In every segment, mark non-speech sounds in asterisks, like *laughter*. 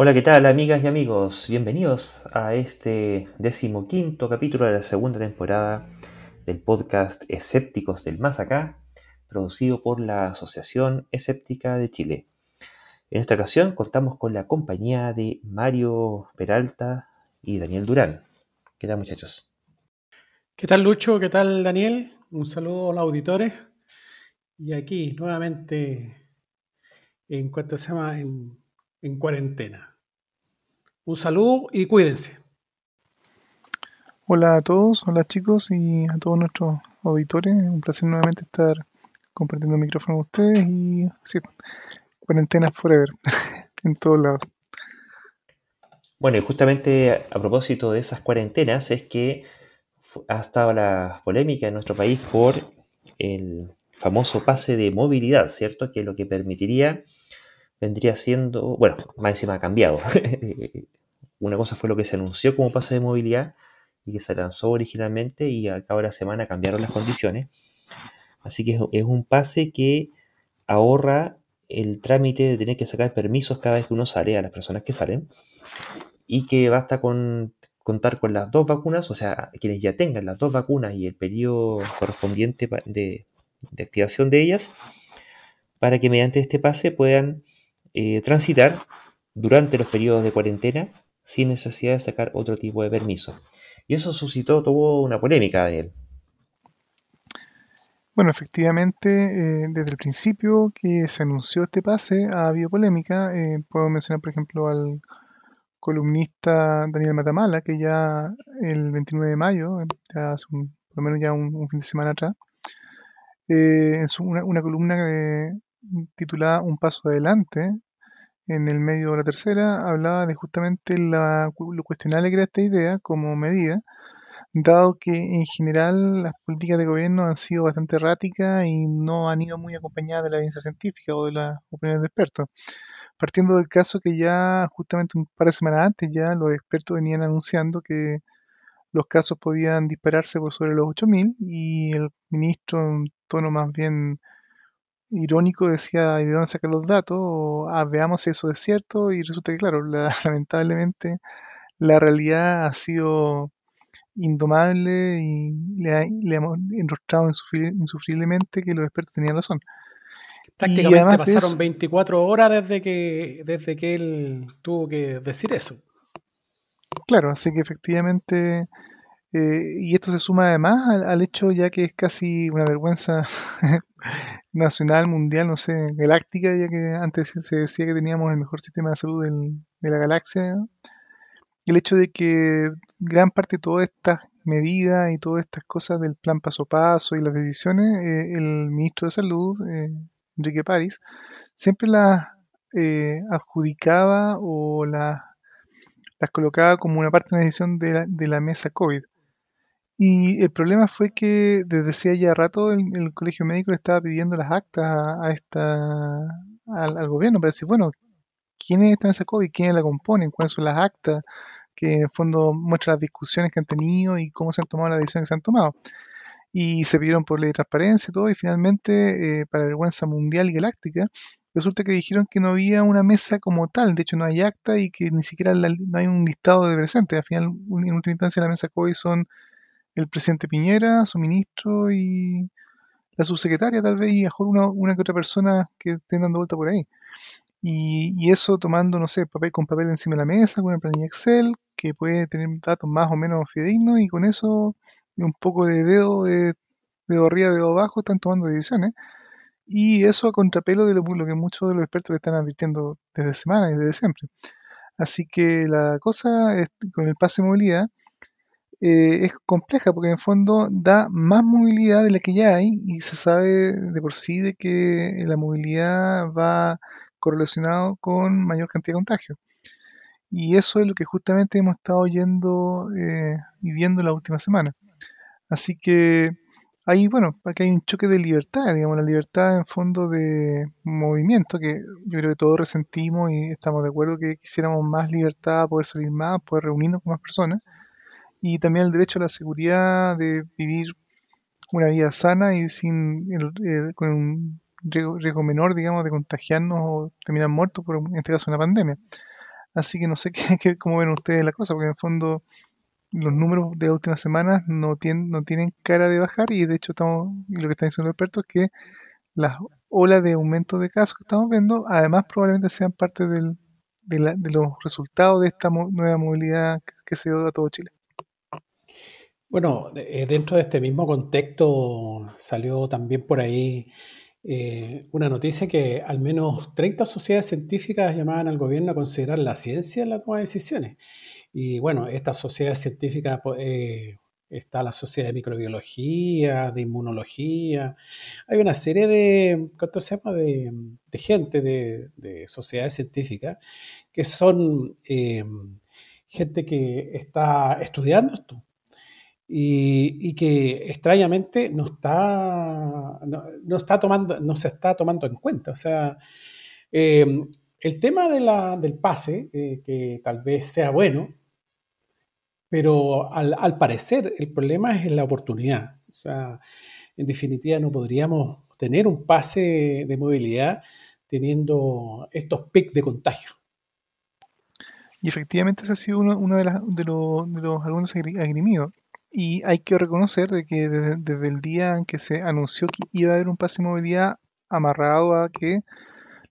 Hola, ¿qué tal amigas y amigos? Bienvenidos a este decimoquinto capítulo de la segunda temporada del podcast Escépticos del Más Acá, producido por la Asociación Escéptica de Chile. En esta ocasión contamos con la compañía de Mario Peralta y Daniel Durán. ¿Qué tal muchachos? ¿Qué tal Lucho? ¿Qué tal Daniel? Un saludo a los auditores. Y aquí nuevamente, en cuanto se llama, en, en cuarentena. Un saludo y cuídense. Hola a todos, hola chicos y a todos nuestros auditores. Un placer nuevamente estar compartiendo el micrófono con ustedes y sí, cuarentena forever *laughs* en todos lados. Bueno, y justamente a propósito de esas cuarentenas es que ha estado la polémica en nuestro país por el famoso pase de movilidad, ¿cierto? Que lo que permitiría vendría siendo, bueno, más encima ha cambiado. *laughs* Una cosa fue lo que se anunció como pase de movilidad y que se lanzó originalmente y al cabo de la semana cambiaron las condiciones. Así que es un pase que ahorra el trámite de tener que sacar permisos cada vez que uno sale a las personas que salen y que basta con contar con las dos vacunas, o sea, quienes ya tengan las dos vacunas y el periodo correspondiente de, activación de ellas, para que mediante este pase puedan eh, transitar durante los periodos de cuarentena sin necesidad de sacar otro tipo de permiso. Y eso suscitó, tuvo una polémica de él. Bueno, efectivamente, eh, desde el principio que se anunció este pase ha habido polémica. Eh, puedo mencionar, por ejemplo, al columnista Daniel Matamala, que ya el 29 de mayo, ya hace por lo menos ya un, fin de semana atrás, en una, una, columna titulada Un paso adelante, en el medio de la tercera, hablaba de justamente la, lo cuestionable que era esta idea como medida, dado que en general las políticas de gobierno han sido bastante erráticas y no han ido muy acompañadas de la evidencia científica o de las opiniones de expertos. Partiendo del caso que ya justamente un par de semanas antes ya los expertos venían anunciando que los casos podían dispararse por sobre los 8.000 y el ministro en tono más bien irónico decía, ¿de dónde sacar los datos? O, ah, veamos si eso es cierto. Y resulta que, claro, *laughs* lamentablemente la realidad ha sido indomable y le, hemos enrostrado insufriblemente que los expertos tenían razón. Prácticamente pasaron 24 horas desde que, desde que él tuvo que decir eso. Claro, así que efectivamente eh, y esto se suma además al, hecho ya que es casi una vergüenza *laughs* nacional, mundial, no sé, galáctica, ya que antes se decía que teníamos el mejor sistema de salud de la galaxia. El hecho de que gran parte de todas estas medidas y todas estas cosas del plan paso a paso y las decisiones, eh, el ministro de Salud, eh, Enrique París, siempre las adjudicaba o las, las colocaba como una parte de una decisión de la, de la mesa COVID. Y el problema fue que desde hacía ya rato el, colegio médico le estaba pidiendo las actas a, esta al, gobierno para decir, bueno, ¿quién es esta mesa COVID? ¿Quiénes la componen? ¿Cuáles son las actas? Que en el fondo muestran las discusiones que han tenido y cómo se han tomado las decisiones que se han tomado. Y se pidieron por ley de transparencia y todo, y finalmente, eh, para vergüenza mundial y galáctica, resulta que dijeron que no había una mesa como tal, de hecho no hay acta y que ni siquiera no hay un listado de presentes. Al final, en última instancia, la mesa COVID son el presidente Piñera, su ministro y la subsecretaria tal vez y mejor una, una que otra persona que estén dando vuelta por ahí. Y, eso tomando, no sé, papel con papel encima de la mesa, con una planilla Excel, que puede tener datos más o menos fidedignos y con eso un poco de dedo, de dedo arriba, dedo abajo, están tomando decisiones. Y eso a contrapelo de lo, lo que muchos de los expertos le están advirtiendo desde semanas y desde siempre. Así que la cosa es, con el pase de movilidad eh, es compleja porque en fondo da más movilidad de la que ya hay y se sabe de por sí de que la movilidad va correlacionado con mayor cantidad de contagio. Y eso es lo que justamente hemos estado oyendo eh, y viendo la última semana. Así que ahí, bueno, aquí hay un choque de libertad, digamos, la libertad en fondo de movimiento, que yo creo que todos resentimos y estamos de acuerdo que quisiéramos más libertad, poder salir más, poder reunirnos con más personas y también el derecho a la seguridad de vivir una vida sana y sin con un riesgo, menor, digamos, de contagiarnos o terminar muertos por, en este caso, una pandemia. Así que no sé *laughs* qué, cómo ven ustedes la cosa, porque en el fondo los números de las últimas semanas no tienen, no tienen cara de bajar y de hecho estamos, y lo que están diciendo los expertos es que las olas de aumento de casos que estamos viendo, además probablemente sean parte del, de, los resultados de esta nueva movilidad que, se dio a todo Chile. Bueno, eh, dentro de este mismo contexto salió también por ahí eh, una noticia que al menos 30 sociedades científicas llamaban al gobierno a considerar la ciencia en la toma de decisiones. Y bueno, estas sociedades científicas, eh, está la Sociedad de Microbiología, de Inmunología, hay una serie de, ¿cuánto se llama?, de, gente, de, sociedades científicas, que son eh, gente que está estudiando esto. Y, que extrañamente no está, no, está tomando, no se está tomando en cuenta. O sea, eh, el tema del pase, que tal vez sea bueno, pero al, parecer el problema es la oportunidad. O sea, en definitiva no podríamos tener un pase de movilidad teniendo estos pics de contagio. Y efectivamente ese ha sido uno, de, de, los algunos agrimidos. Y hay que reconocer de que desde, el día en que se anunció que iba a haber un pase de movilidad amarrado a que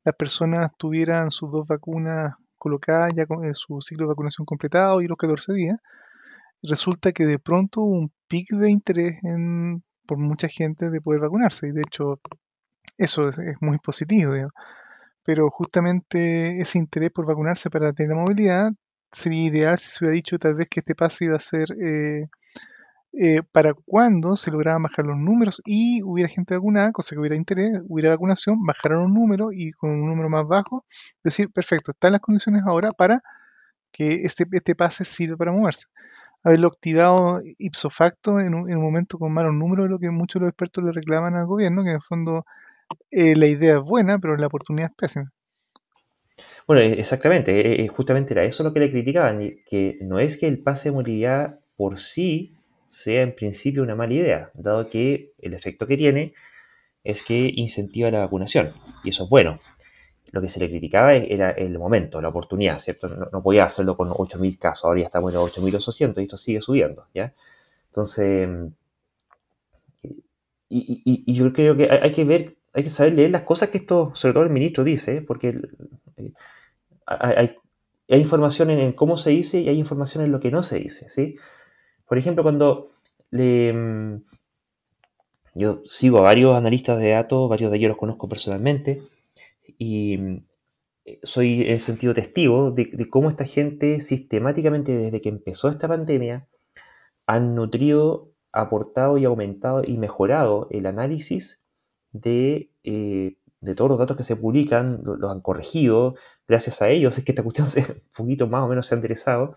las personas tuvieran sus dos vacunas colocadas, ya con eh, su ciclo de vacunación completado y los 14 días, resulta que de pronto hubo un pic de interés en, por mucha gente de poder vacunarse. Y de hecho, eso es, muy positivo. Pero justamente ese interés por vacunarse para tener la movilidad sería ideal si se hubiera dicho tal vez que este paso iba a ser eh, eh, para cuando se lograban bajar los números y hubiera gente vacunada, cosa que hubiera interés, hubiera vacunación, bajaron un número y con un número más bajo, decir, perfecto, están las condiciones ahora para que este, este pase sirva para moverse haberlo activado ipso facto en un, momento con malos números, lo que muchos de los expertos le reclaman al gobierno, que en el fondo eh, la idea es buena, pero la oportunidad es pésima. Bueno, e, exactamente, e, e, justamente era eso lo que le criticaban, que no es que el pase de movilidad por sí sea en principio una mala idea, dado que el efecto que tiene es que incentiva la vacunación, y eso es bueno lo que se le criticaba era el momento, la oportunidad, ¿cierto? No, podía hacerlo con 8.000 casos, ahora ya estamos en 8.800 y esto sigue subiendo, ¿ya? Entonces, y, yo creo que hay, que ver, hay que saber leer las cosas que esto, sobre todo el ministro dice, porque eh, hay, información en, cómo se dice y hay información en lo que no se dice, ¿sí? Por ejemplo, cuando le... Mm, yo sigo a varios analistas de datos, varios de ellos los conozco personalmente, y eh, soy en sentido testigo de, cómo esta gente sistemáticamente desde que empezó esta pandemia han nutrido, aportado y aumentado y mejorado el análisis de, eh, todos los datos que se publican, los han corregido, gracias a ellos es que esta cuestión *laughs* se, un poquito más o menos se ha enderezado.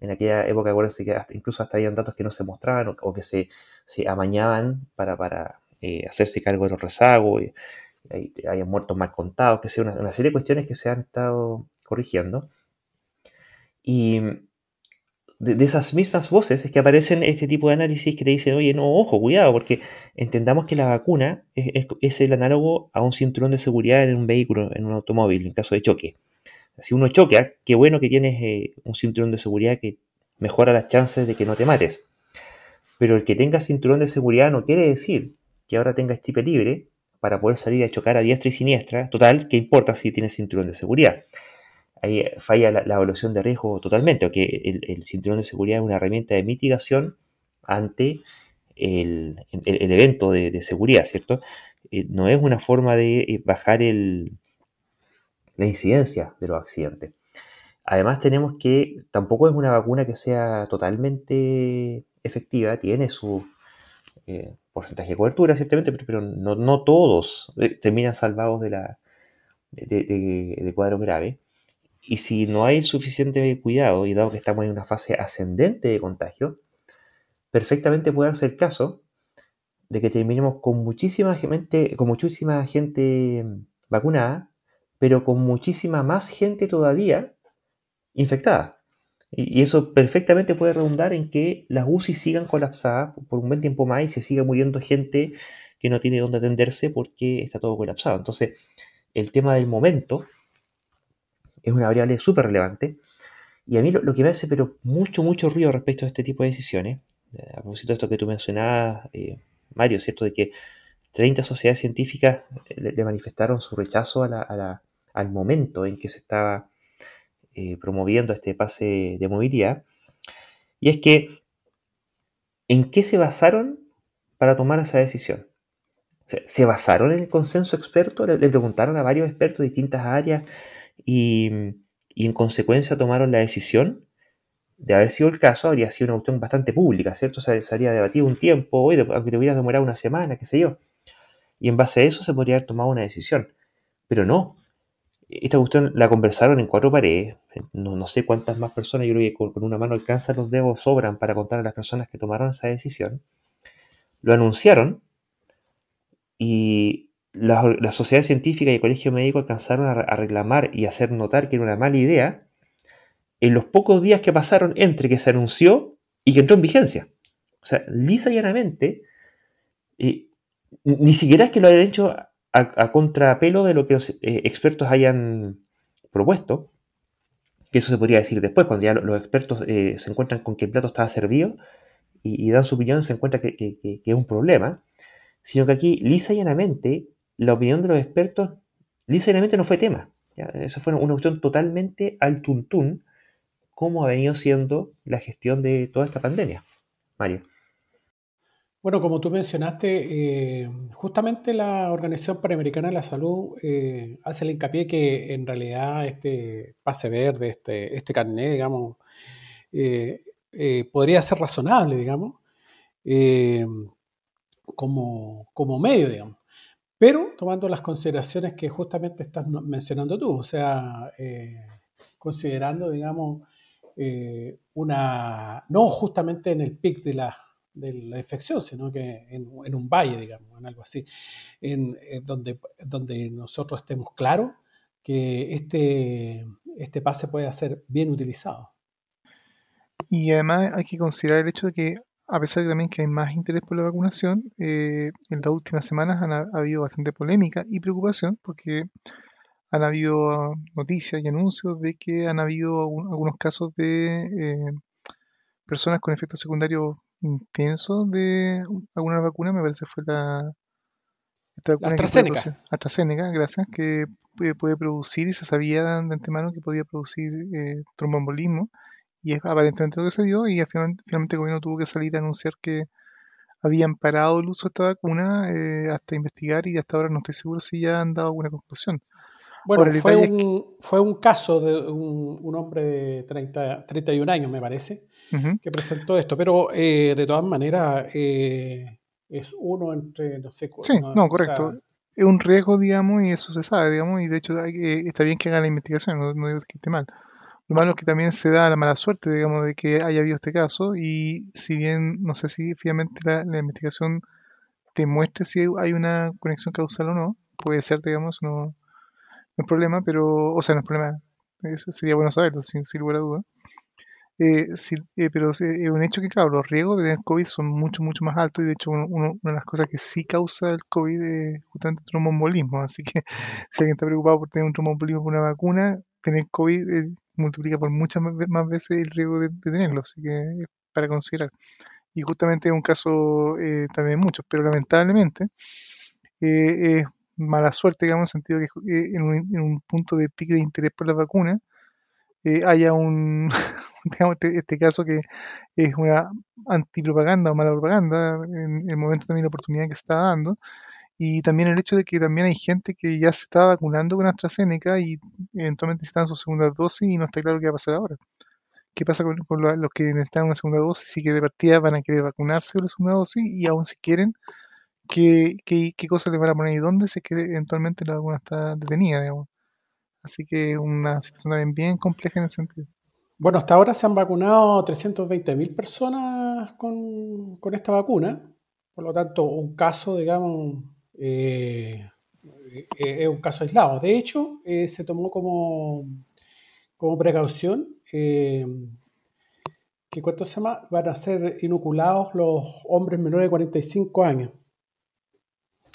En aquella época, acuérdense que incluso hasta habían datos que no se mostraban o, que se, se, amañaban para, para eh, hacerse cargo de los rezagos hayan muertos mal contados, que sea una, serie de cuestiones que se han estado corrigiendo. Y de, esas mismas voces es que aparecen este tipo de análisis que te dicen, oye, no, ojo, cuidado, porque entendamos que la vacuna es, el análogo a un cinturón de seguridad en un vehículo, en un automóvil, en caso de choque. Si uno choquea, qué bueno que tienes eh, un cinturón de seguridad que mejora las chances de que no te mates. Pero el que tenga cinturón de seguridad no quiere decir que ahora tengas chip libre para poder salir a chocar a diestra y siniestra. Total, ¿qué importa si tienes cinturón de seguridad? Ahí falla la, evaluación de riesgo totalmente, porque el, cinturón de seguridad es una herramienta de mitigación ante el, evento de, seguridad, ¿cierto? Eh, no es una forma de eh, bajar la incidencia de los accidentes. Además tenemos que tampoco es una vacuna que sea totalmente efectiva, tiene su, eh, porcentaje de cobertura, ciertamente, pero, no, todos eh, terminan salvados de, la, de, cuadros graves. Y si no hay suficiente cuidado, y dado que estamos en una fase ascendente de contagio, perfectamente puede darse el caso de que terminemos con muchísima gente, con muchísima gente vacunada, pero con muchísima más gente todavía infectada. Y eso perfectamente puede redundar en que las UCI sigan colapsadas por un buen tiempo más y se siga muriendo gente que no tiene dónde atenderse porque está todo colapsado. Entonces, el tema del momento es una variable súper relevante. Y a mí lo, que me hace pero mucho, mucho ruido respecto a este tipo de decisiones, eh, a propósito de esto que tú mencionabas, eh, Mario, ¿cierto? De que 30 sociedades científicas le, manifestaron su rechazo al momento en que se estaba promoviendo este pase de movilidad. Y es que, ¿en qué se basaron para tomar esa decisión? ¿Se basaron en el consenso experto? Le, preguntaron a varios expertos de distintas áreas y, en consecuencia tomaron la decisión. De haber sido el caso, habría sido una cuestión bastante pública, ¿cierto? se habría debatido un tiempo, aunque te hubiera demorado una semana, qué sé yo. Y en base a eso se podría haber tomado una decisión. Pero no. Esta cuestión la conversaron en cuatro paredes. No, sé cuántas más personas, yo creo que con, una mano alcanza los dedos, sobran para contar a las personas que tomaron esa decisión. Lo anunciaron y la, sociedad científica y el colegio médico alcanzaron a, reclamar y hacer notar que era una mala idea en los pocos días que pasaron entre que se anunció y que entró en vigencia. O sea, lisa y llanamente, y ni siquiera es que lo hayan hecho a, contrapelo de lo que los eh, expertos hayan propuesto, que eso se podría decir después, cuando ya los expertos eh, se encuentran con que el plato estaba servido y, dan su opinión, se encuentra que, es un problema sino que aquí, lisa y llanamente, la opinión de los expertos, lisa y llanamente no fue tema. Eso fue una cuestión totalmente al tuntún, como ha venido siendo la gestión de toda esta pandemia. Mario. Bueno, como tú mencionaste, eh, justamente la Organización Panamericana de la Salud eh, hace el hincapié que en realidad este pase verde, este, este carnet, digamos, eh, podría ser razonable, digamos, como, como medio, digamos. Pero tomando las consideraciones que justamente estás mencionando tú, o sea, considerando, digamos, una, no justamente en el pic de la, de la infección, sino que en, un valle, digamos, en algo así, en, donde, donde nosotros estemos claros que este, este pase puede ser bien utilizado. Y además hay que considerar el hecho de que a pesar de también que hay más interés por la vacunación, eh, en las últimas semanas han ha, habido bastante polémica y preocupación porque han habido noticias y anuncios de que han habido algunos casos de eh, personas con efectos secundarios intensos de alguna vacuna, me parece fue la, AstraZeneca. AstraZeneca, gracias, que puede, producir y se sabía de antemano que podía producir eh, tromboembolismo y es aparentemente lo que se dio y finalmente, el gobierno tuvo que salir a anunciar que habían parado el uso de esta vacuna eh, hasta investigar y hasta ahora no estoy seguro si ya han dado alguna conclusión. Bueno, fue, un, fue un caso de un, hombre de 30, 31 años, me parece, que presentó esto, pero eh, de todas maneras eh, es uno entre, no sé... Sí, no, correcto. es un riesgo, digamos, y eso se sabe, digamos, y de hecho está bien que haga la investigación, no, no digo que esté mal. Lo malo es que también se da la mala suerte, digamos, de que haya habido este caso y si bien no sé si finalmente la, investigación te muestre si hay una conexión causal o no, puede ser, digamos, no, es problema, pero, o sea, no es problema, sería bueno saberlo, sin, lugar a duda. Eh, eh, pero es un hecho que, claro, los riesgos de tener COVID son mucho, mucho más altos y de hecho una de las cosas que sí causa el COVID es justamente el tromboembolismo, así que *laughs* si alguien está preocupado por tener un tromboembolismo por una vacuna, tener COVID eh, multiplica por muchas más veces el riesgo de, tenerlo, así que para considerar. Y justamente es un caso eh, también muchos, pero lamentablemente eh, es mala suerte, digamos, en el sentido que eh, en, un, punto de pique de interés por la vacuna haya un, *laughs* digamos, este, este, caso que es una antipropaganda o mala propaganda, en el momento también la oportunidad que se está dando, y también el hecho de que también hay gente que ya se está vacunando con AstraZeneca y eventualmente están su segunda dosis y no está claro qué va a pasar ahora. ¿Qué pasa con, los que necesitan una segunda dosis? Sí que de partida van a querer vacunarse con la segunda dosis y aún si quieren, ¿qué, qué, qué cosas les van a poner y dónde? Si es que eventualmente la vacuna está detenida, digamos. Así que una situación también bien compleja en ese sentido. Bueno, hasta ahora se han vacunado 320.000 personas con, con esta vacuna. Por lo tanto, un caso, digamos, eh, eh, es un caso aislado. De hecho, eh, se tomó como, como precaución que ¿cuánto se llama? van a ser inoculados los hombres menores de 45 años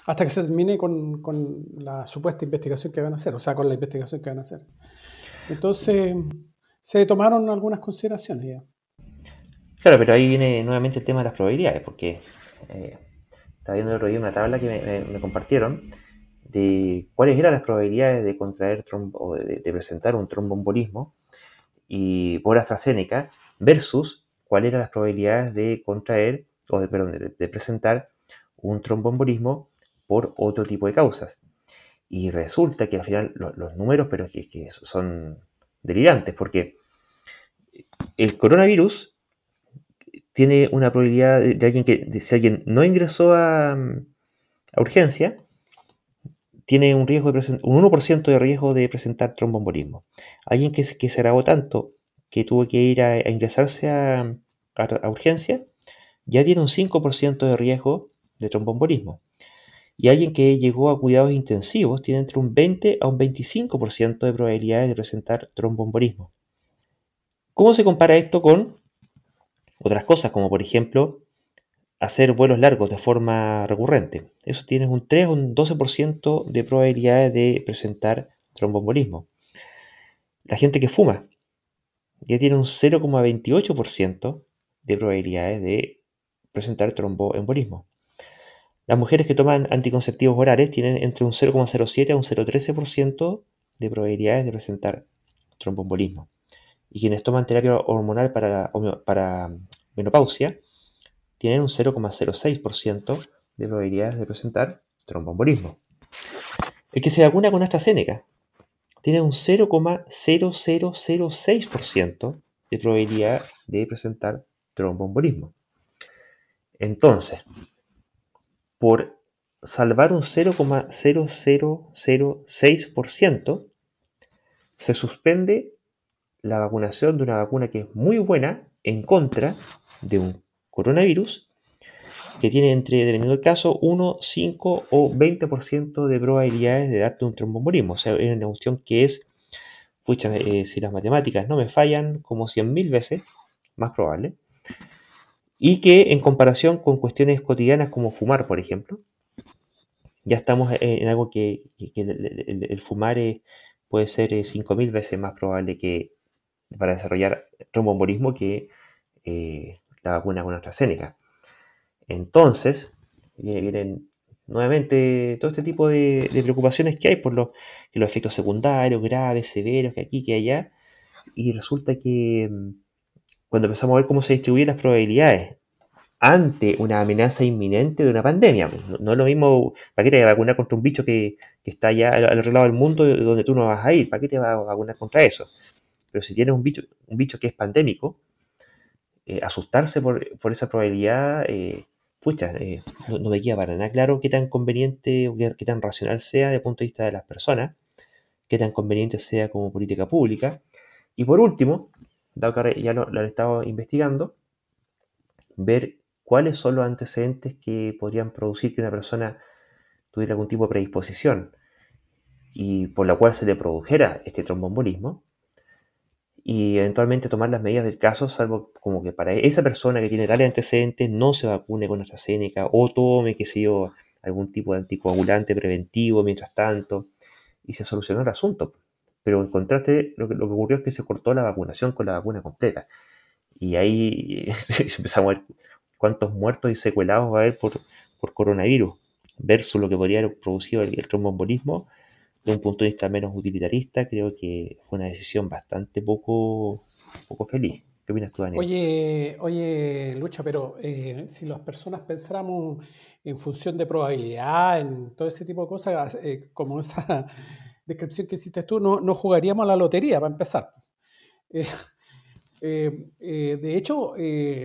hasta que se termine con, con, la supuesta investigación que van a hacer, o sea, con la investigación que van a hacer. Entonces, se tomaron algunas consideraciones ya. Claro, pero ahí viene nuevamente el tema de las probabilidades, porque eh, estaba viendo el otro día una tabla que me, compartieron de cuáles eran las probabilidades de contraer trombo, o de, presentar un tromboembolismo y por AstraZeneca versus cuáles eran las probabilidades de contraer o de, perdón, de, presentar un tromboembolismo por otro tipo de causas. Y resulta que al final los, números, pero que, son delirantes, porque el coronavirus tiene una probabilidad de, alguien que, si alguien no ingresó a, urgencia, tiene un riesgo de un 1% de riesgo de presentar tromboembolismo. Alguien que, se agravó tanto que tuvo que ir a, ingresarse a, urgencia, ya tiene un 5% de riesgo de tromboembolismo. Y alguien que llegó a cuidados intensivos tiene entre un 20 a un 25% de probabilidades de presentar tromboembolismo. ¿Cómo se compara esto con otras cosas, como por ejemplo hacer vuelos largos de forma recurrente. Eso tiene un 3 o un 12% de probabilidades de presentar tromboembolismo. La gente que fuma ya tiene un 0,28% de probabilidades de presentar tromboembolismo. Las mujeres que toman anticonceptivos orales tienen entre un 0,07 a un 0,13% de probabilidades de presentar tromboembolismo y quienes toman terapia hormonal para, para menopausia tienen un 0,06% de probabilidades de presentar tromboembolismo. El que se vacuna con AstraZeneca tiene un 0,0006% de probabilidad de presentar tromboembolismo. Entonces, por salvar un 0,0006%, se suspende la vacunación de una vacuna que es muy buena en contra de un coronavirus que tiene entre, dependiendo del caso, 1, 5 o 20% de probabilidades de darte un tromboembolismo. O sea, es una cuestión que es, eh, si las matemáticas no me fallan, como 100.000 veces más probable. Y que en comparación con cuestiones cotidianas como fumar, por ejemplo, ya estamos en algo que, el, fumar puede ser 5.000 eh, veces más probable que para desarrollar tromboembolismo que eh, la vacuna con AstraZeneca. Entonces, vienen nuevamente todo este tipo de, preocupaciones que hay por los, efectos secundarios graves, severos, que aquí, que allá, y resulta que mm, cuando empezamos a ver cómo se distribuyen las probabilidades ante una amenaza inminente de una pandemia, no, es lo mismo, ¿para qué te vas vacunar contra un bicho que, está allá al otro lado del mundo donde tú no vas a ir? ¿Para qué te vas a vacunar contra eso? Pero si tienes un bicho, un bicho que es pandémico, eh, asustarse por, esa probabilidad, eh, pucha, eh, no, me queda para nada claro qué tan conveniente o qué, tan racional sea desde el punto de vista de las personas, qué tan conveniente sea como política pública. Y por último, dado que ya lo, han estado investigando, ver cuáles son los antecedentes que podrían producir que una persona tuviera algún tipo de predisposición y por la cual se le produjera este trombombolismo y eventualmente tomar las medidas del caso, salvo como que para esa persona que tiene tales antecedentes no se vacune con AstraZeneca o tome, qué sé yo, algún tipo de anticoagulante preventivo mientras tanto, y se solucionó el asunto. Pero en contraste, lo que, lo que ocurrió es que se cortó la vacunación con la vacuna completa. Y ahí *laughs* empezamos a ver cuántos muertos y secuelados va a haber por, por coronavirus, versus lo que podría haber producido el, el tromboembolismo de un punto de vista menos utilitarista, creo que fue una decisión bastante poco, poco feliz. ¿Qué opinas tú, Daniel? Oye, oye Lucha, pero eh, si las personas pensáramos en función de probabilidad, en todo ese tipo de cosas, eh, como esa descripción que hiciste tú, no, no jugaríamos a la lotería para empezar. *laughs* Eh, eh, eh, de hecho,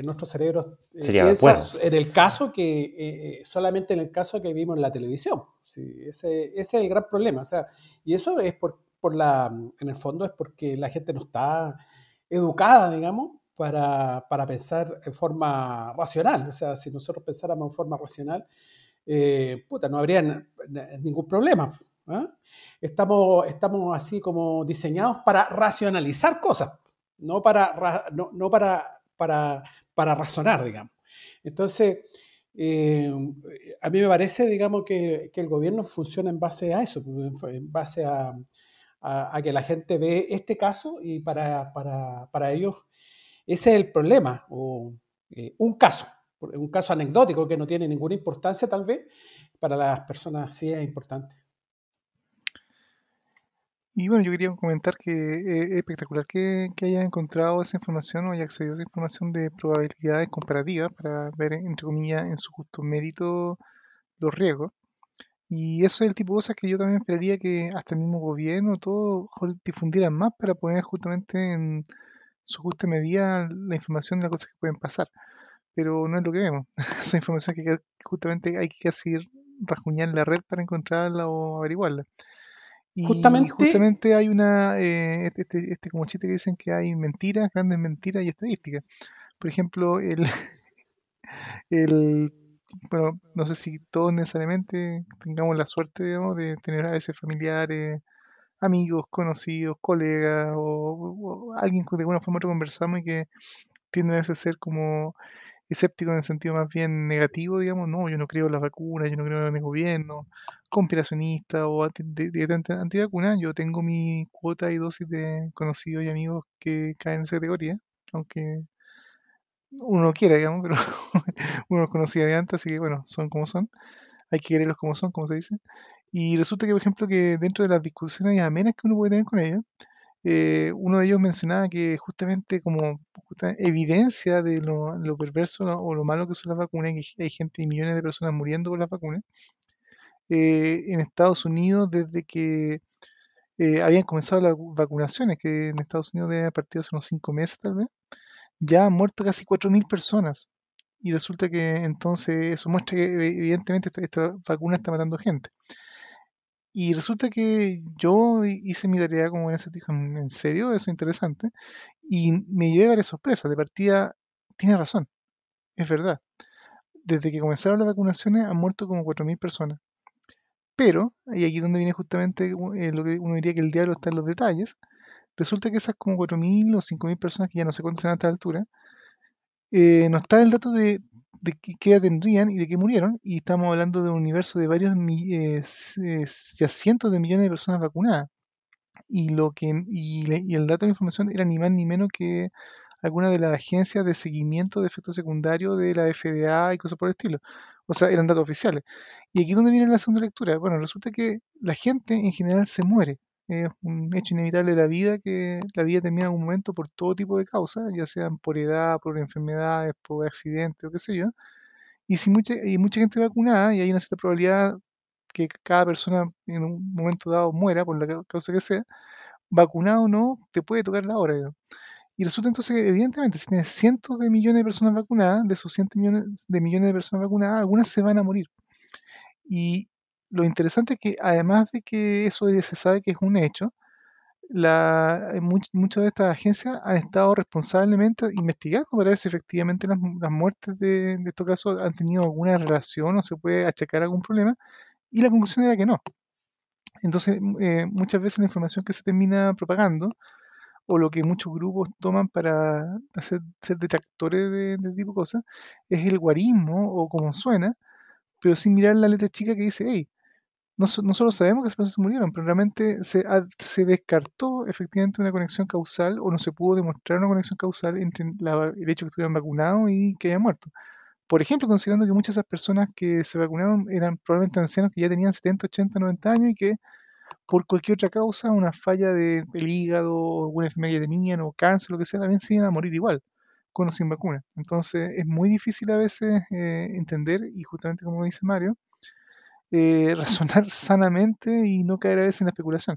nuestro cerebro piensa en el caso que, solamente en el caso que vimos en la televisión. ese, es el gran problema. O sea, y eso es por, por la, en el fondo es porque la gente no está educada, digamos, para, para pensar en forma racional. O sea, si nosotros pensáramos en forma racional, puta, no habría ningún problema. ¿Ah? Estamos, estamos así como diseñados para racionalizar cosas no para, no, para, para, para, razonar, digamos. Entonces, eh, a mí me parece, digamos, que, el gobierno funciona en base a eso, en base a, a, que la gente ve este caso y para, para, ellos ese es el problema, o eh, un caso, un caso anecdótico que no tiene ninguna importancia tal vez, para las personas sí es importante. Y bueno, yo quería comentar que es espectacular que, que hayas encontrado esa información o hayas accedido a esa información de probabilidades comparativas para ver, entre comillas, en su justo mérito los riesgos. Y eso es el tipo de cosas que yo también esperaría que hasta el mismo gobierno, todo, difundieran más para poner justamente en su justa medida la información de las cosas que pueden pasar. Pero no es lo que vemos. *laughs* Esa información que justamente hay que así rasguñar la red para encontrarla o averiguarla. Y justamente, hay una, eh, este, este, este, como chiste que dicen que hay mentiras, grandes mentiras y estadísticas. Por ejemplo, el, *laughs* el bueno, no sé si todos necesariamente tengamos la suerte, de tener a veces familiares, amigos, conocidos, colegas o, alguien que de alguna forma conversamos y que tienden a ser como escéptico en el sentido más bien negativo, digamos, no, yo no creo en las vacunas, yo no creo en el gobierno, conspiracionista o antivacuna, yo tengo mi cuota y dosis de conocidos y amigos que caen en esa categoría, aunque uno no quiere, digamos, pero *laughs* uno los conocía de antes, así que bueno, son como son, hay que quererlos como son, como se dice. Y resulta que, por ejemplo, que dentro de las discusiones amenas que uno puede tener con ellos, eh, uno de ellos mencionaba que justamente como evidencia de lo, perverso o lo malo que son las vacunas, que hay gente y millones de personas muriendo con las vacunas, eh, en Estados Unidos desde que eh, habían comenzado las vacunaciones, que en Estados Unidos deben haber partido hace unos cinco meses tal vez, ya han muerto casi 4.000 personas. Y resulta que entonces eso muestra que evidentemente esta, vacuna está matando gente. Y resulta que yo hice mi tarea como en ese ¿en serio? Eso es interesante. Y me llevé varias sorpresas. De partida, tiene razón. Es verdad. Desde que comenzaron las vacunaciones han muerto como 4.000 personas. Pero, y aquí es donde viene justamente eh, lo que uno diría que el diablo está en los detalles, Resulta que esas como 4.000 o 5.000 personas que ya no se cuántas a esta altura, eh, no está el dato de, qué edad tendrían y de qué murieron, y estamos hablando de un universo de varios eh, eh, cientos de millones de personas vacunadas. Y, lo que, y, el dato de la información era ni más ni menos que alguna de las agencias de seguimiento de efectos secundarios de la FDA y cosas por el estilo. O sea, eran datos oficiales. Y aquí es donde viene la segunda lectura. Bueno, resulta que la gente en general se muere es un hecho inevitable de la vida que la vida termina en algún momento por todo tipo de causas, ya sean por edad, por enfermedades, por accidentes o qué sé yo. Y si mucha, y mucha gente vacunada y hay una cierta probabilidad que cada persona en un momento dado muera por la causa que sea, vacunado o no, te puede tocar la hora. Y resulta entonces que, evidentemente, si tienes cientos de millones de personas vacunadas, de esos cientos millones de millones de personas vacunadas, algunas se van a morir. Y lo interesante es que además de que eso se sabe que es un hecho, eh, muchas de estas agencias han estado responsablemente investigando para ver si efectivamente las, muertes de, estos casos han tenido alguna relación o se puede achacar algún problema, y la conclusión era que no. Entonces, eh, muchas veces la información que se termina propagando, o lo que muchos grupos toman para hacer, ser detractores de, de tipo de cosas, es el guarismo o como suena, pero sin mirar la letra chica que dice, hey, no, solo sabemos que esas personas murieron, pero realmente se, descartó efectivamente una conexión causal o no se pudo demostrar una conexión causal entre el hecho que estuvieran vacunados y que hayan muerto. Por ejemplo, considerando que muchas de esas personas que se vacunaron eran probablemente ancianos que ya tenían 70, 80, 90 años y que por cualquier otra causa, una falla de, del hígado, alguna enfermedad que tenían o cáncer, lo que sea, también iban a morir igual, con o sin vacuna. Entonces es muy difícil a veces eh, entender y justamente como dice Mario, eh, *laughs* razonar sanamente y no caer a veces en la especulación.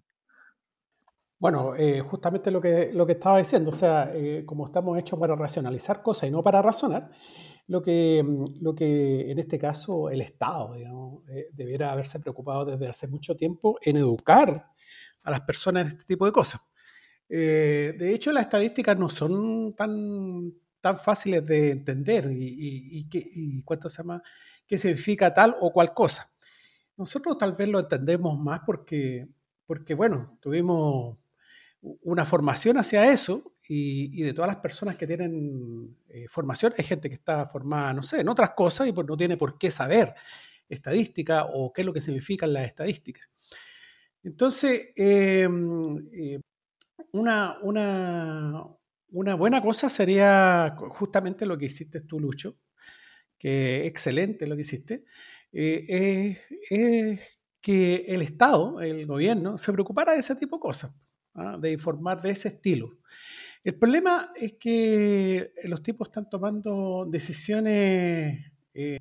Bueno, eh, justamente lo que, lo que estaba diciendo, o sea, eh, como estamos hechos para racionalizar cosas y no para razonar, lo que, lo que en este caso el Estado debiera haberse preocupado desde hace mucho tiempo en educar a las personas en este tipo de cosas. de hecho, las estadísticas no son tan, tan fáciles de entender y, y, y cuánto se llama, qué significa tal o cual cosa. Nosotros tal vez lo entendemos más porque, porque bueno, tuvimos una formación hacia eso y, de todas las personas que tienen eh, formación, hay gente que está formada, no sé, en otras cosas y no tiene por qué saber estadística o qué es lo que significan las estadísticas. Entonces, em, eh, una, una, una buena cosa sería justamente lo que hiciste tú, Lucho, que excelente lo que hiciste, eh, es, que el Estado, el gobierno, se preocupara de ese tipo de cosas, ¿ah? de informar de ese estilo. El problema es que los tipos están tomando decisiones, eh,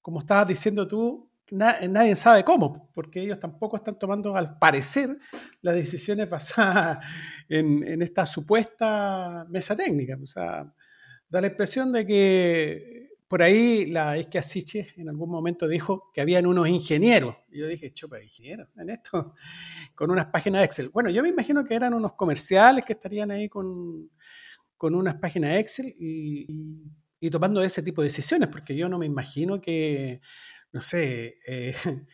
como estabas diciendo tú, nadie sabe cómo, porque ellos tampoco están tomando, al parecer, las decisiones basadas *laughs* en, esta supuesta mesa técnica. O sea, da la impresión de que por ahí la es que Asiche en algún momento dijo que habían unos ingenieros. Y yo dije, chupa, ingenieros en esto, *laughs* con unas páginas Excel. Bueno, yo me imagino que eran unos comerciales que estarían ahí con, unas páginas Excel y tomando ese tipo de decisiones, porque yo no me imagino que no sé, eh, *laughs*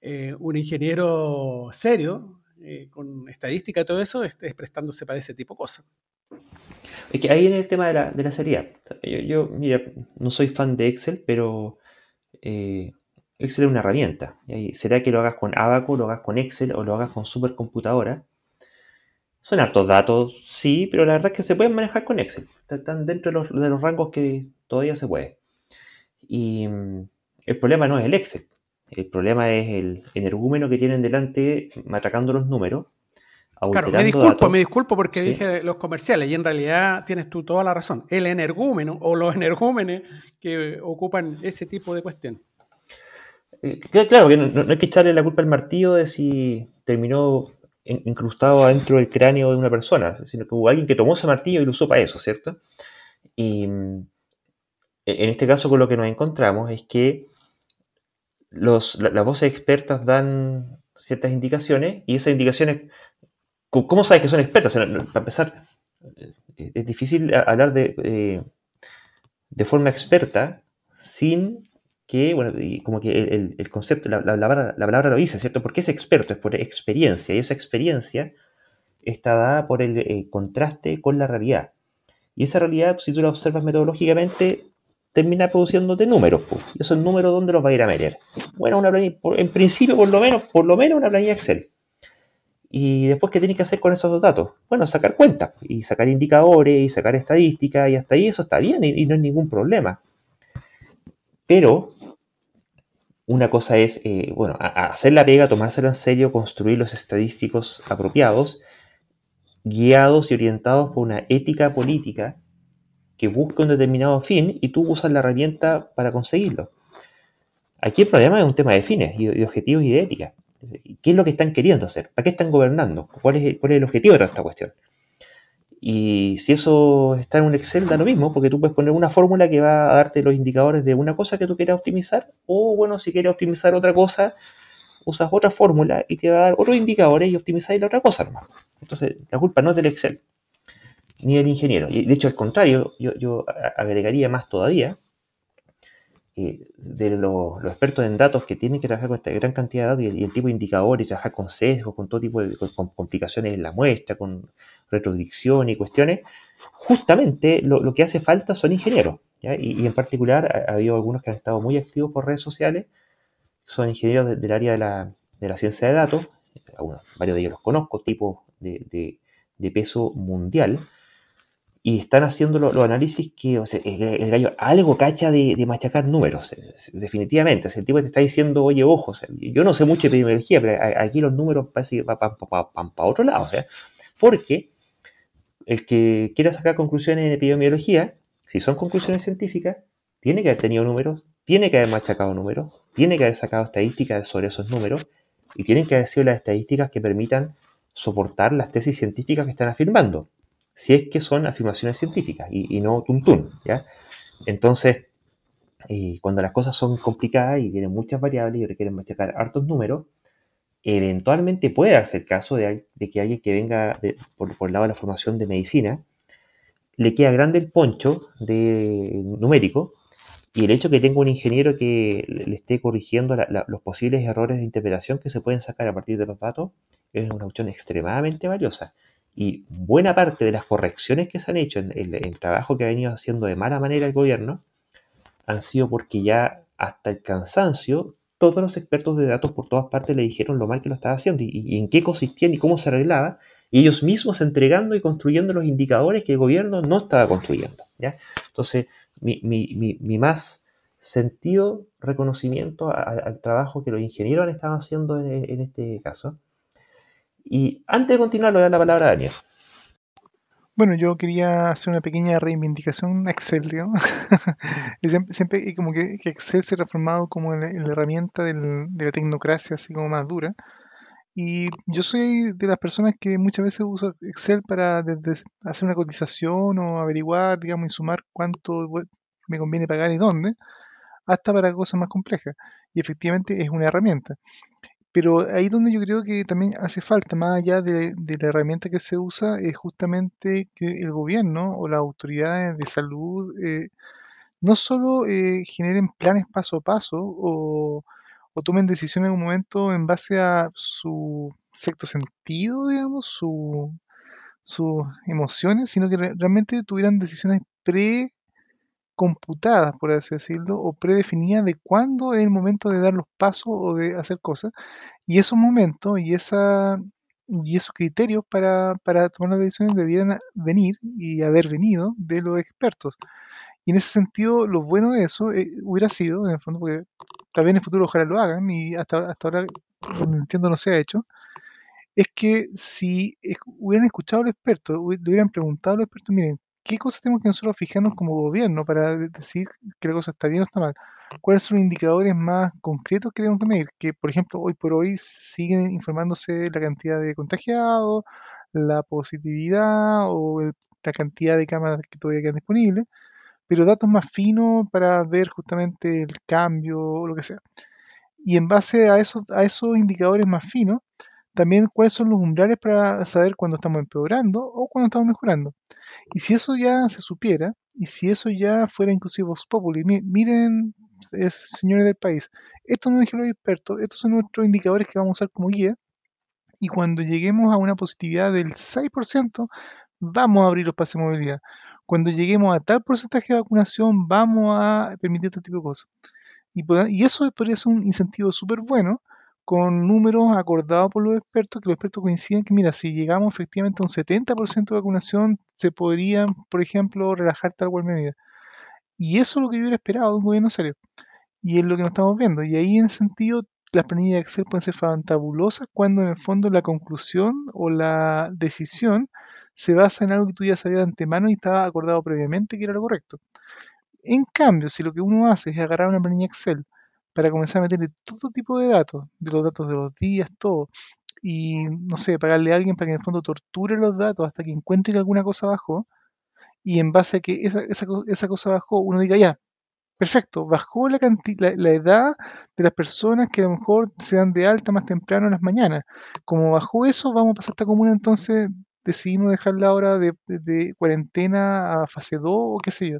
eh, un ingeniero serio, eh, con estadística y todo eso, esté prestándose para ese tipo de cosas. Es que ahí en el tema de la, de la seriedad. Yo, mira, no soy fan de Excel, pero Excel es una herramienta. ¿Será que lo hagas con Abaco, lo hagas con Excel o lo hagas con supercomputadora? Son hartos datos, sí, pero la verdad es que se pueden manejar con Excel. Están dentro de los, de los rangos que todavía se puede. Y mm, el problema no es el Excel. El problema es el energúmeno que tienen delante matacando los números. Claro, me disculpo, me disculpo porque dije los comerciales y en realidad tienes tú toda la razón. El energúmeno o los energúmenes que ocupan ese tipo de cuestión. Eh, claro, que no, hay que echarle la culpa al martillo de si terminó incrustado adentro del cráneo de una persona, sino que hubo alguien que tomó ese martillo y lo usó para eso, ¿cierto? Y mm, en este caso con lo que nos encontramos es que los, las voces expertas dan ciertas indicaciones y esas indicaciones, ¿cómo sabes que son expertas? para empezar, eh, es difícil hablar de, eh, de forma experta sin que, bueno, como que el, concepto, la, palabra, lo dice, ¿cierto? Porque es experto, es por experiencia y esa experiencia está dada por el, el contraste con la realidad. Y esa realidad, si tú la observas metodológicamente, termina produciéndote números. Pues. ¿Y esos números dónde los va a ir a meter? Bueno, una planilla, en principio por lo menos, por lo menos una planilla Excel. Y después, ¿qué tienes que hacer con esos datos? Bueno, sacar cuentas y sacar indicadores y sacar estadísticas y hasta ahí eso está bien y, no es ningún problema. Pero una cosa es, eh, bueno, hacer la pega, tomárselo en serio, construir los estadísticos apropiados, guiados y orientados por una ética política que busca un determinado fin y tú usas la herramienta para conseguirlo. Aquí el problema es un tema de fines y de objetivos y de ética. ¿Qué es lo que están queriendo hacer? ¿Para qué están gobernando? ¿Cuál es, el objetivo de toda esta cuestión? Y si eso está en un Excel, da lo mismo, porque tú puedes poner una fórmula que va a darte los indicadores de una cosa que tú quieras optimizar, o bueno, si quieres optimizar otra cosa, usas otra fórmula y te va a dar otros indicadores y optimizáis la otra cosa, hermano. Entonces, la culpa no es del Excel, ni el ingeniero. Y de hecho, al contrario, yo, agregaría más todavía de los, expertos en datos que tienen que trabajar con esta gran cantidad de datos y el, tipo de indicadores, trabajar con sesgos, con todo tipo de complicaciones en la muestra, con retrodicción y cuestiones, justamente lo, que hace falta son ingenieros. Y, en particular ha, habido algunos que han estado muy activos por redes sociales, son ingenieros del área de la, de la, ciencia de datos, varios de ellos los conozco, tipos de, de peso mundial, y están haciendo los análisis que o sea, el, gallo algo cacha de, machacar números, definitivamente. el tipo te está diciendo, oye, ojo, yo no sé mucho de epidemiología, pero aquí los números parece que van para otro lado. O sea, porque el que quiera sacar conclusiones en epidemiología, si son conclusiones científicas, tiene que haber tenido números, tiene que haber machacado números, tiene que haber sacado estadísticas sobre esos números y tienen que haber sido las estadísticas que permitan soportar las tesis científicas que están afirmando si es que son afirmaciones científicas y, no tuntún, ¿ya? Entonces, eh, cuando las cosas son complicadas y tienen muchas variables y requieren machacar hartos números, eventualmente puede el caso de, que alguien que venga por, el lado de la formación de medicina le queda grande el poncho de numérico y el hecho que tenga un ingeniero que le esté corrigiendo los posibles errores de interpretación que se pueden sacar a partir de los datos es una opción extremadamente valiosa. Y buena parte de las correcciones que se han hecho en el, trabajo que ha venido haciendo de mala manera el gobierno han sido porque ya hasta el cansancio todos los expertos de datos por todas partes le dijeron lo mal que lo estaba haciendo y, en qué consistían y cómo se arreglaba, y ellos mismos entregando y construyendo los indicadores que el gobierno no estaba construyendo. ¿ya? Entonces, mi, mi, mi, más sentido reconocimiento al trabajo que los ingenieros han estado haciendo en, en este caso. Y antes de continuar, le voy a dar la palabra a Daniel. Bueno, yo quería hacer una pequeña reivindicación *laughs* Excel, digamos. *laughs* siempre, como que, Excel se ha transformado como la, herramienta de la tecnocracia, así como más dura. Y yo soy de las personas que muchas veces uso Excel para hacer una cotización o averiguar, digamos, y sumar cuánto me conviene pagar y dónde, hasta para cosas más complejas. Y efectivamente es una herramienta. Pero ahí donde yo creo que también hace falta, más allá de, la herramienta que se usa, es justamente que el gobierno o las autoridades de salud eh, no solo eh, generen planes paso a paso o, tomen decisiones en un momento en base a su sexto sentido, digamos, su, sus emociones, sino que realmente tuvieran decisiones pre-computadas, por así decirlo, o predefinidas de cuándo es el momento de dar los pasos o de hacer cosas, y esos momentos y, esa, esos criterios para, tomar las decisiones debieran venir y haber venido de los expertos. Y en ese sentido, lo bueno de eso eh, hubiera sido, en el fondo, porque también en el futuro ojalá lo hagan, y hasta, hasta ahora, entiendo, no se ha hecho, es que si hubieran escuchado a los expertos, le hubieran preguntado a los expertos, miren, ¿qué cosas tenemos que nosotros fijarnos como gobierno para decir que la cosa está bien o está mal? ¿Cuáles son los indicadores más concretos que tenemos que medir? Que, por ejemplo, hoy por hoy siguen informándose la cantidad de contagiados, la positividad o la cantidad de cámaras que todavía quedan disponibles, pero datos más finos para ver justamente el cambio o lo que sea. Y en base a esos, a esos indicadores más finos, también cuáles son los umbrales para saber cuándo estamos empeorando o cuándo estamos mejorando. Y si eso ya se supiera, y si eso ya fuera inclusive Vox Populi, miren, señores del país, estos no dijeron los expertos, estos son nuestros indicadores que vamos a usar como guía, y cuando lleguemos a una positividad del 6%, vamos a abrir los pases de movilidad. Cuando lleguemos a tal porcentaje de vacunación, vamos a permitir este tipo de cosas. Y, y eso podría ser un incentivo súper bueno con números acordados por los expertos, que los expertos coinciden que, mira, si llegamos efectivamente a un 70% de vacunación, se podrían, por ejemplo, relajar tal cual medida. Y eso es lo que yo hubiera esperado de un gobierno serio. Y es lo que nos estamos viendo. Y ahí, en ese sentido, las planillas de Excel pueden ser fantabulosas cuando en el fondo la conclusión o la decisión se basa en algo que tú ya sabías de antemano y estaba acordado previamente que era lo correcto. En cambio, si lo que uno hace es agarrar una planilla Excel, para comenzar a meterle todo tipo de datos, de los datos de los días, todo. Y, no sé, pagarle a alguien para que en el fondo torture los datos hasta que encuentre que alguna cosa bajó. Y en base a que esa, esa, esa cosa bajó, uno diga, ya, perfecto, bajó la, la, la, edad de las personas que a lo mejor se dan de alta más temprano en las mañanas. Como bajó eso, vamos a pasar a esta comuna, entonces decidimos dejar la hora de, de cuarentena a fase 2 o qué sé yo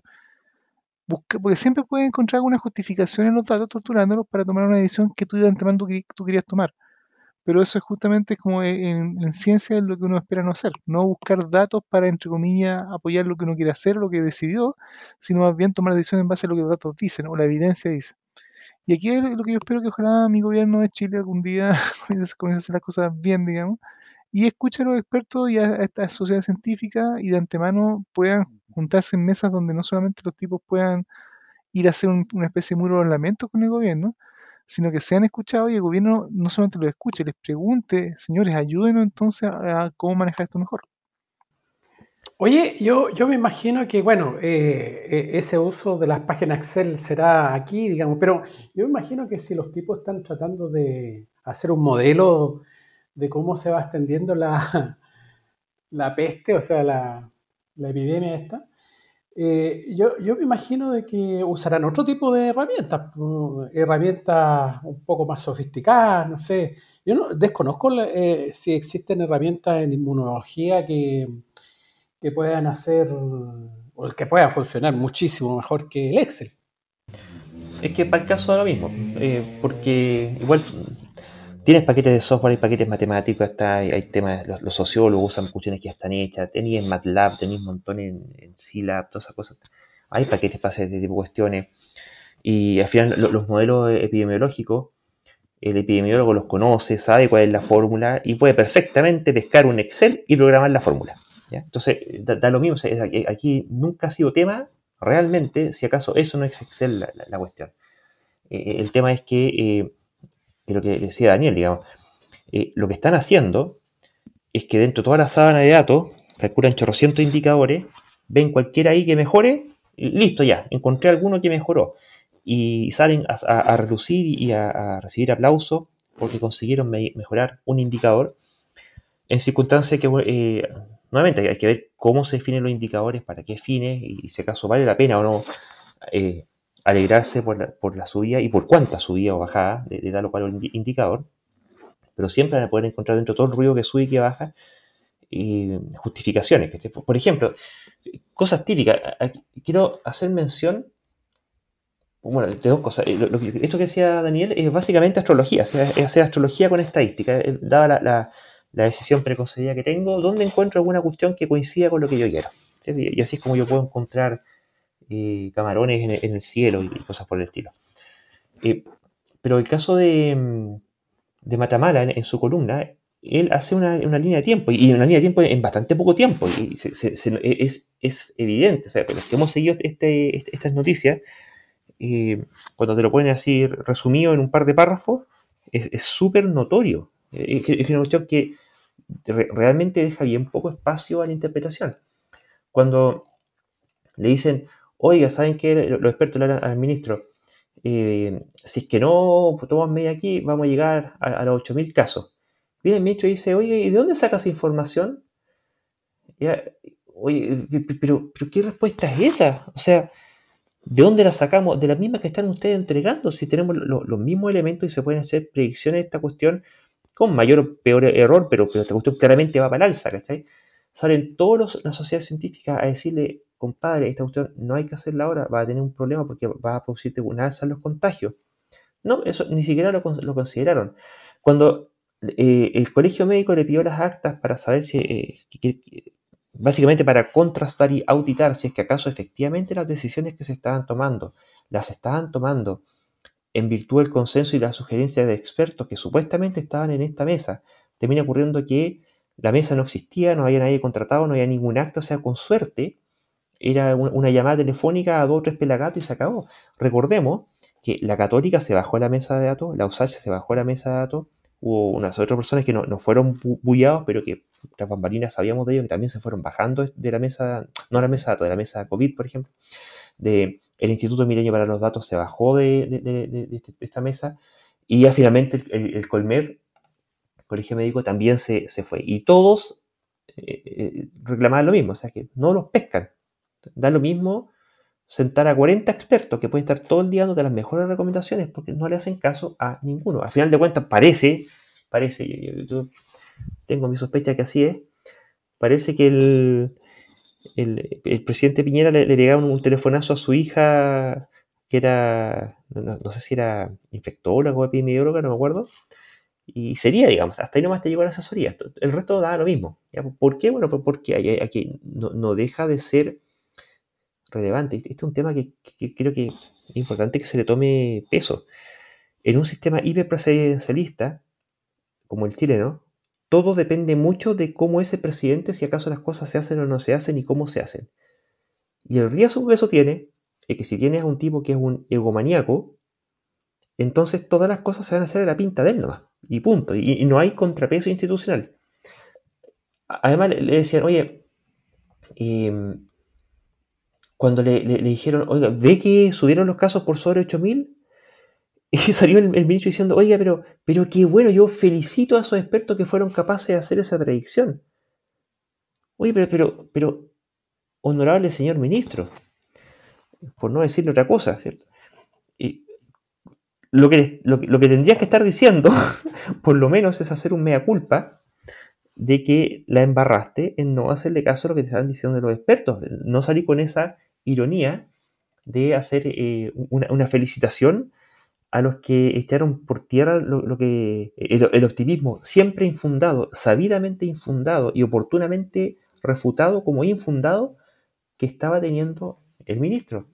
porque siempre puedes encontrar alguna justificación en los datos torturándolos para tomar una decisión que tú de antemano tú, querías tomar. Pero eso es justamente como en, ciencia es lo que uno espera no hacer, no buscar datos para, entre comillas, apoyar lo que uno quiere hacer lo que decidió, sino más bien tomar decisiones en base a lo que los datos dicen o la evidencia dice. Y aquí es lo que yo espero que ojalá mi gobierno de Chile algún día *laughs* comience a hacer las cosas bien, digamos, y escuche a los expertos y a esta sociedad científica y de antemano puedan juntarse en mesas donde no solamente los tipos puedan ir a hacer una especie de muro de ornamento con el gobierno, sino que sean escuchados y el gobierno no solamente los escuche, les pregunte, señores, ayúdenos entonces a, cómo manejar esto mejor. Oye, yo, yo me imagino que, bueno, eh, eh, ese uso de las páginas Excel será aquí, digamos, pero yo me imagino que si los tipos están tratando de hacer un modelo de cómo se va extendiendo la, *laughs* la peste, o sea, la, la epidemia esta, eh, yo, yo, me imagino de que usarán otro tipo de herramientas, herramientas un poco más sofisticadas, no sé. Yo no, desconozco eh, si existen herramientas en inmunología que, que puedan hacer o que puedan funcionar muchísimo mejor que el Excel. Es que para el caso ahora mismo, eh, porque igual Tienes paquetes de software y paquetes matemáticos, está, hay, temas, los, sociólogos usan cuestiones que ya están hechas, tenéis en MATLAB, tenéis un montón en, en C-Lab, todas esas cosas. Hay paquetes para hacer este tipo de cuestiones. Y al final los modelos epidemiológicos el epidemiólogo los conoce, sabe cuál es la fórmula y puede perfectamente pescar un Excel y programar la fórmula. Entonces, da, lo mismo, aquí nunca ha sido tema realmente, si acaso eso no es Excel la, cuestión. Eh, el tema es que, eh, lo que decía Daniel, digamos, lo que están haciendo es que dentro de toda la sábana de datos, calculan chorrocientos indicadores, ven cualquiera ahí que mejore, listo ya, encontré alguno que mejoró. Y salen a, reducir y a, recibir aplausos porque consiguieron mejorar un indicador en circunstancias que, eh, nuevamente, hay que ver cómo se definen los indicadores, para qué fines y si acaso vale la pena o no eh, alegrarse por la, subida y por cuánta subida o bajada de, tal o cual indicador. Pero siempre van a poder encontrar dentro de todo el ruido que sube y que baja justificaciones. Por ejemplo, cosas típicas. Quiero hacer mención, bueno, de dos cosas. esto que decía Daniel es básicamente astrología, es hacer astrología con estadística. Eh, dada la, decisión preconcebida que tengo, ¿dónde encuentro alguna cuestión que coincida con lo que yo quiero? Y así es como yo puedo encontrar camarones en el, cielo y, cosas por el estilo. Eh, pero el caso de, de Matamala en, su columna él hace una, línea de tiempo, y una línea de tiempo en bastante poco tiempo, y es, evidente, o sea, los que hemos seguido este, este estas noticias, eh, cuando te lo ponen así resumido en un par de párrafos, es súper notorio. Es, una cuestión que realmente deja bien poco espacio a la interpretación. Cuando le dicen, oiga, ¿saben qué? Los expertos le al ministro, eh, si es que no tomamos media aquí, vamos a llegar a, a los 8.000 casos. Viene el ministro y dice, oye, ¿y de dónde sacas información? oye, pero, pero ¿qué respuesta es esa? O sea, ¿de dónde la sacamos? De las mismas que están ustedes entregando, si tenemos los mismos elementos y se pueden hacer predicciones de esta cuestión con mayor o peor error, pero, pero esta cuestión claramente va para el alza, ¿cachai? Salen todas las sociedades científicas a decirle, compadre, esta cuestión no hay que hacerla ahora, va a tener un problema porque va a producirte una alza en los contagios. No, eso ni siquiera lo, consideraron. Cuando eh, el colegio médico le pidió las actas para saber si, eh, básicamente para contrastar y auditar si es que acaso efectivamente las decisiones que se estaban tomando, las estaban tomando en virtud del consenso y la sugerencia de expertos que supuestamente estaban en esta mesa. Termina ocurriendo que la mesa no existía, no había nadie contratado, no había ningún acto, o sea, con suerte era una llamada telefónica a dos o tres pelagatos y se acabó. Recordemos que la católica se bajó a la mesa de datos, la USACH se bajó a la mesa de datos, hubo unas otras personas que no, fueron bullados, pero que las bambalinas sabíamos de ellos, que también se fueron bajando de la mesa, no la mesa de la mesa COVID, por ejemplo, de el Instituto Milenio para los Datos se bajó de, este, esta mesa y ya finalmente el, el, Colmed, Colegio Médico, también se, fue. Y todos eh, eh, reclamaban lo mismo, o sea que no los pescan. Da lo mismo sentar a 40 expertos que pueden estar todo el día dando las mejores recomendaciones porque no le hacen caso a ninguno. Al final de cuentas, parece, parece, yo, tengo mi sospecha que así es, parece que el, el, presidente Piñera le, le un, telefonazo a su hija que era, no, sé si era infectóloga o epidemióloga, no me acuerdo, y sería, digamos, hasta ahí nomás te llegó la asesoría. El resto da lo mismo. ¿Por qué? Bueno, porque aquí no, no deja de ser relevante. Este es un tema que, creo que es importante que se le tome peso. En un sistema hiperpresidencialista, como el chileno, todo depende mucho de cómo es el presidente, si acaso las cosas se hacen o no se hacen y cómo se hacen. Y el riesgo que eso tiene es que si tienes a un tipo que es un egomaníaco, entonces todas las cosas se van a hacer a la pinta de él nomás. Y punto. Y, no hay contrapeso institucional. Además le, decían, oye, eh, cuando le, dijeron, oiga, ¿ve que subieron los casos por sobre 8000? *laughs* Y salió el, ministro diciendo, oiga, pero, pero qué bueno, yo felicito a esos expertos que fueron capaces de hacer esa predicción. Oye, pero, pero, honorable señor ministro, por no decirle otra cosa, ¿cierto? Y lo que, lo, lo que tendrías que estar diciendo, *laughs* por lo menos, es hacer un mea culpa de que la embarraste en no hacerle caso a lo que te están diciendo los expertos, no salir con esa ironía de hacer eh, una, felicitación a los que echaron por tierra lo, que el, optimismo siempre infundado, sabidamente infundado y oportunamente refutado como infundado que estaba teniendo el ministro.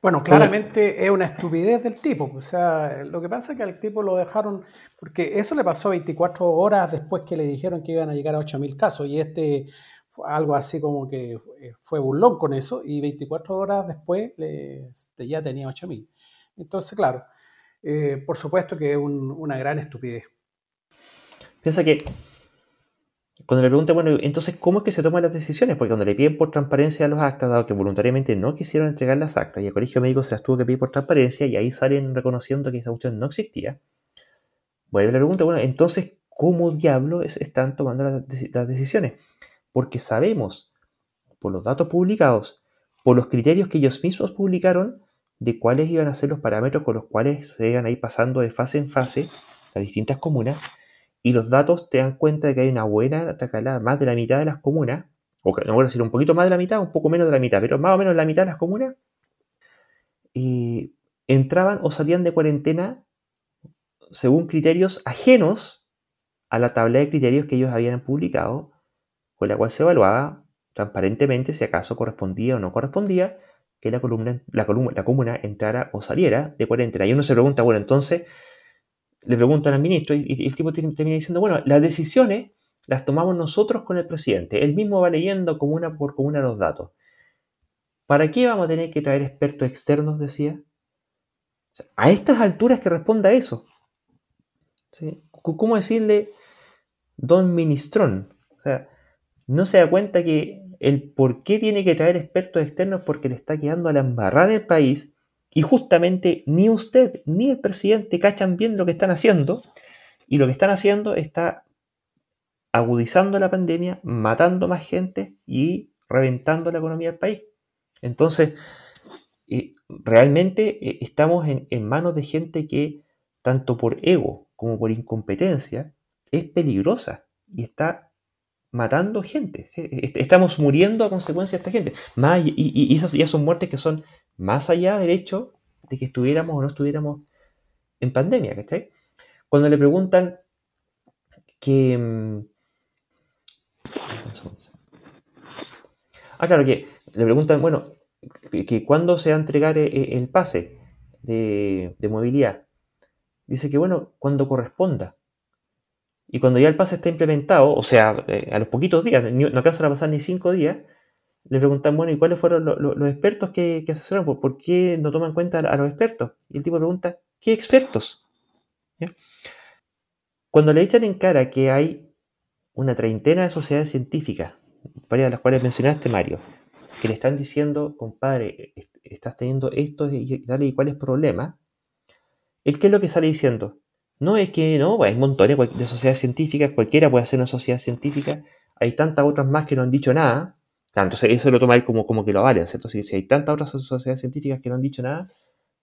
Bueno, claramente es una estupidez del tipo. O sea, lo que pasa es que al tipo lo dejaron, porque eso le pasó 24 horas después que le dijeron que iban a llegar a 8.000 casos y este algo así como que fue burlón con eso y 24 horas después este, ya tenía 8.000. Entonces, claro, eh, por supuesto que es una gran estupidez. Piensa que cuando le pregunta, bueno, entonces, ¿cómo es que se toman las decisiones? Porque cuando le piden por transparencia a los actas, dado que voluntariamente no quisieron entregar las actas y el colegio médico se las tuvo que pedir por transparencia y ahí salen reconociendo que esa cuestión no existía, bueno, le pregunta, bueno, entonces, ¿cómo diablos están tomando las decisiones? Porque sabemos, por los datos publicados, por los criterios que ellos mismos publicaron, de cuáles iban a ser los parámetros con los cuales se iban a ir pasando de fase en fase las distintas comunas y los datos te dan cuenta de que hay una buena más de la mitad de las comunas, o no voy decir un poquito más de la mitad, un poco menos de la mitad, pero más o menos la mitad de las comunas, y entraban o salían de cuarentena según criterios ajenos a la tabla de criterios que ellos habían publicado, con la cual se evaluaba transparentemente si acaso correspondía o no correspondía que la, columna, la, columna, la comuna entrara o saliera de cuarentena. Y uno se pregunta, bueno, entonces, le preguntan al ministro y, el tipo termina diciendo, bueno, las decisiones las tomamos nosotros con el presidente. Él mismo va leyendo comuna por comuna los datos. ¿Para qué vamos a tener que traer expertos externos? Decía. a estas alturas que responda eso. ¿Cómo decirle don ministrón? O sea, no se da cuenta que el por qué tiene que traer expertos externos porque le está quedando a la embarrada el país y justamente ni usted ni el presidente cachan bien lo que están haciendo y lo que están haciendo está agudizando la pandemia, matando más gente y reventando la economía del país. Entonces, eh, realmente eh, estamos en, en manos de gente que, tanto por ego como por incompetencia, es peligrosa y está matando gente. Estamos muriendo a consecuencia de esta gente. Más, y, esas ya son muertes que son más allá del hecho de que estuviéramos o no estuviéramos en pandemia. Cuando le preguntan que... Mm, ah, claro, que le preguntan, bueno, que, cuándo se va a entregar eh, eh, el, pase de, de movilidad. Dice que, bueno, cuando corresponda. Y cuando ya el pase está implementado, o sea, eh, a los poquitos días, no alcanzan a pasar ni cinco días, le preguntan, bueno, ¿y cuáles fueron los expertos que, que asesoraron? ¿Por, qué no toman en cuenta a, los expertos? Y el tipo pregunta, ¿qué expertos? Cuando le echan en cara que hay una treintena de sociedades científicas, varias de las cuales mencionaste, Mario, que le están diciendo, compadre, estás teniendo esto y tal y cuáles problemas, ¿el qué es lo que sale diciendo? No es que no, hay montones de sociedades científicas, cualquiera puede hacer una sociedad científica, hay tantas otras más que no han dicho nada, entonces eso lo toma como, como que lo vale, ¿cierto? Si, si hay tantas otras sociedades científicas que no han dicho nada,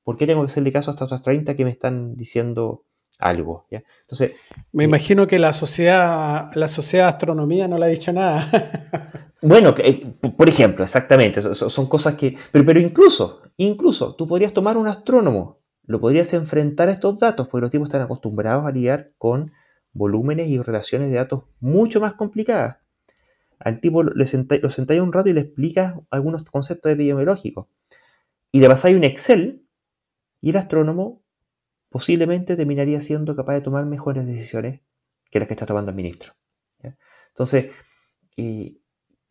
¿por qué tengo que hacerle caso a estas otras 30 que me están diciendo algo? ¿ya? Entonces, me imagino que la sociedad, la sociedad de astronomía no le ha dicho nada. *laughs* bueno, eh, por ejemplo, exactamente, son, cosas que, pero, pero incluso, incluso, tú podrías tomar un astrónomo lo podrías enfrentar a estos datos, porque los tipos están acostumbrados a lidiar con volúmenes y relaciones de datos mucho más complicadas. Al tipo lo sentáis un rato y le explicas algunos conceptos epidemiológicos. Y le pasáis un Excel y el astrónomo posiblemente terminaría siendo capaz de tomar mejores decisiones que las que está tomando el ministro. Entonces,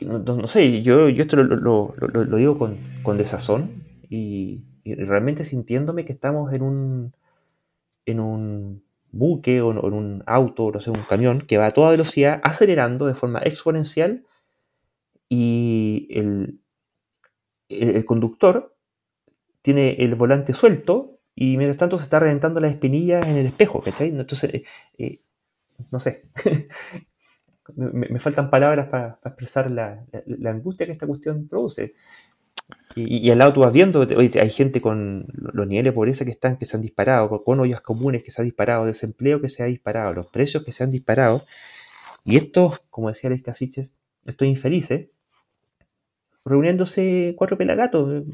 no, sé, yo, esto lo, digo con, con desazón y, y realmente sintiéndome que estamos en un, en un buque o en un auto, no sé, un camión que va a toda velocidad acelerando de forma exponencial y el, el, conductor tiene el volante suelto y mientras tanto se está reventando las espinillas en el espejo, ¿cachai? Entonces, eh, eh, no sé, *laughs* me, faltan palabras para, expresar la, la, angustia que esta cuestión produce. Y, al lado tú vas viendo, hay gente con los niveles de pobreza que están, que se han disparado, con ollas comunes que se han disparado, desempleo que se ha disparado, los precios que se han disparado. Y estos, como decía Alex Casiches, estos infelices, reuniéndose cuatro pelagatos.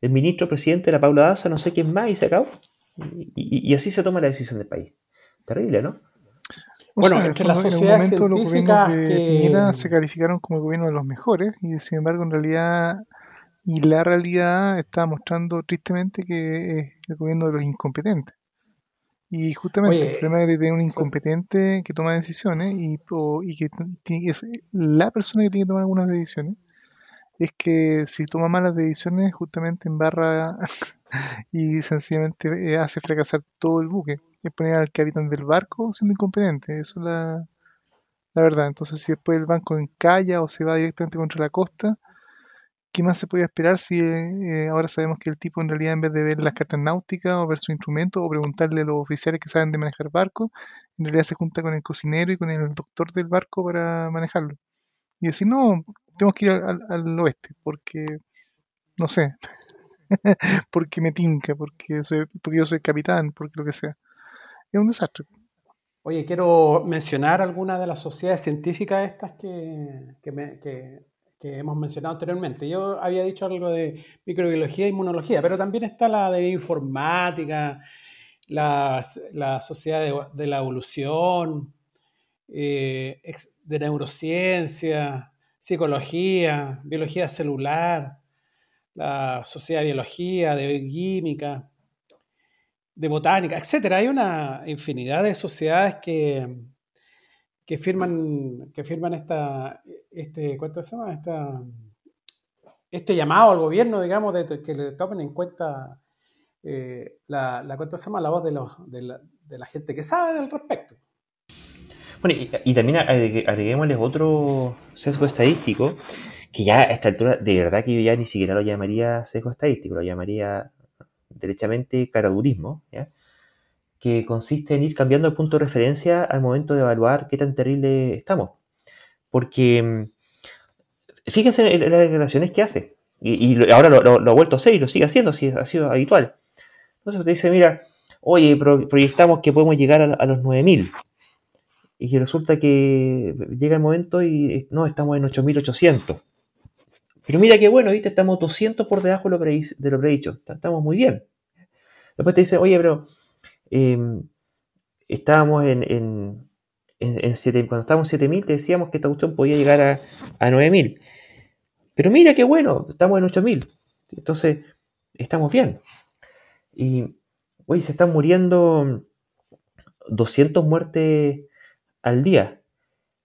El ministro, presidente, la Paula Daza, no sé quién más, y se acabó. Y, así se toma la decisión del país. Terrible, ¿no? Bueno, entre las sociedades científicas que, se calificaron como el gobierno de los mejores y sin embargo en realidad Y la realidad está mostrando tristemente que es el gobierno de los incompetentes. Y justamente el problema de tener un incompetente que toma decisiones y, y que es la persona que tiene que tomar algunas decisiones es que si toma malas decisiones justamente embarra *laughs* y sencillamente eh, hace fracasar todo el buque. Es poner al capitán del barco siendo incompetente. Eso es la, la verdad. Entonces si después el banco encalla o se va directamente contra la costa, ¿qué más se puede esperar si eh, ahora sabemos que el tipo en realidad en vez de ver las cartas náuticas o ver su instrumento o preguntarle a los oficiales que saben de manejar barco, en realidad se junta con el cocinero y con el doctor del barco para manejarlo? Y decir, no, tenemos que ir al, oeste porque, no sé, *laughs* porque me tinca, porque, soy, porque yo soy capitán, porque lo que sea. Es un desastre. Oye, quiero mencionar algunas de las sociedades científicas estas que, que, hemos mencionado anteriormente. Yo había dicho algo de microbiología e inmunología, pero también está la de informática, la, la sociedad de, la evolución, eh, de neurociencia, psicología, biología celular, la sociedad de biología, de bioquímica, de botánica, etc. Hay una infinidad de sociedades que, que firman, que firman esta, este, ¿cuánto se llama? Esta, este llamado al gobierno, digamos, de que le tomen en cuenta eh, la, la, ¿cuánto se llama? la voz de, los, de, la, de la gente que sabe al respecto. Bueno, y, también agreguémosles otro sesgo estadístico, que ya a esta altura, de verdad que yo ya ni siquiera lo llamaría sesgo estadístico, lo llamaría derechamente caradurismo, ¿ya? que consiste en ir cambiando el punto de referencia al momento de evaluar qué tan terrible estamos. Porque mm, fíjense en, las declaraciones que hace, y, ahora lo, ha vuelto a hacer y lo sigue haciendo, si ha sido habitual. Entonces usted dice, mira, oye, proyectamos que podemos llegar a, a los 9000 y resulta que llega el momento y no, estamos en 8800. Pero mira qué bueno, ¿viste? Estamos 200 por debajo de lo, predicho. Estamos muy bien. Después te dice, oye, pero em, estábamos en, cuando estábamos en 7000 te decíamos que esta cuestión podía llegar a, a 9000. Pero mira qué bueno, estamos en 8000. Entonces, estamos bien. Y, oye, se están muriendo 200 muertes al día.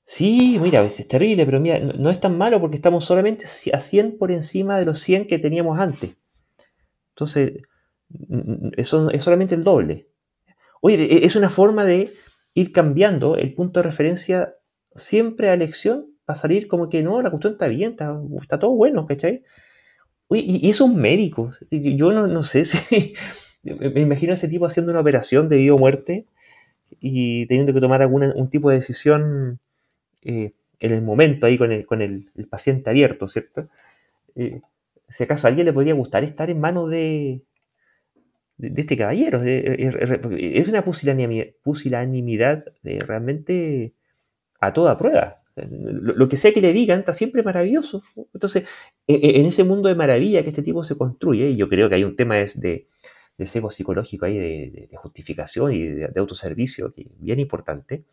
Sí, mira, es terrible, pero mira, no, es tan malo porque estamos solamente a 100 por encima de los 100 que teníamos antes. Entonces, eso es solamente el doble. Oye, e, es una forma de ir cambiando el punto de referencia siempre a elección para salir como que no, la cuestión está bien, está, todo bueno, ¿cachai? Oye, y, es un médico. Yo no, no sé *laughs* si. Me imagino a ese tipo haciendo una operación de vida o muerte y teniendo que tomar algún tipo de decisión eh, en el momento ahí con el, con el, paciente abierto, ¿cierto? Eh, si acaso a alguien le podría gustar estar en manos de, de, este caballero. es una pusilanimidad, realmente a toda prueba. Lo, que sea que le digan está siempre maravilloso. Entonces, e, e, en ese mundo de maravilla que este tipo se construye, y yo creo que hay un tema es de, de psicológico ahí, de, justificación y de, autoservicio, que bien importante,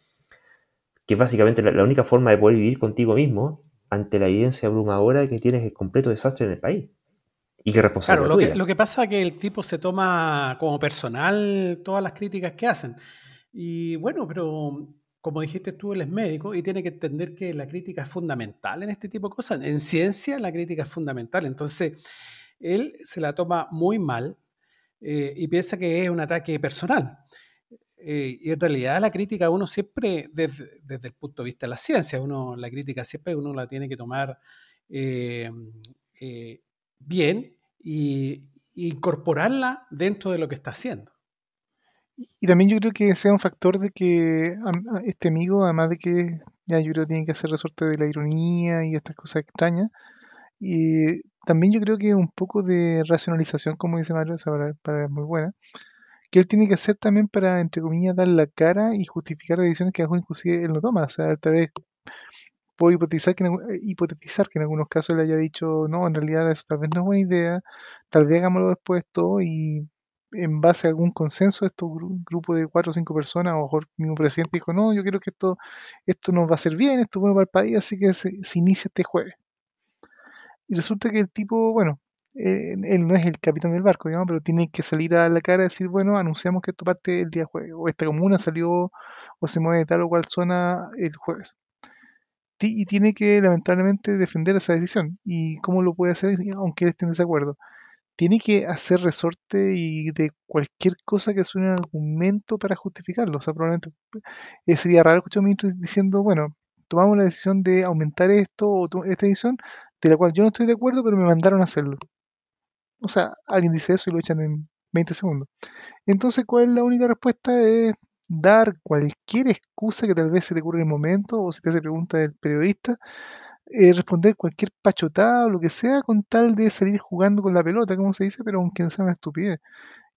que es básicamente la, única forma de poder vivir contigo mismo ante la evidencia abrumadora que tienes el completo desastre en el país. Y que responsable. Claro, lo que, lo que pasa es que el tipo se toma como personal todas las críticas que hacen. Y bueno, pero como dijiste tú, él es médico y tiene que entender que la crítica es fundamental en este tipo de cosas. En ciencia la crítica es fundamental. Entonces, él se la toma muy mal eh, y piensa que es un ataque personal. Eh, y en realidad la crítica uno siempre, desde, el punto de vista de la ciencia, uno, la crítica siempre uno la tiene que tomar eh, bien e incorporarla dentro de lo que está haciendo. Y también yo creo que sea un factor de que este amigo, además de que ya yo creo que tiene que hacer resorte de la ironía y estas cosas extrañas, y también yo creo que un poco de racionalización, como dice Mario, esa palabra es muy buena, que él tiene que hacer también para, entre comillas, dar la cara y justificar decisiones que a lo inclusive él no toma. O sea, tal vez puedo hipotetizar que, en, eh, hipotetizar que en algunos casos le haya dicho, no, en realidad eso tal vez no es buena idea, tal vez hagámoslo después todo y en base a algún consenso estos grupo de cuatro o cinco personas, o mejor mismo presidente dijo, no, yo quiero que esto, esto nos va a hacer bien, esto es bueno para el país, así que se inicia este jueves. Y resulta que el tipo, bueno, eh, él no es el capitán del barco, digamos, pero tiene que salir a la cara y decir, bueno, anunciamos que esto parte el día jueves, o esta comuna salió o se mueve de tal o cual zona el jueves. Y tiene que lamentablemente defender esa decisión. ¿Y cómo lo puede hacer aunque él esté en desacuerdo? Tiene que hacer resorte y de cualquier cosa que suene un argumento para justificarlo. O sea, probablemente eh, sería raro escuchar a un ministro diciendo, bueno, tomamos la decisión de aumentar esto o esta edición, de la cual yo no estoy de acuerdo, pero me mandaron a hacerlo. O sea, alguien dice eso y lo echan en 20 segundos. Entonces, ¿cuál es la única respuesta? Es dar cualquier excusa que tal vez se te ocurra en el momento o si te hace pregunta del periodista, eh, responder cualquier pachotada o lo que sea con tal de salir jugando con la pelota, como se dice, pero aunque no sea una estupidez.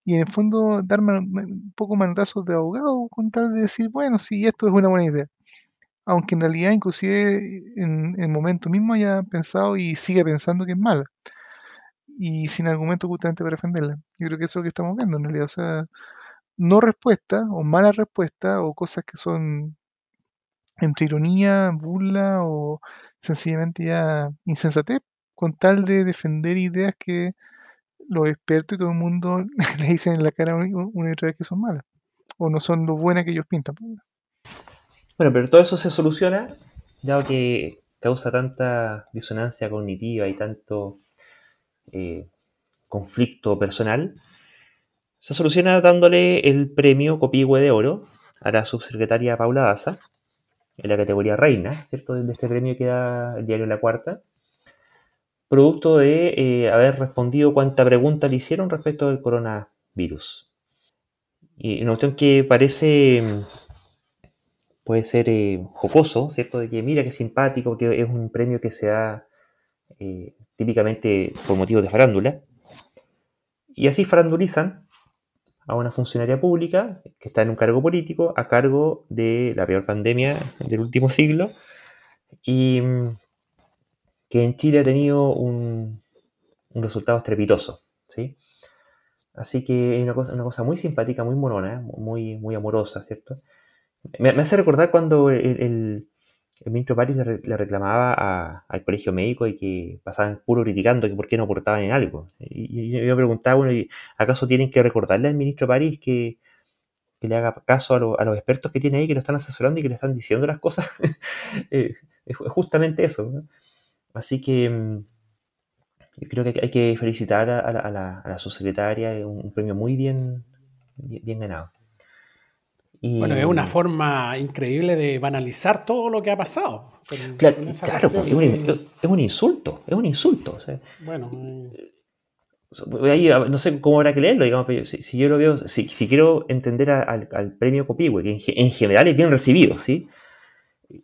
Y en el fondo dar un poco manotazos de abogado con tal de decir, bueno, sí, esto es una buena idea. Aunque en realidad inclusive en el momento mismo haya pensado y sigue pensando que es mala y sin argumento justamente para defenderla. Yo creo que eso es lo que estamos viendo en realidad. O sea, no respuesta o mala respuesta o cosas que son entre ironía, burla o sencillamente ya insensatez con tal de defender ideas que los expertos y todo el mundo *laughs* le dicen en la cara una y otra vez que son malas o no son lo buenas que ellos pintan. Bueno, pero todo eso se soluciona dado que causa tanta disonancia cognitiva y tanto eh, conflicto personal, se soluciona dándole el premio Copihue de Oro a la subsecretaria Paula Daza, en la categoría reina, ¿cierto? De este premio que da el diario La Cuarta, producto de eh, haber respondido cuánta pregunta le hicieron respecto del coronavirus. Y una cuestión que parece, puede ser eh, jocoso, ¿cierto? De que mira qué simpático, que es un premio que se da típicamente por motivos de farándula. Y así farandulizan a una funcionaria pública que está en un cargo político a cargo de la peor pandemia del último siglo y mm, que en Chile ha tenido un, resultado estrepitoso. ¿sí? Así que es una cosa, una cosa muy simpática, muy morona, muy, muy amorosa, ¿cierto? Me, hace recordar cuando el el ministro París le, reclamaba al colegio médico y que pasaban puro criticando que por qué no aportaban en algo. Y, yo me preguntaba, bueno, ¿acaso tienen que recordarle al ministro París que, le haga caso a, los expertos que tiene ahí, que lo están asesorando y que le están diciendo las cosas? *laughs* Eh, es justamente eso. Así que mm, yo creo que hay que felicitar a, la, subsecretaria, es un, premio muy bien, bien ganado. Bueno, es una forma increíble de banalizar todo lo que ha pasado. claro, es, un, insulto, es un insulto. bueno, no sé cómo habrá que leerlo, digamos, pero si, yo lo veo, si, quiero entender al, premio Copihue, que en, general es bien recibido, ¿sí?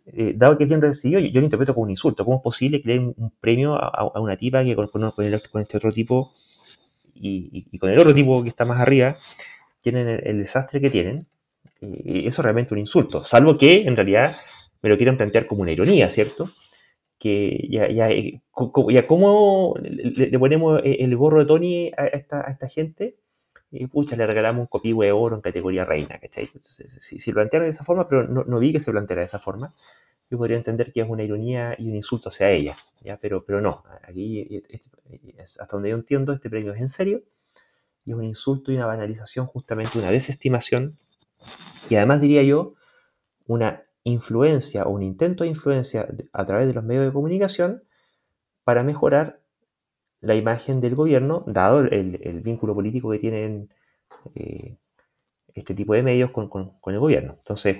Eh, dado que es bien recibido, yo, lo interpreto como un insulto. ¿Cómo es posible que le den un premio a, una tipa que con, este otro tipo y, con el otro tipo que está más arriba tienen el desastre que tienen? Y eso es realmente un insulto, salvo que en realidad me lo quieran plantear como una ironía, ¿cierto? Que ya, ya, eh, ya cómo le, ponemos e, el gorro de Tony a esta, a esta gente, y pucha, le regalamos un copihue de oro en categoría reina, ¿cachai? si, si, lo plantearon de esa forma, pero no, no, vi que se planteara de esa forma, yo podría entender que es una ironía y un insulto hacia ella, ¿ya? Pero, pero no, aquí, hasta donde yo entiendo, este premio es en serio, y es un insulto y una banalización, justamente una desestimación y además diría yo, una influencia o un intento de influencia a través de los medios de comunicación para mejorar la imagen del gobierno, dado el, vínculo político que tienen eh, este tipo de medios con, el gobierno. Entonces,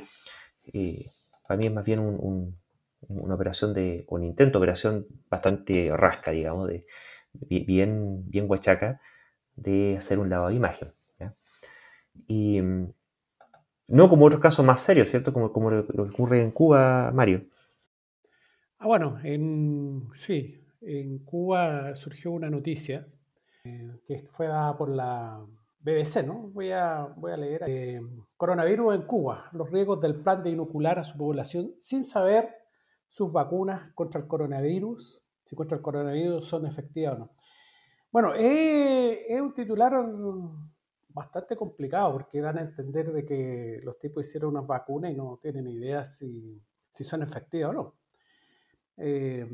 eh, para mí es más bien una operación de, un intento operación bastante rasca, digamos, de, bien, bien guachaca, de hacer un lavado de imagen. Y no como otros casos más serios, ¿cierto? Como, lo, que ocurre en Cuba, Mario. Ah, bueno, en, sí, en Cuba surgió una noticia eh, que fue dada por la BBC, ¿no? Voy a, voy a leer. Eh, coronavirus en Cuba, los riesgos del plan de inocular a su población sin saber sus vacunas contra el coronavirus, si contra el coronavirus son efectivas o no. Bueno, es un titular bastante complicado porque dan a entender de que los tipos hicieron unas vacunas y no tienen idea si, si son efectivas o no. Eh,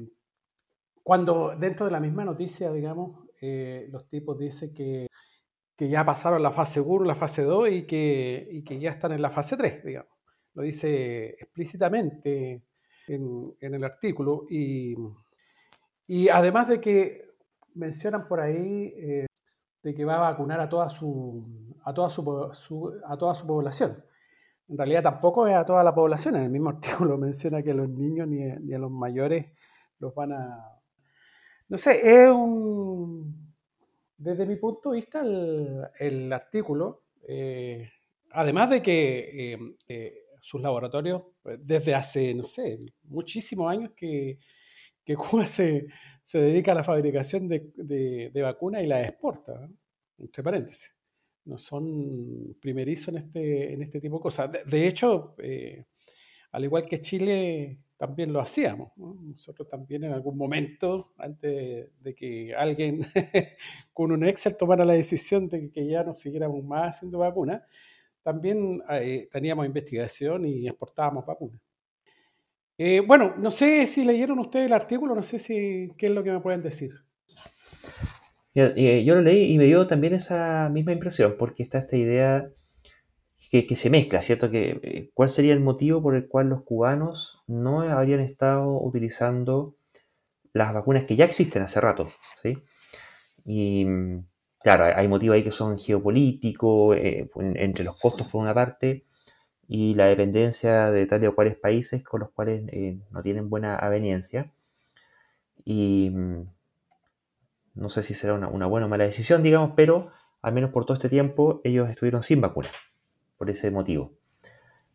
cuando dentro de la misma noticia, digamos, eh, los tipos dicen que, que, ya pasaron la fase 1, la fase 2 y que, y que ya están en la fase 3, digamos. Lo dice explícitamente en, en el artículo. Y, y, además de que mencionan por ahí eh, de que va a vacunar a toda su, a toda su, su, a toda su población. En realidad tampoco es a toda la población. En el mismo *laughs* artículo menciona que a los niños ni, ni a los mayores los van a... No sé, es un... Desde mi punto de vista, el, el artículo, eh, además de que eh, eh, sus laboratorios, desde hace, no sé, muchísimos años que, que Cuba se, se, dedica a la fabricación de, de, de vacunas y las exporta, ¿no? entre paréntesis. No son primerizos en este, en este tipo de cosas. De, hecho, al igual que Chile también lo hacíamos. ¿no? Nosotros también en algún momento, antes de que alguien *laughs* con un Excel tomara la decisión de que ya no siguiéramos más haciendo vacunas, también eh, teníamos investigación y exportábamos vacunas. Eh, bueno, no sé si leyeron ustedes el artículo, no sé si qué es lo que me pueden decir. Yo lo leí y me dio también esa misma impresión, porque está esta idea que, se mezcla, ¿cierto? Que, eh, ¿Cuál sería el motivo por el cual los cubanos no habrían estado utilizando las vacunas que ya existen hace rato? ¿sí? Y claro, hay motivos ahí que son geopolíticos, eh, entre los costos por una parte y la dependencia de tales o cuales países con los cuales eh, no tienen buena aveniencia. Y no sé si será una, buena o mala decisión, digamos, pero al menos por todo este tiempo ellos estuvieron sin vacunas por ese motivo.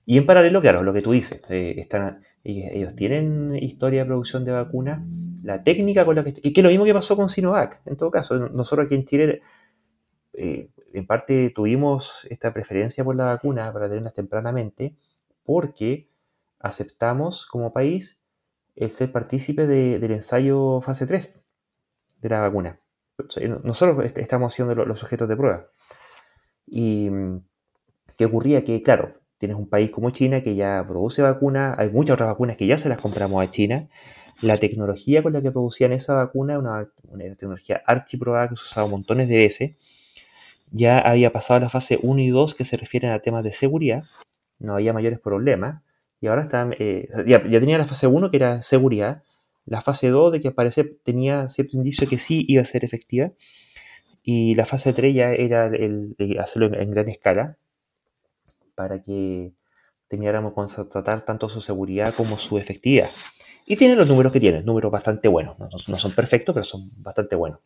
Y en paralelo, claro, lo que tú dices, eh, están, ellos, tienen historia de producción de vacunas, la técnica con la que... Y que lo mismo que pasó con Sinovac, en todo caso. Nosotros aquí en Chile, eh, en parte tuvimos esta preferencia por la vacuna para tenerlas tempranamente, porque aceptamos como país el ser partícipe de, del ensayo fase 3 de la vacuna. Nosotros estamos siendo los sujetos de prueba. Y ¿Qué ocurría? Que, claro, tienes un país como China que ya produce vacunas, hay muchas otras vacunas que ya se las compramos a China. La tecnología con la que producían esa vacuna, una, una tecnología archiprobada que se usaba montones de veces, ya había pasado la fase 1 y 2 que se refieren a temas de seguridad, no había mayores problemas, y ahora está, eh, ya, tenía la fase 1 que era seguridad, la fase 2 de que parece tenía cierto indicio que sí iba a ser efectiva, y la fase 3 ya era el, hacerlo en, gran escala, para que termináramos con tratar tanto su seguridad como su efectividad. Y tiene los números que tiene, números bastante buenos. No, no son perfectos, pero son bastante buenos.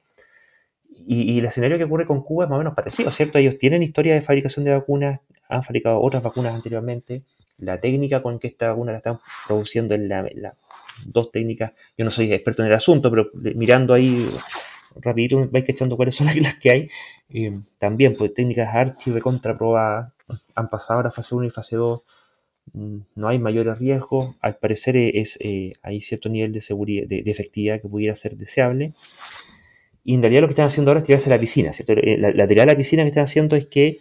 Y, el escenario que ocurre con Cuba es más o menos parecido, ¿cierto? Ellos tienen historia de fabricación de vacunas, han fabricado otras vacunas anteriormente. La técnica con que esta vacuna la están produciendo es la, dos técnicas. Yo no soy experto en el asunto, pero mirando ahí rapidito vais cachando cuáles son *laughs* las que hay. Eh, también, pues técnicas archi recontraprobadas, han pasado la fase 1 y fase 2, mm, no hay mayores riesgos, al parecer es, eh, hay cierto nivel de, seguridad, de, efectividad que pudiera ser deseable. Y en realidad lo que están haciendo ahora es tirarse a la piscina, ¿cierto? Eh, la, tirada a la piscina que están haciendo es que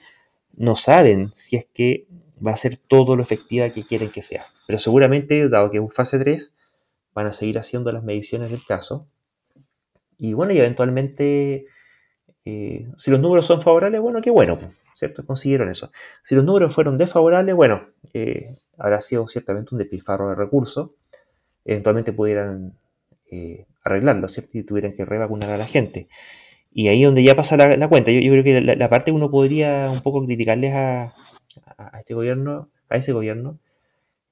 no saben si es que va a ser todo lo efectiva que quieren que sea. Pero seguramente, dado que es un fase 3, van a seguir haciendo las mediciones del caso. Y bueno, y eventualmente, eh, si los números son favorables, bueno, qué bueno. ¿cierto? Consiguieron eso. Si los números fueron desfavorables, bueno, eh, habrá sido ciertamente un despilfarro de recursos. Eventualmente pudieran arreglarlo, ¿cierto? Y tuvieran que revacunar a la gente. Y ahí donde ya pasa la, cuenta. Yo, creo que la, parte que uno podría un poco criticarles a, este gobierno, a ese gobierno,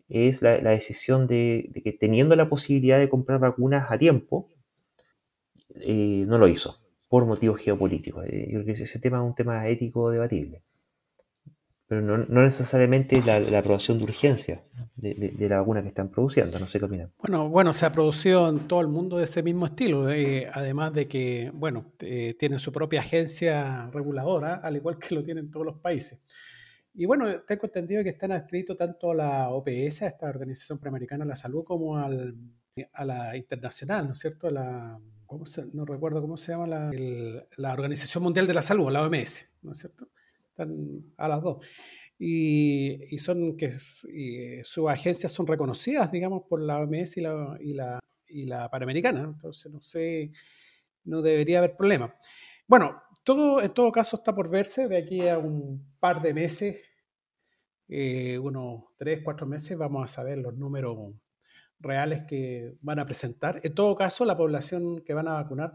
es la, la decisión de, de, que teniendo la posibilidad de comprar vacunas a tiempo, eh, no lo hizo por motivos geopolíticos. Eh, yo creo que ese tema es un tema ético debatible. Pero no, no necesariamente la, la, aprobación de urgencia de, de, de, la vacuna que están produciendo. No sé qué opinan. Bueno, bueno, se ha producido en todo el mundo de ese mismo estilo. Eh, además de que, bueno, eh, tienen su propia agencia reguladora, al igual que lo tienen todos los países. Y bueno, tengo entendido que están adscritos tanto a la OPS, a esta Organización Panamericana de la Salud, como al, a la internacional, ¿no es cierto? La, se, no recuerdo cómo se llama la, el, la, Organización Mundial de la Salud, la OMS, ¿no es cierto? Están a las dos. Y, y son que y sus agencias son reconocidas, digamos, por la OMS y la, y la, y la Panamericana. Entonces, no sé, no debería haber problema. Bueno, todo, en todo caso está por verse de aquí a un par de meses, eh, unos tres, cuatro meses, vamos a saber los números reales que van a presentar. En todo caso, la población que van a vacunar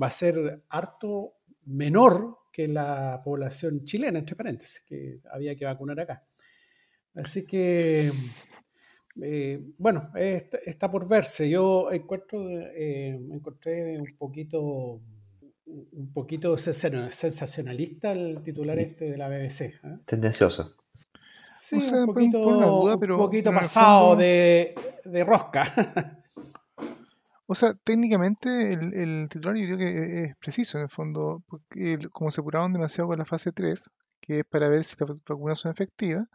va a ser harto menor que la población chilena, entre paréntesis, que había que vacunar acá. Así que, eh, bueno, está, por verse. Yo encuentro, eh, encontré un poquito un poquito sensacionalista el titular este de la BBC. ¿eh? Tendencioso. Sí, un poquito, pasado de, rosca. *laughs* o sea, técnicamente el, titular yo creo que es preciso en el fondo, porque como se apuraron demasiado con la fase 3, que es para ver si las vacunas son efectivas,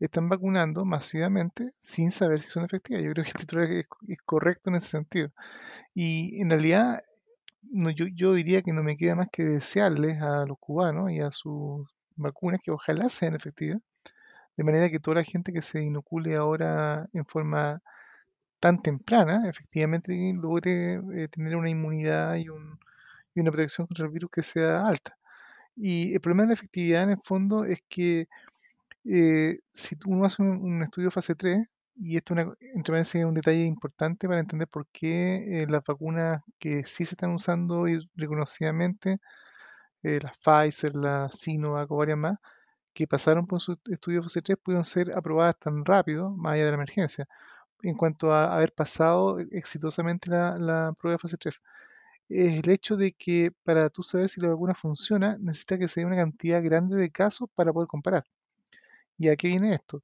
están vacunando masivamente sin saber si son efectivas. Yo creo que el titular es, es correcto en ese sentido. Y en realidad no, yo, yo diría que no me queda más que desearles a los cubanos y a sus vacunas que ojalá sean efectivas, de manera que toda la gente que se inocule ahora en forma tan temprana, efectivamente logre eh, tener una inmunidad y, un, una protección contra el virus que sea alta. Y el problema de la efectividad en el fondo es que eh, si uno hace un, un, estudio fase 3, y esto una, entre es un detalle importante para entender por qué eh, las vacunas que sí se están usando y reconocidamente, eh, las Pfizer, las Sinovac o varias más, que pasaron por su estudio fase 3 pudieron ser aprobadas tan rápido, más allá de la emergencia, en cuanto a haber pasado exitosamente la, prueba de fase 3. Es el hecho de que para tú saber si la vacuna funciona, necesita que se dé una cantidad grande de casos para poder comparar. ¿Y a qué viene esto?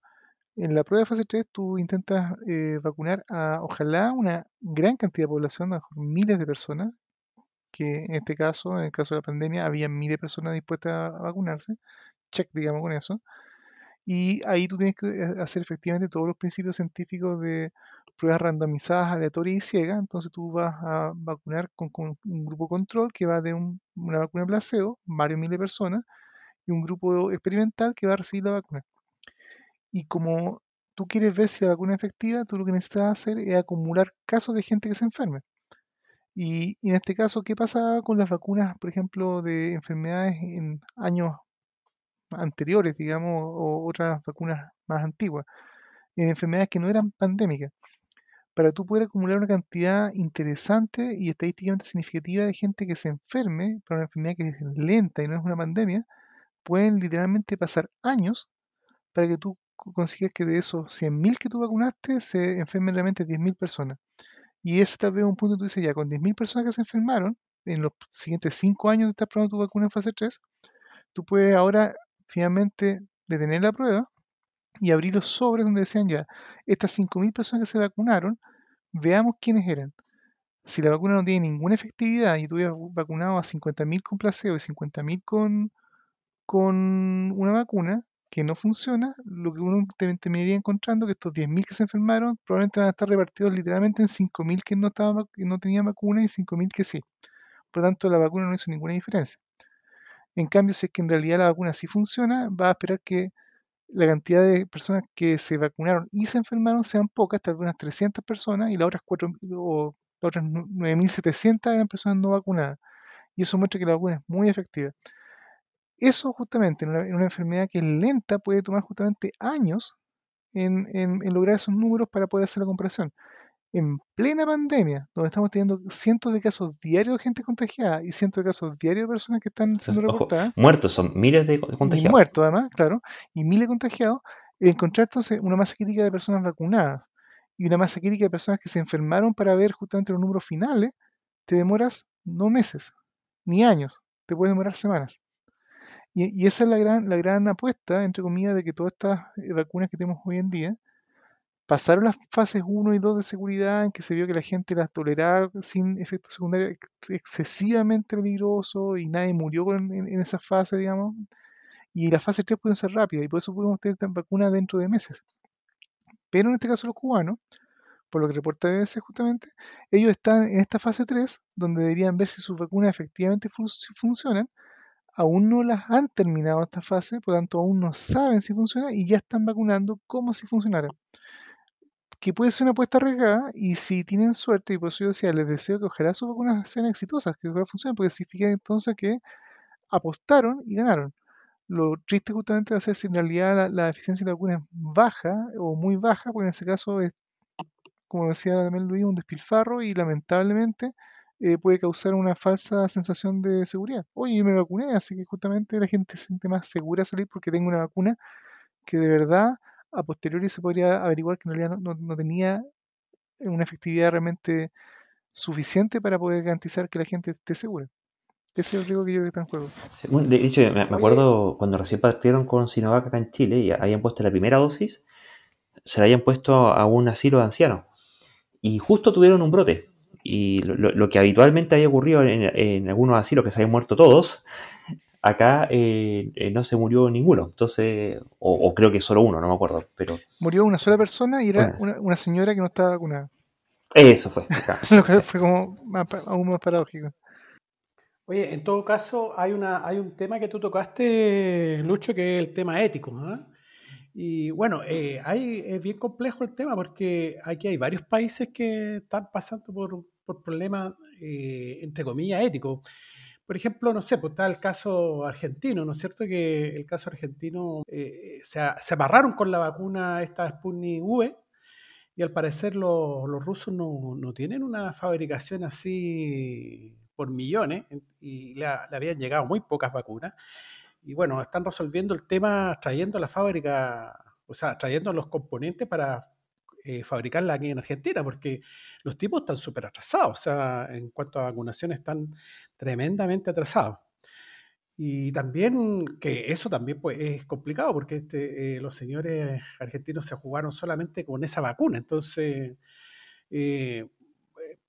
En la prueba de fase 3 tú intentas eh, vacunar a, ojalá, una gran cantidad de población, a miles de personas, que en este caso, en el caso de la pandemia, había miles de personas dispuestas a, vacunarse, check, digamos, con eso. Y ahí tú tienes que eh, hacer efectivamente todos los principios científicos de pruebas randomizadas, aleatorias y ciegas. Entonces tú vas a vacunar con, un grupo control que va de una vacuna placebo, varios miles de personas, y un grupo experimental que va a recibir la vacuna. Y como tú quieres ver si la vacuna es efectiva, tú lo que necesitas hacer es acumular casos de gente que se enferme. Y, en este caso, ¿qué pasa con las vacunas, por ejemplo, de enfermedades en años anteriores, digamos, o otras vacunas más antiguas, en enfermedades que no eran pandémicas? Para tú poder acumular una cantidad interesante y estadísticamente significativa de gente que se enferme para una enfermedad que es lenta y no es una pandemia, pueden literalmente pasar años para que tú consigues que de esos 100.000 que tú vacunaste se enfermen realmente 10.000 personas. Y ese tal vez es un punto que tú dices, ya, con 10.000 personas que se enfermaron, en los siguientes 5 años de estar probando tu vacuna en fase 3, tú puedes ahora finalmente detener la prueba y abrir los sobres donde decían ya, estas 5.000 personas que se vacunaron, veamos quiénes eran. Si la vacuna no tiene ninguna efectividad y tú hubieras vacunado a 50.000 con placebo y 50.000 con, con una vacuna, que no funciona, lo que uno terminaría encontrando que estos 10.000 que se enfermaron probablemente van a estar repartidos literalmente en 5.000 que no, estaban, que no tenían vacuna y 5.000 que sí. Por lo tanto, la vacuna no hizo ninguna diferencia. En cambio, si es que en realidad la vacuna sí funciona, va a esperar que la cantidad de personas que se vacunaron y se enfermaron sean pocas, tal vez unas 300 personas, y las otras, 4, o las otras 9.700 eran personas no vacunadas. Y eso muestra que la vacuna es muy efectiva. Eso justamente en una, enfermedad que es lenta puede tomar justamente años en, lograr esos números para poder hacer la comparación. En plena pandemia, donde estamos teniendo cientos de casos diarios de gente contagiada y cientos de casos diarios de personas que están siendo reportadas. muertos, son miles de contagiados. Y muertos además, claro, y miles de contagiados, encontrar entonces una masa crítica de personas vacunadas y una masa crítica de personas que se enfermaron para ver justamente los números finales, te demoras no meses, ni años, te puede demorar semanas. Y, esa es la gran, la gran apuesta, entre comillas, de que todas estas eh, vacunas que tenemos hoy en día pasaron las fases 1 y 2 de seguridad, en que se vio que la gente las toleraba sin efectos secundarios excesivamente peligrosos y nadie murió en, esa fase, digamos. Y las fases 3 pueden ser rápidas y por eso podemos tener vacunas dentro de meses. Pero en este caso los cubanos, por lo que reporta BBC justamente, ellos están en esta fase 3, donde deberían ver si sus vacunas efectivamente funcionan, aún no las han terminado esta fase, por lo tanto aún no saben si funciona y ya están vacunando como si funcionara. Que puede ser una apuesta arriesgada y si tienen suerte, y por eso yo decía, les deseo que ojalá sus vacunas sean exitosas, que ojalá funcionen, porque significa entonces que apostaron y ganaron. Lo triste justamente va a ser si en realidad la, la eficiencia de la vacuna es baja o muy baja, porque en ese caso es, como decía también Luis, un despilfarro y lamentablemente eh, puede causar una falsa sensación de seguridad. Oye, yo me vacuné, así que justamente la gente se siente más segura salir porque tengo una vacuna que de verdad a posteriori se podría averiguar que en realidad no, no- no tenía una efectividad realmente suficiente para poder garantizar que la gente esté segura. Ese es el riesgo que yo creo que está en juego. Sí, bueno, de hecho, me, me Oye. acuerdo cuando recién partieron con Sinovac acá en Chile y habían puesto la primera dosis, se la habían puesto a un asilo de ancianos. Y justo tuvieron un brote. Y lo, lo- lo que habitualmente había ocurrido en, en algunos asilos que se habían muerto todos, acá eh, eh, no se murió ninguno. Entonces, o, o creo que solo uno, no me acuerdo. Pero Murió una sola persona y era Una. una, señora que no estaba vacunada. eso fue. *laughs* Lo cual fue como más aún más paradójico. Oye, en todo caso, hay, una, hay un tema que tú tocaste, Lucho, que es el tema ético. ¿ah? Y bueno, eh, hay, es bien complejo el tema porque aquí hay varios países que están pasando por, por problemas, eh, entre comillas, éticos. Por ejemplo, no sé, pues está el caso argentino, ¿no es cierto? Que el caso argentino eh, se, se amarraron con la vacuna esta Sputnik V y al parecer lo- los rusos no, no tienen una fabricación así por millones y le habían llegado muy pocas vacunas. Y bueno, están resolviendo el tema trayendo la fábrica, o sea, trayendo los componentes para eh, fabricarla aquí en Argentina, porque los tipos están súper atrasados, o sea, en cuanto a vacunación están tremendamente atrasados. Y también que eso también pues, es complicado porque este, eh, los señores argentinos se jugaron solamente con esa vacuna. Entonces, eh,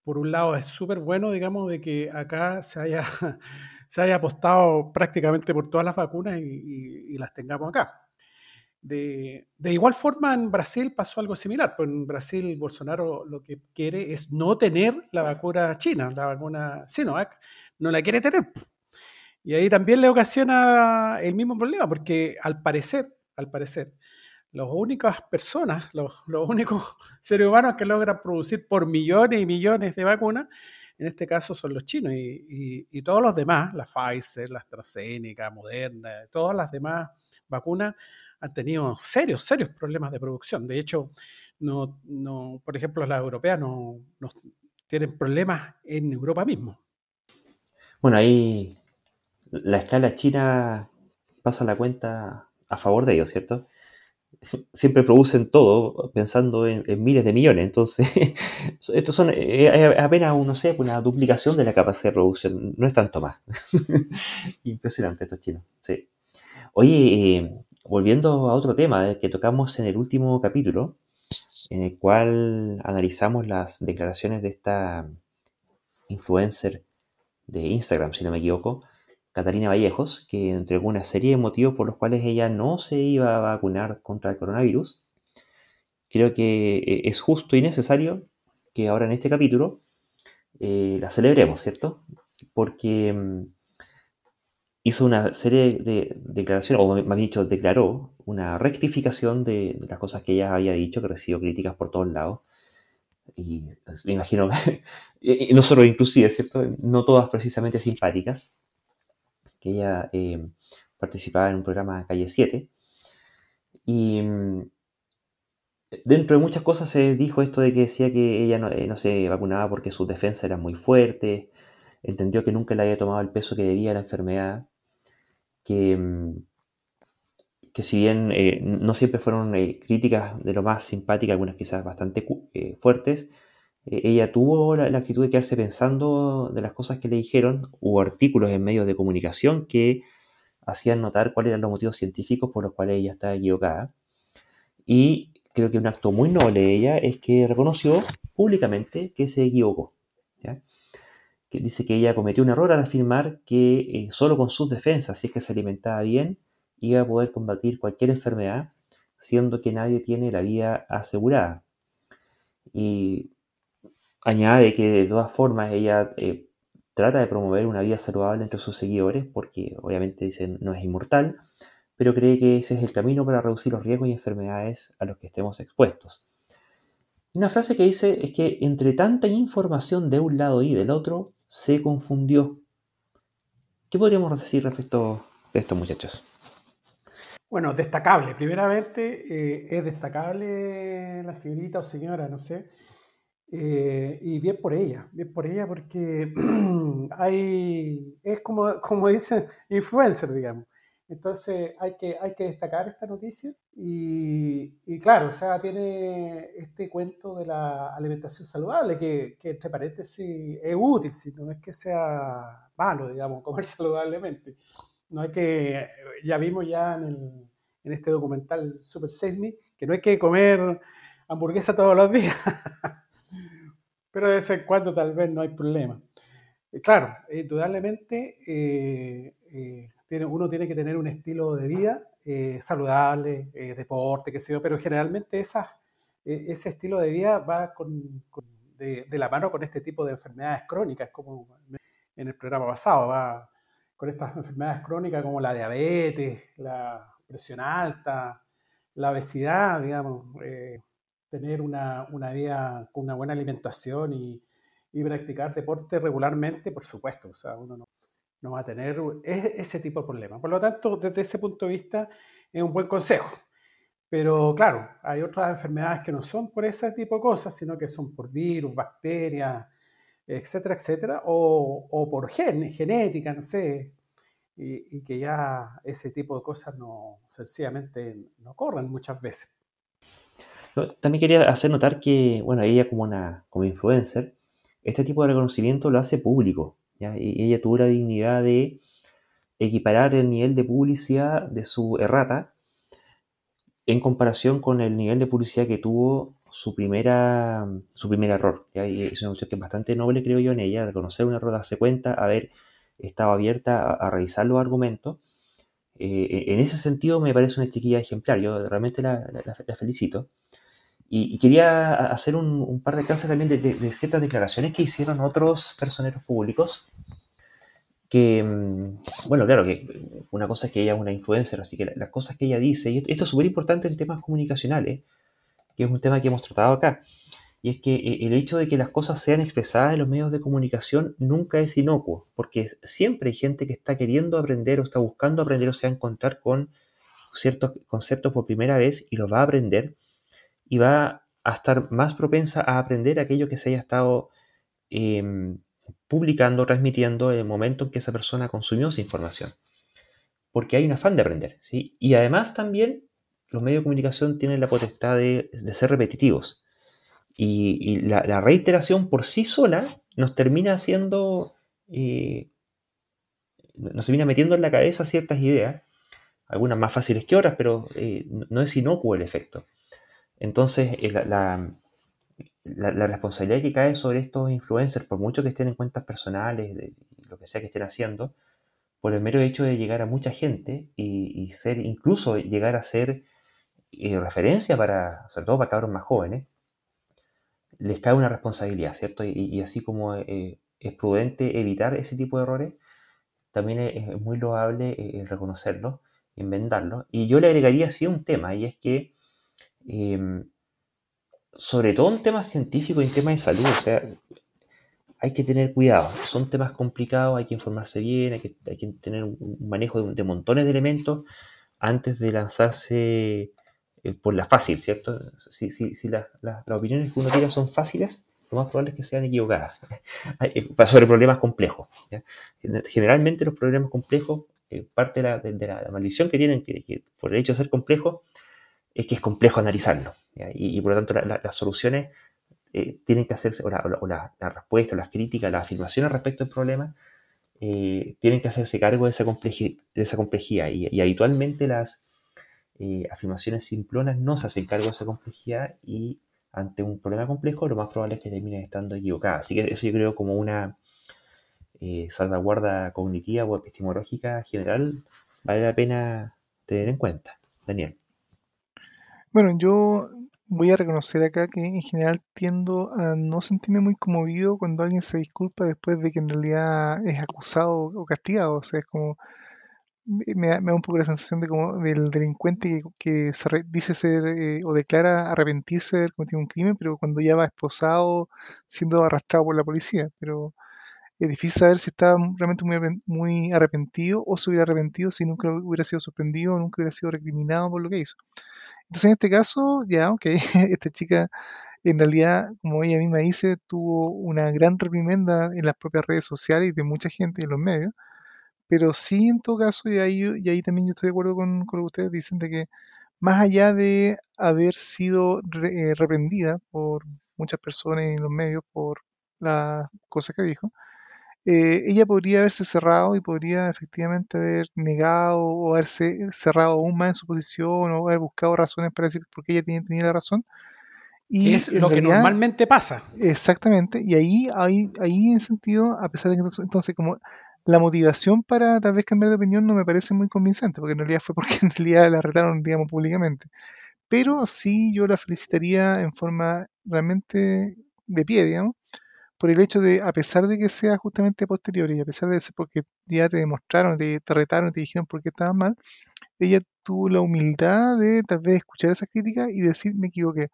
por un lado es súper bueno, digamos, de que acá se haya, *laughs* se haya apostado prácticamente por todas las vacunas y las tengamos acá. De, de igual forma, en Brasil pasó algo similar. Pues en Brasil, Bolsonaro lo que quiere es no tener la vacuna china, la vacuna Sinovac, no la quiere tener. Y ahí también le ocasiona el mismo problema, porque al parecer, al parecer, las únicas personas, los, los únicos *laughs* seres humanos que logran producir por millones y millones de vacunas, en este caso son los chinos y, y- y todos los demás, la Pfizer, la AstraZeneca, Moderna, todas las demás vacunas han tenido serios, serios problemas de producción. De hecho, no, no, por ejemplo, las europeas no, no tienen problemas en Europa mismo. Bueno, ahí la escala china pasa la cuenta a favor de ellos, ¿cierto? *laughs* Siempre producen todo pensando en, miles de millones, entonces *laughs* estos son eh, eh, apenas, no sé, una duplicación de la capacidad de producción, no es tanto más. *laughs* Impresionante estos chinos, sí. Oye, eh, volviendo a otro tema eh, que tocamos en el último capítulo, en el cual analizamos las declaraciones de esta influencer de Instagram, si no me equivoco, Catalina Vallejos, que entregó una serie de motivos por los cuales ella no se iba a vacunar contra el coronavirus. Creo que eh, es justo y necesario que ahora en este capítulo eh, la celebremos, ¿cierto? Porque mm, hizo una serie de declaraciones, o más dicho, declaró una rectificación de, las cosas que ella había dicho, que recibió críticas por todos lados. Y pues, me imagino, *laughs* y nosotros inclusive, ¿cierto? No todas precisamente simpáticas, que ella eh, participaba en un programa Calle 7. Y mm, dentro de muchas cosas se dijo esto de que decía que ella no, eh, no se vacunaba porque sus defensas eran muy fuertes, entendió que nunca le había tomado el peso que debía la enfermedad, que, mm, que si bien eh, no siempre fueron eh, críticas de lo más simpáticas, algunas quizás bastante eh, fuertes, ella tuvo la, actitud de quedarse pensando de las cosas que le dijeron, hubo artículos en medios de comunicación que hacían notar cuáles eran los motivos científicos por los cuales ella estaba equivocada. Y creo que un acto muy noble de ella es que reconoció públicamente que se equivocó. Dice que ella cometió un error al afirmar que eh, solo con sus defensas, si es que se alimentaba bien, iba a poder combatir cualquier enfermedad, siendo que nadie tiene la vida asegurada. Y añade que de todas formas ella eh, trata de promover una vida saludable entre sus seguidores, porque obviamente dice no es inmortal, pero cree que ese es el camino para reducir los riesgos y enfermedades a los que estemos expuestos. Una frase que dice es que entre tanta información de un lado y del otro, se confundió. ¿Qué podríamos decir respecto de esto, muchachos? Bueno, destacable. Primeramente, eh, es destacable la señorita o señora, no sé. Eh, y bien por ella, bien por ella porque *clears throat* hay, es como, como dicen, influencer, digamos. Entonces hay que, hay que destacar esta noticia y, claro, o sea, tiene este cuento de la alimentación saludable que, que entre paréntesis es útil, si no es que sea malo, digamos, *laughs* comer saludablemente. No hay que, ya vimos ya en, en este documental Super Sesmi, que no hay que comer hamburguesa todos los días, *laughs* pero de vez en cuando tal vez no hay problema. Claro, indudablemente eh, eh, uno tiene que tener un estilo de vida eh, saludable, eh, deporte, qué sé yo, pero generalmente eh, ese estilo de vida va con, de, de, la mano con este tipo de enfermedades crónicas, como en el programa pasado, va con estas enfermedades crónicas como la diabetes, la presión alta, la obesidad, digamos, tener una, una, vida con una buena alimentación y, y practicar deporte regularmente, por supuesto, o sea, uno no no va a tener ese tipo de problemas. Por lo tanto, desde ese punto de vista, es un buen consejo. Pero claro, hay otras enfermedades que no son por ese tipo de cosas, sino que son por virus, bacterias, etcétera, etcétera, o, o por gen, genética, no sé, y, y, que ya ese tipo de cosas no, sencillamente no corren muchas veces. También quería hacer notar que, bueno, ella como una como influencer, este tipo de reconocimiento lo hace público. Y ella tuvo la dignidad de equiparar el nivel de publicidad de su errata en comparación con el nivel de publicidad que tuvo su, primera, su primer error. Y es una cuestión que es bastante noble, creo yo, en ella, reconocer un error, darse cuenta, haber estado abierta a, revisar los argumentos. Eh, en ese sentido me parece una chiquilla ejemplar, yo realmente la felicito. Y, quería hacer un, par de casos también de, ciertas declaraciones que hicieron otros personeros públicos. Que, mm, bueno, claro, que una cosa es que ella es una influencer, así que las cosas que ella dice, y esto es súper importante en temas comunicacionales, que es un tema que hemos tratado acá, y es que eh, el hecho de que las cosas sean expresadas en los medios de comunicación nunca es inocuo, porque siempre hay gente que está queriendo aprender o está buscando aprender o se va a encontrar con ciertos conceptos por primera vez y los va a aprender y va a estar más propensa a aprender aquello que se haya estado eh, publicando, transmitiendo en el momento en que esa persona consumió esa información. Porque hay un afán de aprender. ¿sí? Y además también los medios de comunicación tienen la potestad de, ser repetitivos. Y, la, reiteración por sí sola nos termina haciendo, eh, nos termina metiendo en la cabeza ciertas ideas, algunas más fáciles que otras, pero eh, no es inocuo el efecto. Entonces, eh, la, la, responsabilidad que cae sobre estos influencers, por mucho que estén en cuentas personales, de lo que sea que estén haciendo, por el mero hecho de llegar a mucha gente y, ser, incluso llegar a ser eh, referencia para, sobre todo para cabros más jóvenes, les cae una responsabilidad, ¿cierto? Y, así como eh, es prudente evitar ese tipo de errores, también es, es muy loable eh, reconocerlo, enmendarlo. Y yo le agregaría así un tema, y es que eh, sobre todo en temas científicos y en temas de salud, o sea, hay que tener cuidado. Son temas complicados, hay que informarse bien, hay que, hay tener un manejo de, montones de elementos antes de lanzarse eh, por la fácil, ¿cierto? Si, si, si la, la, las opiniones que uno tira son fáciles, lo más probable es que sean equivocadas *laughs* eh, sobre problemas complejos. Generalmente los problemas complejos, eh, parte de la, de, de la, maldición que tienen, que, que por el hecho de ser complejos, es que es complejo analizarlo. Y, por lo tanto la, la, las soluciones eh, tienen que hacerse, o, la, o la, respuesta, las críticas, las afirmaciones respecto al problema, eh, tienen que hacerse cargo de esa, complejidad, de esa complejidad. Y, y habitualmente las eh, afirmaciones simplonas no se hacen cargo de esa complejidad y ante un problema complejo lo más probable es que terminen estando equivocadas. Así que eso yo creo como una eh, salvaguarda cognitiva o epistemológica general vale la pena tener en cuenta. Daniel. Bueno, yo voy a reconocer acá que en general tiendo a no sentirme muy conmovido cuando alguien se disculpa después de que en realidad es acusado o castigado. O sea, es como me, da, un poco la sensación de como del delincuente que, se dice ser eh, o declara arrepentirse de haber cometido un crimen, pero cuando ya va esposado siendo arrastrado por la policía. Pero es difícil saber si estaba realmente muy, muy arrepentido o se hubiera arrepentido si nunca hubiera sido sorprendido o nunca hubiera sido recriminado por lo que hizo. Entonces, en este caso, ya, ok, *laughs* esta chica en realidad, como ella misma dice, tuvo una gran reprimenda en las propias redes sociales y de mucha gente en los medios. Pero sí, en todo caso, y ahí, y ahí también yo estoy de acuerdo con, lo que ustedes dicen, de que más allá de haber sido eh, reprendida por muchas personas en los medios por las cosas que dijo, eh, ella podría haberse cerrado y podría efectivamente haber negado o haberse cerrado aún más en su posición o haber buscado razones para decir por qué ella tenía, tenía la razón. Y es lo que normalmente pasa. Exactamente, y ahí, ahí, ahí en sentido, a pesar de que entonces, como la motivación para tal vez cambiar de opinión no me parece muy convincente, porque en realidad fue porque *laughs* en realidad la retaron, digamos, públicamente. Pero sí yo la felicitaría en forma realmente de pie, digamos, por el hecho de, a pesar de que sea justamente posterior y a pesar de ser porque ya te demostraron, te, te retaron, te dijeron por qué estabas mal, ella tuvo la humildad de tal vez escuchar esa crítica y decir me equivoqué.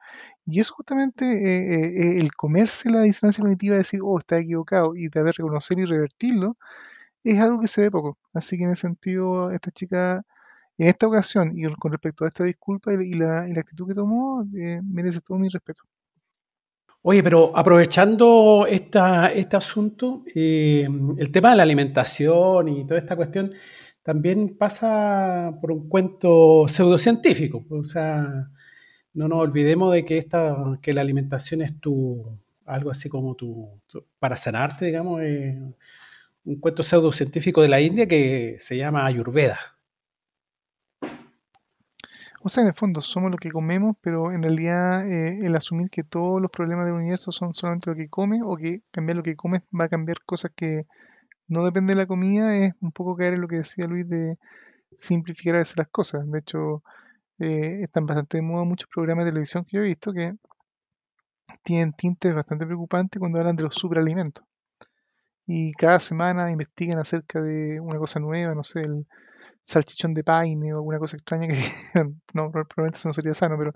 Y es justamente eh, eh, el comerse la disonancia cognitiva, decir, oh, está equivocado y tal vez reconocer y revertirlo, es algo que se ve poco. Así que en ese sentido, esta chica, en esta ocasión y con respecto a esta disculpa y la, actitud que tomó, eh, merece todo mi respeto. Oye, pero aprovechando esta, este asunto, eh, el tema de la alimentación y toda esta cuestión también pasa por un cuento pseudocientífico. O sea, no nos olvidemos de que, esta, que la alimentación es tu, algo así como tu, para sanarte, digamos, un cuento pseudocientífico de la India que se llama Ayurveda. O sea, en el fondo somos lo que comemos, pero en realidad eh, el asumir que todos los problemas del universo son solamente lo que comes o que cambiar lo que comes va a cambiar cosas que no dependen de la comida es un poco caer en lo que decía Luis de simplificar a veces las cosas. De hecho, eh, están bastante de moda muchos programas de televisión que yo he visto que tienen tintes bastante preocupantes cuando hablan de los superalimentos. Y cada semana investigan acerca de una cosa nueva, no sé, el, salchichón de paine o alguna cosa extraña que *laughs* no, probablemente eso no sería sano, pero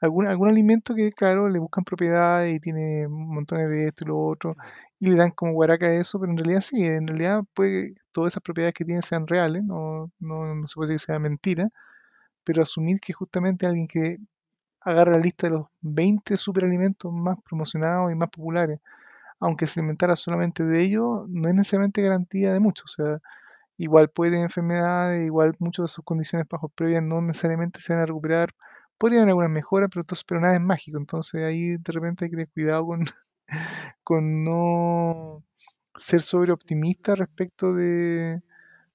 algún, algún alimento que, claro, le buscan propiedades y tiene montones de esto y lo otro, y le dan como guaraca a eso, pero en realidad sí, en realidad puede que todas esas propiedades que tiene sean reales, no, no, no se puede decir que sea mentira, pero asumir que justamente alguien que agarra la lista de los 20 superalimentos más promocionados y más populares, aunque se inventara solamente de ellos, no es necesariamente garantía de mucho. O sea, igual puede tener enfermedades, igual muchas de sus condiciones bajo previas no necesariamente se van a recuperar. Podrían haber algunas mejoras, pero, entonces, pero nada es mágico. Entonces ahí de repente hay que tener cuidado con, *laughs* con no ser sobre optimista respecto de,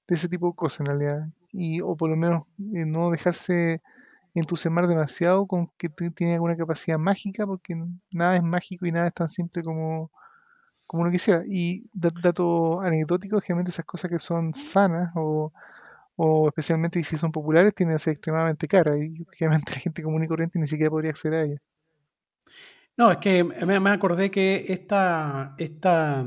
ese tipo de cosas en realidad. Y, o por lo menos eh, no dejarse entusiasmar demasiado con que tiene alguna capacidad mágica, porque nada es mágico y nada es tan simple como, como uno quisiera. Y dato anecdótico, generalmente esas cosas que son sanas o, especialmente si son populares tienen que ser extremadamente caras y obviamente *laughs* la gente común y corriente ni siquiera podría acceder a ellas. No, es que me, acordé que esta, esta,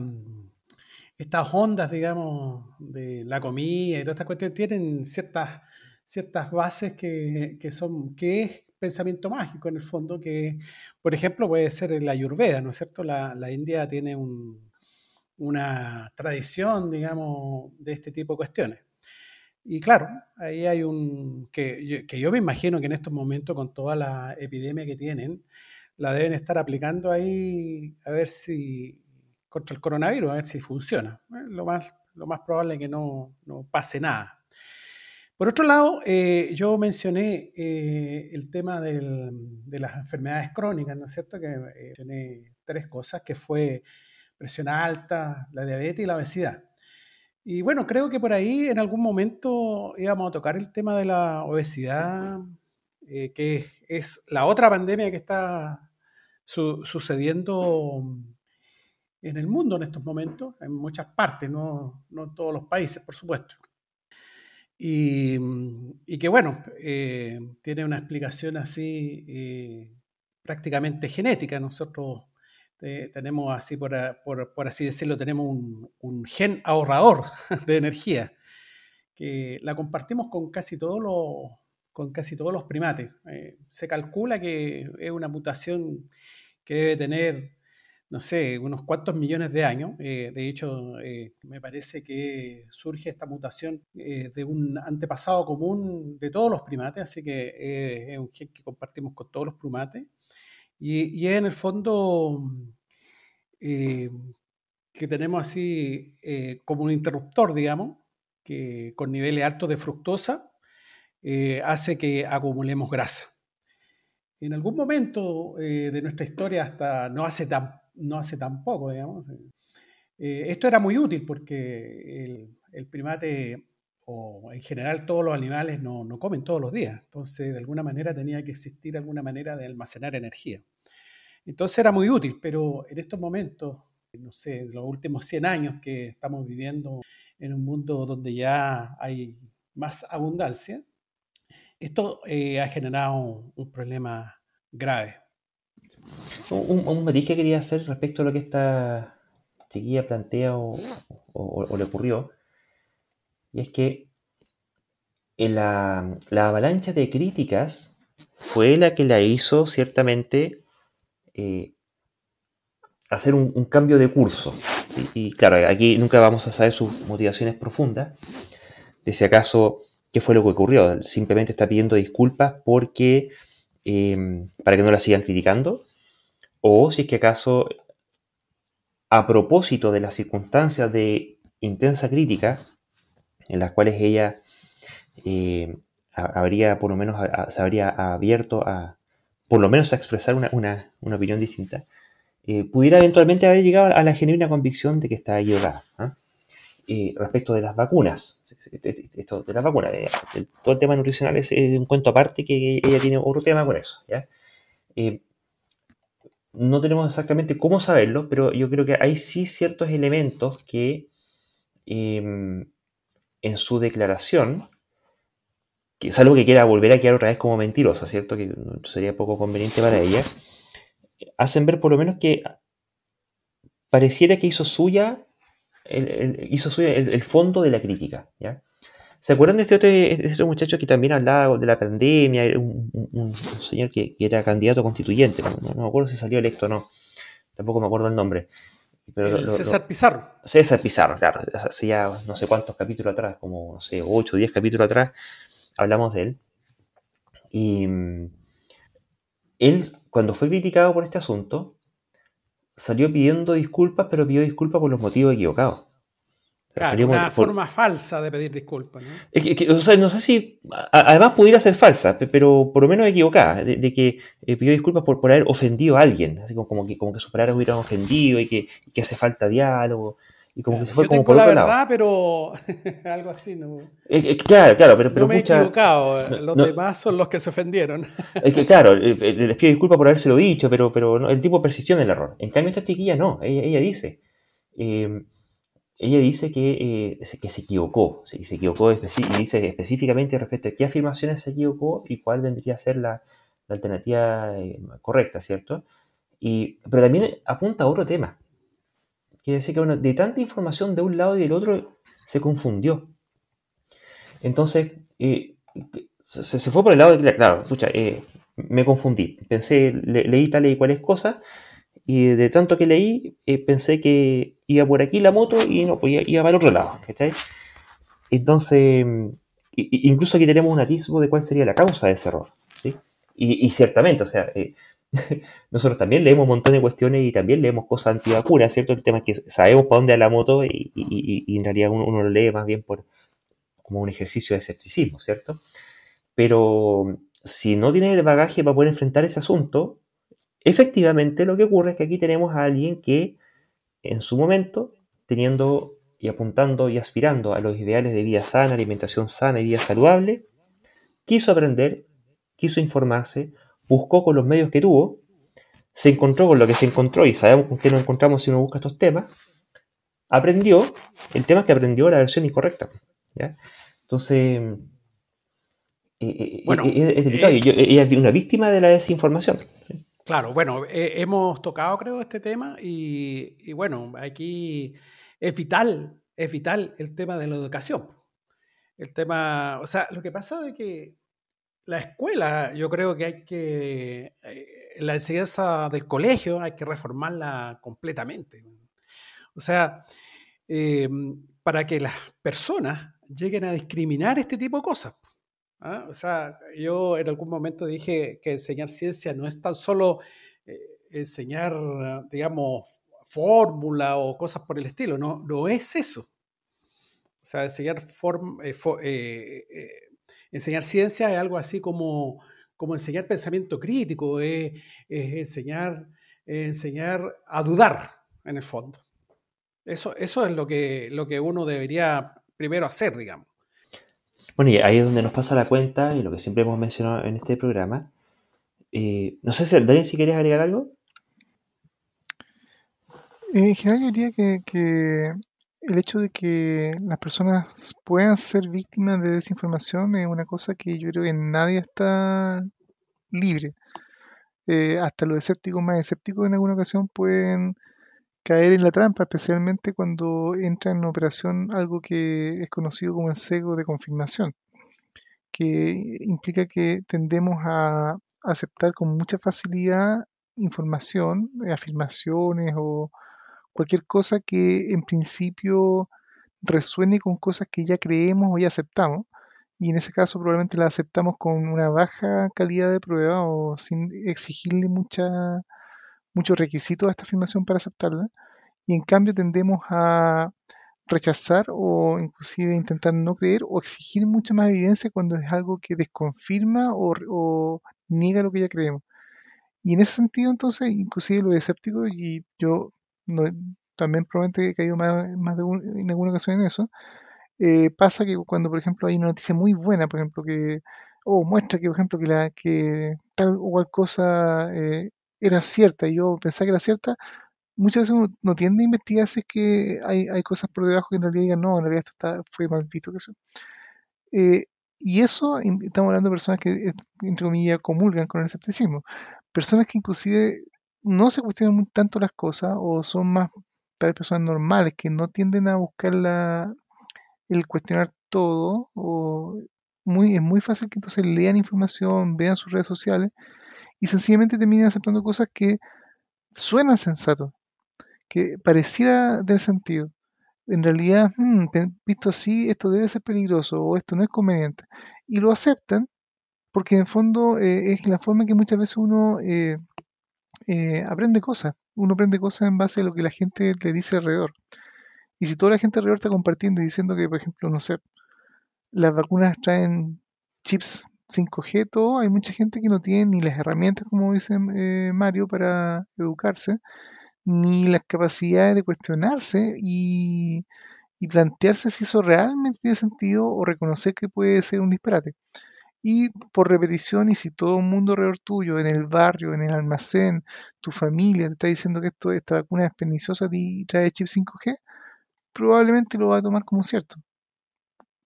estas ondas, digamos, de la comida y todas estas cuestiones tienen ciertas, ciertas bases que, que son, que es pensamiento mágico en el fondo, que por ejemplo puede ser la ayurveda, ¿no es cierto? La, India tiene una tradición, digamos, de este tipo de cuestiones. Y claro, ahí hay un, que que yo me imagino que en estos momentos con toda la epidemia que tienen, la deben estar aplicando ahí a ver si, contra el coronavirus, a ver si funciona. Lo más, lo más probable es que no, no pase nada. Por otro lado, eh, yo mencioné eh, el tema de las enfermedades crónicas, ¿no es cierto? Que eh, mencioné tres cosas, que fue presión alta, la diabetes y la obesidad. Y bueno, creo que por ahí en algún momento íbamos a tocar el tema de la obesidad, que es, la otra pandemia que está sucediendo en el mundo en estos momentos, en muchas partes, no, no en todos los países, por supuesto. Y, que bueno, eh, tiene una explicación así eh, prácticamente genética. Nosotros eh, tenemos así, por, por, así decirlo, tenemos un, gen ahorrador *laughs* de energía, que la compartimos con casi todos los, con casi todos los primates. Se calcula que es una mutación que debe tener, no sé, unos cuantos millones de años. Eh, de hecho, eh, me parece que surge esta mutación de un antepasado común de todos los primates, así que es un gen que compartimos con todos los primates. Y, es en el fondo que tenemos así como un interruptor, digamos, que con niveles altos de fructosa eh, hace que acumulemos grasa. En algún momento eh, de nuestra historia, hasta no hace tan, no hace tan poco, digamos, eh, esto era muy útil porque el, primate o en general todos los animales no, no, comen todos los días, entonces de alguna manera tenía que existir alguna manera de almacenar energía. Entonces era muy útil, pero en estos momentos, no sé, los últimos 100 años que estamos viviendo en un mundo donde ya hay más abundancia, esto eh, ha generado un, problema grave. Un, matiz que quería hacer respecto a lo que esta chiquilla plantea o, le ocurrió, y es que la, avalancha de críticas fue la que la hizo ciertamente eh, hacer un, cambio de curso. Y claro, aquí nunca vamos a saber sus motivaciones profundas, de si acaso qué fue lo que ocurrió. Simplemente está pidiendo disculpas porque em, para que no la sigan criticando. O si es que acaso, a propósito de las circunstancias de intensa crítica, en las cuales ella eh, habría por lo menos se habría abierto a por lo menos a expresar una, opinión distinta, eh, pudiera eventualmente haber llegado a la genuina convicción de que está equivocada. ¿ah? Eh, respecto de las vacunas. Esto de las vacunas, todo el tema nutricional es, un cuento aparte que ella tiene otro tema con eso. Eh, no tenemos exactamente cómo saberlo, pero yo creo que hay sí ciertos elementos que em, en su declaración, que es algo que quiera volver a quedar otra vez como mentirosa, ¿cierto? Que sería poco conveniente para ella, hacen ver por lo menos que pareciera que hizo suya el, hizo suyo el, fondo de la crítica. ¿ya? ¿Se acuerdan de este otro, este muchacho que también hablaba de la pandemia? Un, señor que, era candidato constituyente, no, me acuerdo si salió electo o no, tampoco me acuerdo el nombre. Pero César Pizarro. César Pizarro, claro, hace ya no sé cuántos capítulos atrás, como no sé, 8 o 10 capítulos atrás, hablamos de él. Y mm, él, cuando fue criticado por este asunto, salió pidiendo disculpas, pero pidió disculpas por los motivos equivocados. Claro, una forma falsa de pedir disculpas. ¿no? o sea, no sé si. además pudiera ser falsa, pero por lo menos equivocada, de, que eh, pidió disculpas por, por haber ofendido a alguien, así como, que, como que sus palabras hubieran ofendido y que, que hace falta diálogo. Y como que se fue como por la verdad, pero *laughs* algo así, ¿no? claro, claro, pero, pero no me he equivocado, los demás son los que se ofendieron. *laughs* Es que claro, eh, eh, les pido disculpas por habérselo dicho, pero, pero el tipo persistió en el error. En cambio, esta chiquilla no, ella, dice, em, ella dice que, eh, que se equivocó, se, se equivocó y dice específicamente respecto a qué afirmaciones se equivocó y cuál vendría a ser la, la alternativa correcta, ¿cierto? Y, pero también apunta a otro tema Quiere decir que de tanta información de un lado y del otro se confundió. Entonces, eh, se, fue por el lado de, claro, escucha, eh, me confundí. Pensé, leí tal y cuales cosas, y de tanto que leí, eh, pensé que iba por aquí la moto y no, pues iba, para el otro lado. Entonces, incluso aquí tenemos un atisbo de cuál sería la causa de ese error. Y, y, ciertamente, o sea, *laughs* nosotros también leemos un montón de cuestiones y también leemos cosas antivacunas, ¿cierto? El tema es que sabemos para dónde va la moto y, en realidad uno, lo lee más bien por como un ejercicio de escepticismo, ¿cierto? Pero si no tienes el bagaje para poder enfrentar ese asunto, efectivamente lo que ocurre es que aquí tenemos a alguien que en su momento, teniendo y apuntando y aspirando a los ideales de vida sana, alimentación sana y vida saludable, quiso aprender, quiso informarse, buscó con los medios que tuvo, se encontró con lo que se encontró y sabemos con qué nos encontramos si uno busca estos temas, aprendió, el tema es que aprendió la versión incorrecta. Entonces, eh, eh, bueno, eh, es, delicado. ella es una víctima de la desinformación. Claro, bueno, hemos tocado creo este tema y, y, bueno, aquí es vital, es vital el tema de la educación. el tema, o sea, lo que pasa es que la escuela, yo creo que hay que, eh, la enseñanza del colegio hay que reformarla completamente. O sea, eh, para que las personas lleguen a discriminar este tipo de cosas. ¿Ah? O sea, yo en algún momento dije que enseñar ciencia no es tan solo eh, enseñar, digamos, fórmula o cosas por el estilo, no, no es eso. O sea, enseñar, enseñar ciencia es algo así como, como enseñar pensamiento crítico, es, enseñar, enseñar a dudar en el fondo. Eso, eso es lo que, lo que uno debería primero hacer, digamos. Bueno, y ahí es donde nos pasa la cuenta y lo que siempre hemos mencionado en este programa. Eh, no sé si, Daniel, si querías agregar algo. En general, yo diría que el hecho de que las personas puedan ser víctimas de desinformación es una cosa que yo creo que nadie está libre. Eh, hasta los escépticos más escépticos en alguna ocasión pueden caer en la trampa, especialmente cuando entra en operación algo que es conocido como el sesgo de confirmación, que implica que tendemos a aceptar con mucha facilidad información, afirmaciones o cualquier cosa que en principio resuene con cosas que ya creemos o ya aceptamos. Y en ese caso probablemente la aceptamos con una baja calidad de prueba o sin exigirle mucha, muchos requisitos a esta afirmación para aceptarla. Y en cambio tendemos a rechazar o inclusive intentar no creer o exigir mucha más evidencia cuando es algo que desconfirma o, o niega lo que ya creemos. Y en ese sentido, entonces, inclusive lo escéptico, y yo también probablemente he caído más, de en alguna ocasión en eso, eh, pasa que cuando, por ejemplo, hay una noticia muy buena, por ejemplo, que, o muestra que, por ejemplo, que, la, que tal o cual cosa eh, era cierta y yo pensaba que era cierta, muchas veces uno no tiende a investigar si es que hay, hay, cosas por debajo que en realidad digan, no, en realidad esto está, fue mal visto. Que eso. Eh, y eso, estamos hablando de personas que, entre comillas, comulgan con el escepticismo. Personas que inclusive no se cuestionan tanto las cosas o son más tal personas normales que no tienden a buscar la, el cuestionar todo o muy, es muy fácil que entonces lean información, vean sus redes sociales y sencillamente terminen aceptando cosas que suenan sensatos, que pareciera del sentido. En realidad, hmm, visto así, esto debe ser peligroso o esto no es conveniente. Y lo aceptan porque en fondo eh, es la forma que muchas veces uno eh, eh, aprende cosas. Uno aprende cosas en base a lo que la gente le dice alrededor. Y si toda la gente alrededor está compartiendo y diciendo que, por ejemplo, no sé, las vacunas traen chips 5G, todo, hay mucha gente que no tiene ni las herramientas, como dice eh, Mario, para educarse, ni las capacidades de cuestionarse y, plantearse si eso realmente tiene sentido o reconocer que puede ser un disparate. Y por repetición, y si todo el mundo alrededor tuyo, en el barrio, en el almacén, tu familia te está diciendo que esto, esta vacuna es perniciosa y trae chip 5G, probablemente lo va a tomar como cierto.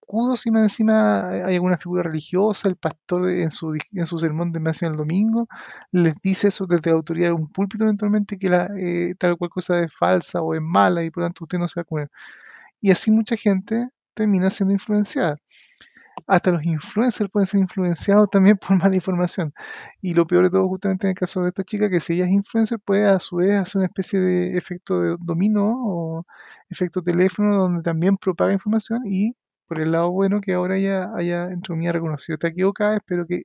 Cudo si más encima hay alguna figura religiosa, el pastor en su, en su sermón de más el domingo les dice eso desde la autoridad de un púlpito eventualmente que eh, tal cual cosa es falsa o es mala y por lo tanto usted no se va a comer. Y así mucha gente termina siendo influenciada hasta los influencers pueden ser influenciados también *laughs* por mala información. Y lo peor de todo, justamente en el caso de esta chica, que si ella es influencer, puede a su vez hacer una especie de efecto de dominó o efecto teléfono donde también propaga información y por el lado bueno que ahora ella haya, entre mí, reconocido. Está equivocada, espero que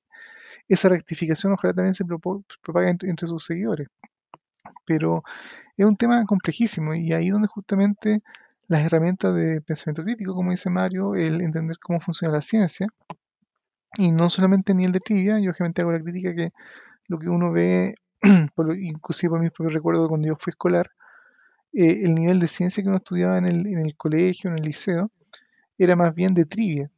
esa rectificación ojalá también se propague entre, sus seguidores. Pero es un tema complejísimo y ahí donde justamente las herramientas de pensamiento crítico, como dice Mario, el entender cómo funciona la ciencia, y no solamente ni el de trivia, yo obviamente hago la crítica que lo que uno ve, *clears throat* inclusive por mi propio recuerdo cuando yo fui escolar, eh, el nivel de ciencia que uno estudiaba en el, en el, colegio, en el liceo, era más bien de trivia,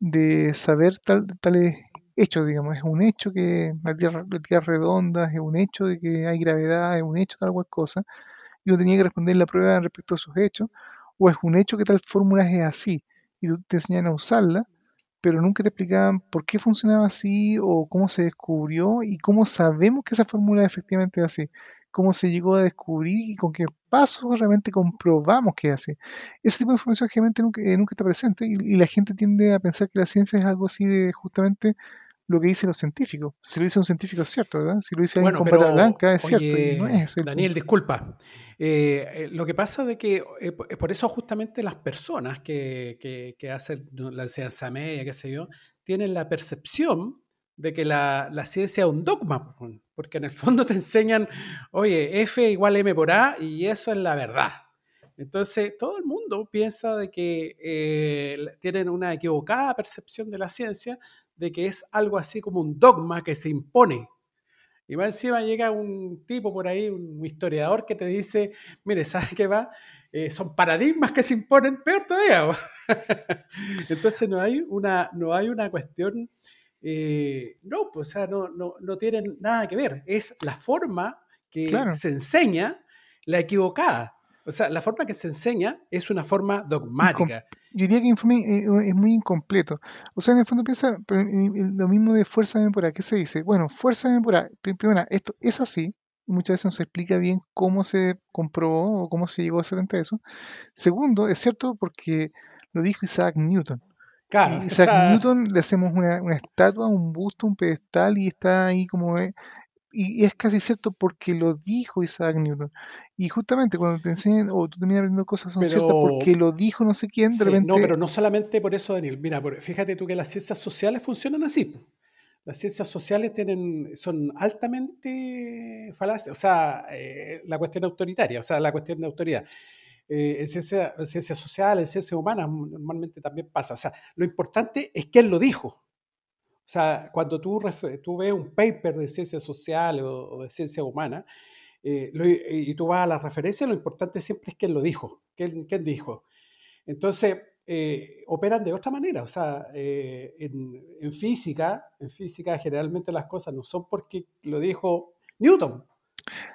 de saber tal, tales hechos, digamos, es un hecho que la tierra, la tierra redonda, es un hecho de que hay gravedad, es un hecho tal cual cosa, y uno tenía que responder la prueba respecto a esos hechos, o es un hecho que tal fórmula es así y te enseñan a usarla, pero nunca te explicaban por qué funcionaba así o cómo se descubrió y cómo sabemos que esa fórmula efectivamente es así. Cómo se llegó a descubrir y con qué pasos realmente comprobamos que hace. Ese tipo de información generalmente nunca, eh, nunca está presente y, y, la gente tiende a pensar que la ciencia es algo así de justamente lo que dicen los científicos. Si lo dice un científico es cierto, ¿verdad? Si lo dice alguien con bata blanca es cierto. Y no es Daniel, disculpa. Eh, eh, lo que pasa de que por eso justamente las personas que, que, que, hacen la enseñanza media, qué sé yo, tienen la percepción de que la, la, ciencia es un dogma, porque en el fondo te enseñan, oye, F igual M por A y eso es la verdad. Entonces, todo el mundo piensa de que tienen una equivocada percepción de la ciencia, de que es algo así como un dogma que se impone. Y va encima llega un tipo por ahí, un historiador que te dice, mire, ¿sabes qué va? Eh, son paradigmas que se imponen peor todavía. *laughs* Entonces no hay una, no hay una cuestión, eh, no, pues o sea, no, no, no, tienen nada que ver. Es la forma que se enseña la equivocada. O sea, la forma que se enseña es una forma dogmática. Yo diría que eh, es muy incompleto. O sea, en el fondo piensa lo mismo de fuerza temporal. ¿Qué se dice? Bueno, fuerza temporal. Primero, esto es así. Muchas veces no se explica bien cómo se comprobó o cómo se llegó a hacer eso. Segundo, es cierto porque lo dijo Isaac Newton. Claro, Isaac Newton le hacemos una, una, estatua, un busto, un pedestal y está ahí como eh, y es casi cierto porque lo dijo Isaac Newton. Y justamente cuando te enseñan o tú terminas aprendiendo cosas son ciertas porque lo dijo no sé quién, de repente... No, pero no solamente por eso, Daniel. Mira, fíjate tú que las ciencias sociales funcionan así. Las ciencias sociales tienen, son altamente falaces, o sea, eh, la cuestión autoritaria, o sea, la cuestión de autoridad. Eh, en, ciencia, en ciencias sociales, en ciencias humanas, normalmente también pasa. O sea, lo importante es quién lo dijo. O sea, cuando tú, ves un paper de ciencias sociales o, de ciencia humana eh, y tú vas a la referencia, lo importante siempre es quién lo dijo, quién, quién dijo. Entonces, eh, operan de otra manera. O sea, eh, en, física, en física generalmente las cosas no son porque lo dijo Newton.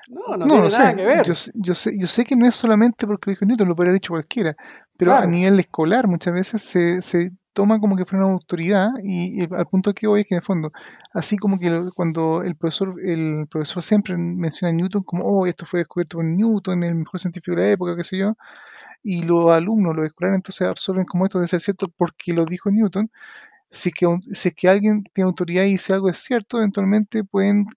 No, no, tiene nada que ver. Yo, yo, sé, yo sé que no es solamente porque lo dijo Newton, lo podría haber dicho cualquiera, pero a nivel escolar muchas veces se, se toma como que fuera una autoridad y, al punto que voy es que en el fondo, así como que cuando el profesor, el profesor siempre menciona a Newton como, oh, esto fue descubierto por Newton, el mejor científico de la época, qué sé yo, y los alumnos, los escolares, entonces absorben como esto de ser cierto porque lo dijo Newton, si es que, si es que alguien tiene autoridad y dice algo es cierto, eventualmente pueden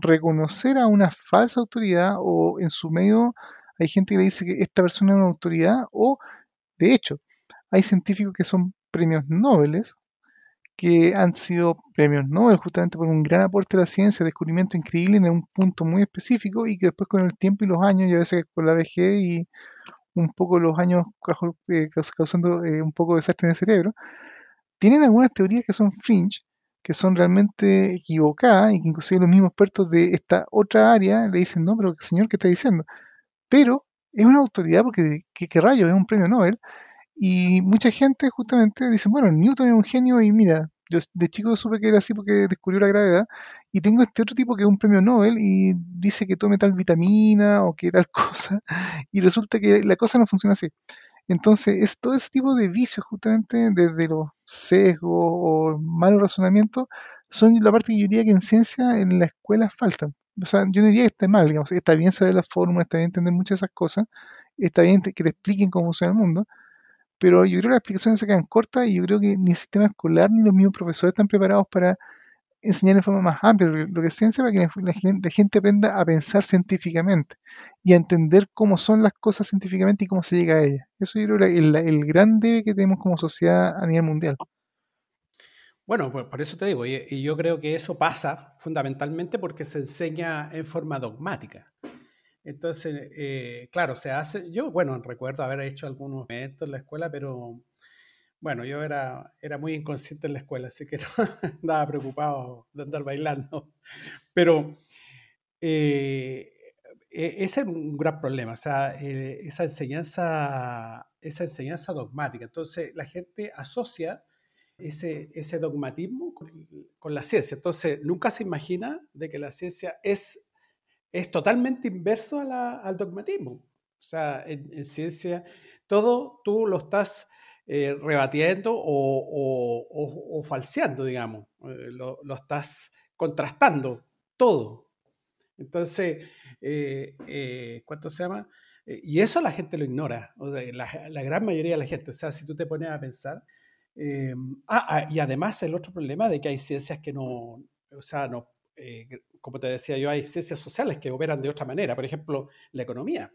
reconocer a una falsa autoridad o en su medio hay gente que le dice que esta persona es una autoridad o de hecho hay científicos que son premios Nobel que han sido premios Nobel justamente por un gran aporte a la ciencia, descubrimiento increíble en un punto muy específico y que después con el tiempo y los años, y a veces con la vejez y un poco los años eh, causando eh, un poco de desastre en el cerebro, tienen algunas teorías que son fringe, que son realmente equivocadas y que inclusive los mismos expertos de esta otra área le dicen, no, pero señor, ¿qué está diciendo? Pero es una autoridad porque, ¿qué, qué rayos? Es un premio Nobel y mucha gente justamente dice, bueno, Newton es un genio y mira, yo de chico supe que era así porque descubrió la gravedad y tengo este otro tipo que es un premio Nobel y dice que tome tal vitamina o que tal *laughs* cosa y resulta que la cosa no funciona así. Entonces, es todo ese tipo de vicios justamente desde los sesgos o malos razonamientos son la parte que yo diría que en ciencia en la escuela faltan. O sea, yo no diría que esté mal, digamos, está bien saber las fórmulas, está bien entender muchas de esas cosas, está bien que te expliquen cómo funciona el mundo, pero yo creo que las explicaciones se quedan cortas y yo creo que ni el sistema escolar ni los mismos profesores están preparados para enseñar de forma más amplia. Lo que es ciencia para que la, gente, aprenda a pensar científicamente y a entender cómo son las cosas científicamente y cómo se llega a ellas. Eso yo creo es el, gran debe que tenemos como sociedad a nivel mundial. Bueno, por, eso te digo, y yo creo que eso pasa fundamentalmente porque se enseña en forma dogmática. Entonces, eh, claro, se hace, yo, bueno, recuerdo haber hecho algunos eventos en la escuela, pero bueno, yo era, era muy inconsciente en la escuela, así que *laughs* no andaba preocupado de andar bailando. Pero eh, e, ese es un gran problema, o sea, eh, esa, enseñanza, esa enseñanza dogmática. Entonces, la gente asocia ese, ese dogmatismo con, con la ciencia. Entonces, nunca se imagina de que la ciencia es es totalmente inverso al dogmatismo. O sea, en, ciencia, todo tú lo estás eh, rebatiendo o, falseando, digamos. Eh, lo, estás contrastando, todo. Entonces, eh, eh, ¿cuánto se llama? Y eso la gente lo ignora, o sea, la, la, gran mayoría de la gente. O sea, si tú te pones a pensar. Ah, ah, y además el otro problema de que hay ciencias que no, o sea, no, como te decía yo, hay ciencias sociales que operan de otra manera. Por ejemplo, la economía.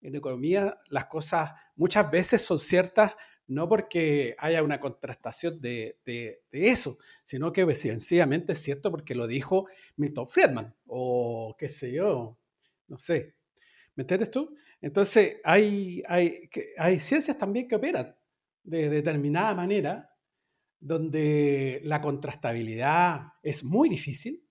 En economía las cosas muchas veces son ciertas no porque haya una contrastación de, eso, sino que sencillamente es cierto porque lo dijo Milton Friedman o qué sé yo, no sé. ¿Me entiendes tú? Entonces, hay, hay, hay ciencias también que operan de determinada manera, donde la contrastabilidad es muy difícil,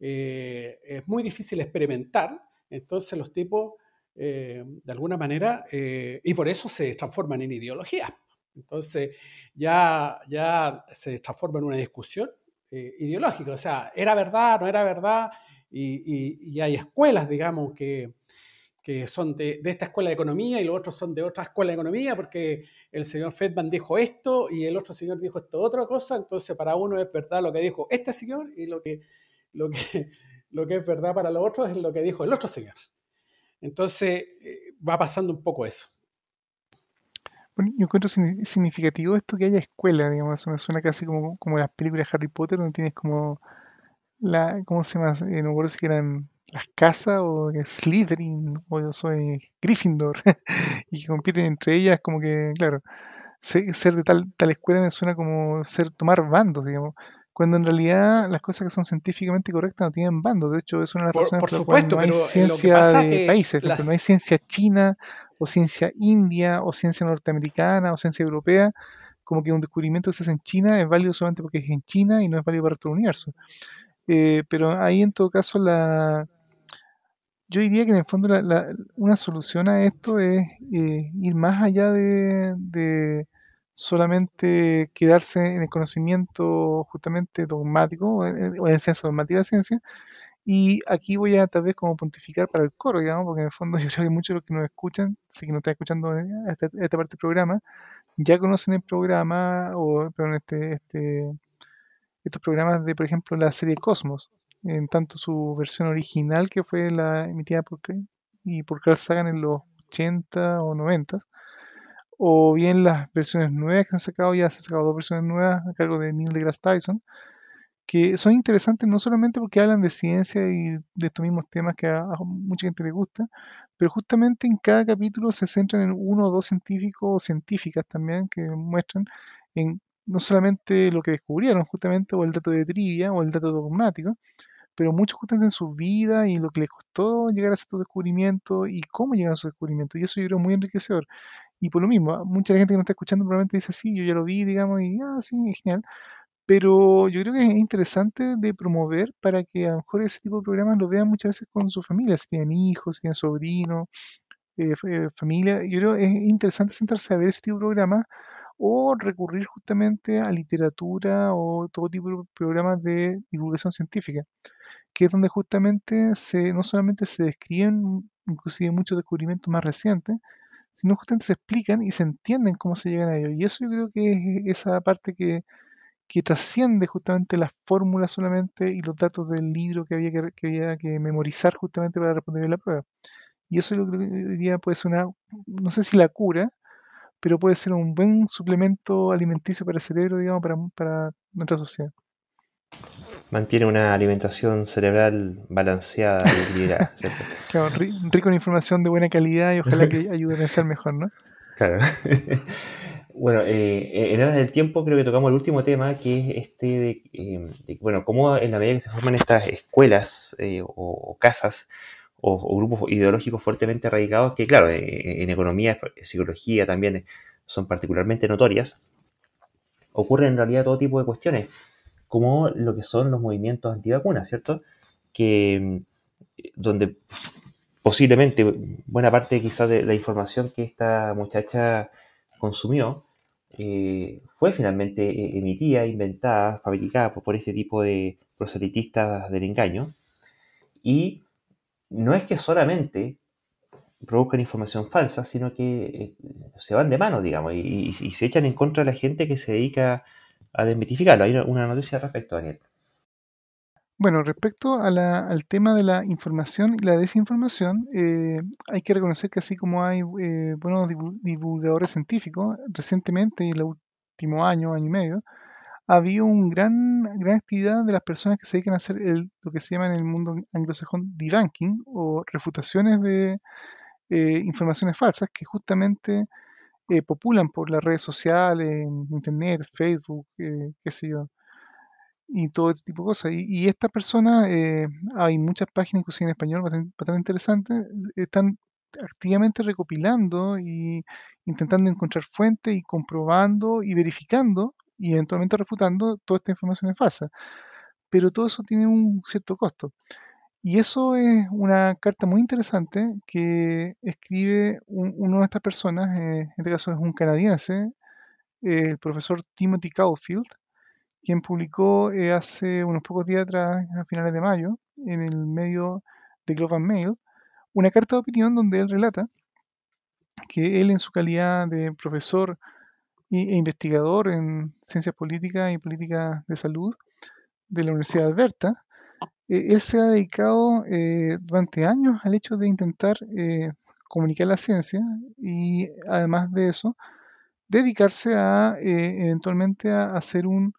eh, es muy difícil experimentar, entonces los tipos eh, de alguna manera, eh, y por eso se transforman en ideologías. Entonces, ya, ya se transforma en una discusión eh, ideológica, o sea, ¿era verdad, no era verdad? Y, hay escuelas, digamos, que, que son de, de, esta escuela de economía y los otros son de otra escuela de economía, porque el señor Fedman dijo esto y el otro señor dijo esto otra cosa, entonces para uno es verdad lo que dijo este señor y lo que, lo que, *laughs* lo que es verdad para los otros es lo que dijo el otro señor. Entonces, eh, va pasando un poco eso. Bueno, yo encuentro significativo esto que haya escuela, digamos, eso me suena casi como, como las películas de Harry Potter, donde tienes como la, ¿cómo se llama? Eh, no recuerdo si eran las casas o Slytherin o yo soy Gryffindor *laughs* y que compiten entre ellas como que, claro, ser de tal, tal escuela me suena como ser tomar bandos, digamos cuando en realidad las cosas que son científicamente correctas no tienen bando. De hecho, es una de las razones por, por no hay ciencia de países. No hay ciencia china, o ciencia india, o ciencia norteamericana, o ciencia europea. Como que un descubrimiento que se hace en China es válido solamente porque es en China y no es válido para todo el universo. Eh, pero ahí, en todo caso, la, yo diría que en el fondo una solución a esto es eh, ir más allá de solamente quedarse en el conocimiento justamente dogmático o en, ciencia dogmática de ciencia. Y aquí voy a tal vez como pontificar para el coro, digamos, porque en el fondo *laughs* yo creo que muchos de los que nos escuchan, si nos están escuchando esta, esta parte del programa, ya conocen el programa o perdón, este, este, estos programas de, por ejemplo, la serie Cosmos, en tanto su versión original que fue la emitida por y por Carl Sagan en los 80 o 90, o bien las versiones nuevas que han sacado, ya se han sacado dos versiones nuevas a cargo de Neil deGrasse Tyson, que son interesantes no solamente porque hablan de ciencia y de estos mismos temas que a, mucha gente le gusta, pero justamente en cada capítulo se centran en uno o dos científicos o científicas también que muestran en no solamente lo que descubrieron justamente o el dato de trivia o el dato dogmático, pero mucho justamente en su vida y lo que les costó llegar a estos descubrimientos y cómo llegaron a esos descubrimientos. Y eso yo creo muy enriquecedor. Y por lo mismo, mucha gente que no está escuchando probablemente dice, sí, yo ya lo vi, digamos, y ah, sí, es genial. Pero yo creo que es interesante de promover para que a lo mejor ese tipo de programas lo vean muchas veces con su familia, si tienen hijos, si tienen sobrinos, eh, eh, familia. Yo creo que es interesante sentarse a ver ese tipo de programas o recurrir justamente a literatura o todo tipo de programas de divulgación científica, que es donde justamente se, no solamente se describen inclusive muchos descubrimientos más recientes, sino justamente se explican y se entienden cómo se llegan a ellos. Y eso yo creo que es esa parte que, trasciende justamente las fórmulas solamente y los datos del libro que había que, había que memorizar justamente para responder la prueba. Y eso yo creo que día puede ser una, no sé si la cura, pero puede ser un buen suplemento alimenticio para el cerebro, digamos, para, para nuestra sociedad mantiene una alimentación cerebral balanceada y equilibrada. *laughs* claro, rico en información de buena calidad y ojalá que ayude a pensar mejor, ¿no? Claro. *laughs* bueno, eh, en horas del tiempo creo que tocamos el último tema, que es este de, eh, bueno, cómo en la medida que se forman estas escuelas eh, o, casas o, grupos ideológicos fuertemente arraigados, que claro, en economía, psicología también son particularmente notorias, ocurre en realidad todo tipo de cuestiones como lo que son los movimientos antivacunas, ¿cierto? Que mm, donde posiblemente buena parte quizás de la información que esta muchacha consumió eh, fue finalmente eh, emitida, inventada, fabricada por, este tipo de proselitistas del engaño. Y no es que solamente provocan información falsa, sino que eh, se van de mano, digamos, y, y, se echan en contra de la gente que se dedica a desmitificarlo. Hay una noticia respecto, Daniel. Bueno, respecto al tema de la información y la desinformación, eh, hay que reconocer que así como hay eh, buenos divu- divulgadores científicos, recientemente, en el último año, año y medio, ha habido una gran, gran actividad de las personas que se dedican a hacer el- lo que se llama en el mundo anglosajón debunking o refutaciones de eh, informaciones falsas que justamente eh, populan por las redes sociales, internet, Facebook, eh, qué sé yo, y todo este tipo de cosas. Y, y estas personas, eh, hay muchas páginas, inclusive en español, bastante, bastante interesantes, están activamente recopilando y intentando encontrar fuentes y comprobando y verificando y eventualmente refutando toda esta información es falsa. Pero todo eso tiene un cierto costo. Y eso es una carta muy interesante que escribe un- uno de estas personas, eh, en este caso es un canadiense, el profesor Timothy Caulfield, quien publicó eh, hace unos pocos días atrás, a finales de mayo, en el medio de Global Mail, una carta de opinión donde él relata que él en su calidad de profesor e investigador en ciencias políticas y políticas de salud de la Universidad de Alberta, eh, él se ha dedicado eh, durante años al hecho de intentar eh, comunicar la ciencia y además de eso, dedicarse a eh, eventualmente a hacer un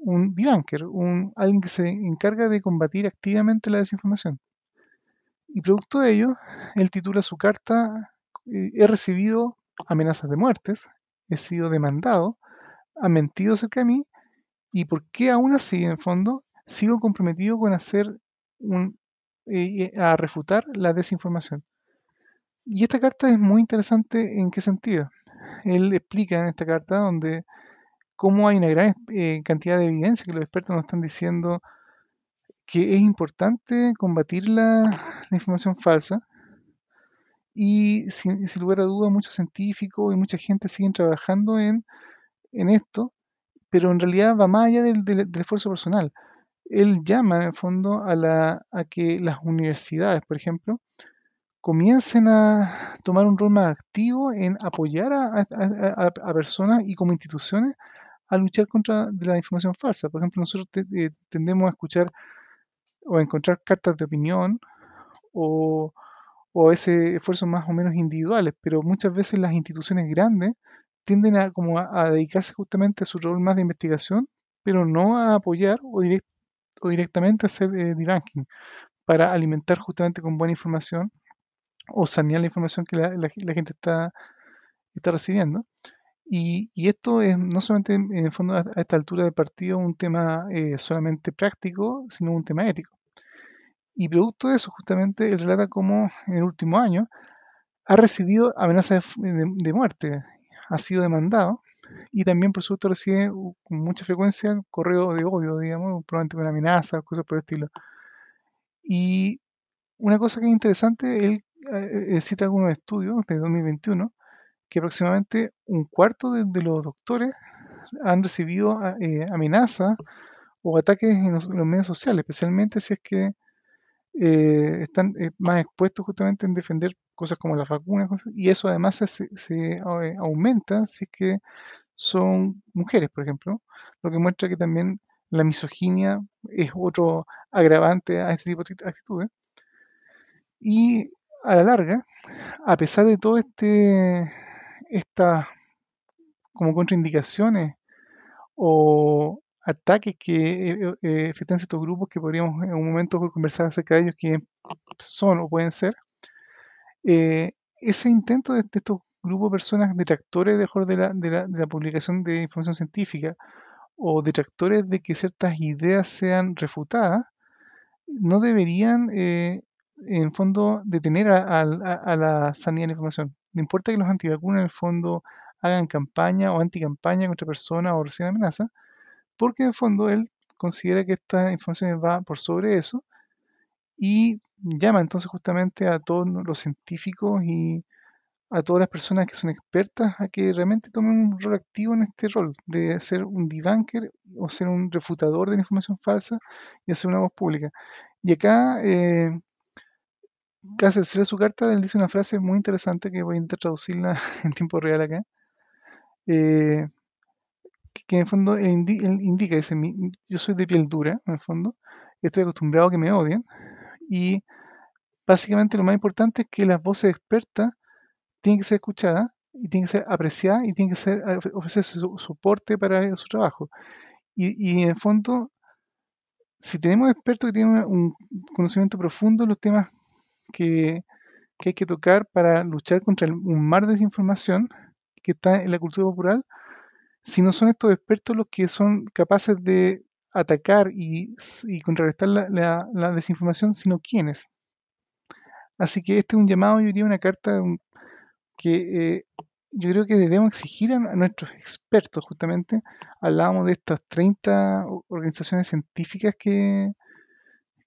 un debunker, un, alguien que se encarga de combatir activamente la desinformación. Y producto de ello, él titula su carta, eh, he recibido amenazas de muertes, he sido demandado, han mentido acerca de mí, y por qué aún así, en el fondo, sigo comprometido con hacer un, eh, a refutar la desinformación. Y esta carta es muy interesante en qué sentido. Él explica en esta carta donde cómo hay una gran eh, cantidad de evidencia que los expertos nos están diciendo que es importante combatir la, información falsa y sin, lugar a dudas muchos científicos y mucha gente siguen trabajando en, en esto, pero en realidad va más allá del, del, esfuerzo personal. Él llama en el fondo a, la, a que las universidades, por ejemplo, comiencen a tomar un rol más activo en apoyar a, personas y como instituciones a luchar contra la información falsa. Por ejemplo, nosotros te, eh, tendemos a escuchar o a encontrar cartas de opinión o, o, veces esfuerzos más o menos individuales, pero muchas veces las instituciones grandes tienden a, como a, a dedicarse justamente a su rol más de investigación, pero no a apoyar o, direct, o directamente hacer eh, debunking para alimentar justamente con buena información o sanear la información que la, gente está, está recibiendo. Y, y, esto es no solamente en el fondo a, esta altura del partido un tema eh, solamente práctico, sino un tema ético. Y producto de eso, justamente, él relata cómo en el último año ha recibido amenazas de muerte, ha sido demandado y también, por supuesto, recibe con mucha frecuencia correo de odio, digamos, probablemente con amenazas, cosas por el estilo. Y una cosa que es interesante, él eh, cita algunos estudios de 2021 que aproximadamente un cuarto de, los doctores han recibido eh, amenazas o ataques en los, en los, medios sociales, especialmente si es que eh, están eh, más expuestos justamente en defender cosas como las vacunas, y eso además se, se eh, aumenta si es que son mujeres, por ejemplo, lo que muestra que también la misoginia es otro agravante a este tipo de actitudes. Y a la larga, a pesar de todo este estas como contraindicaciones o ataques que eh, eh, estos grupos que podríamos en un momento conversar acerca de ellos, que son o pueden ser, eh, ese intento de, estos grupos de personas detractores de, la, de, la, de la publicación de información científica o detractores de que ciertas ideas sean refutadas, no deberían, eh, en fondo, detener a, la sanidad de la información. No importa que los antivacunas, en el fondo, hagan campaña o anticampaña contra personas o recién amenazas, porque en el fondo él considera que esta información va por sobre eso y llama entonces justamente a todos los científicos y a todas las personas que son expertas a que realmente tomen un rol activo en este rol de ser un debunker o ser un refutador de la información falsa y hacer una voz pública. Y acá, eh, casi al su carta, él dice una frase muy interesante que voy a intentar traducirla *laughs* en tiempo real acá. Eh, que, en el fondo él indica, dice, yo soy de piel dura, en el fondo, estoy acostumbrado a que me odien. Y básicamente lo más importante es que las voces expertas tienen que ser escuchadas y tienen que ser apreciadas y tienen que ser, ofrecer su soporte para su trabajo. Y, en el fondo, si tenemos expertos que tienen un conocimiento profundo en los temas que, hay que tocar para luchar contra un mar de desinformación que está en la cultura popular, si no son estos expertos los que son capaces de atacar y, contrarrestar la, desinformación, sino quiénes. Así que este es un llamado, yo diría, una carta que eh, yo creo que debemos exigir a, nuestros expertos, justamente. Hablábamos de estas 30 organizaciones científicas que,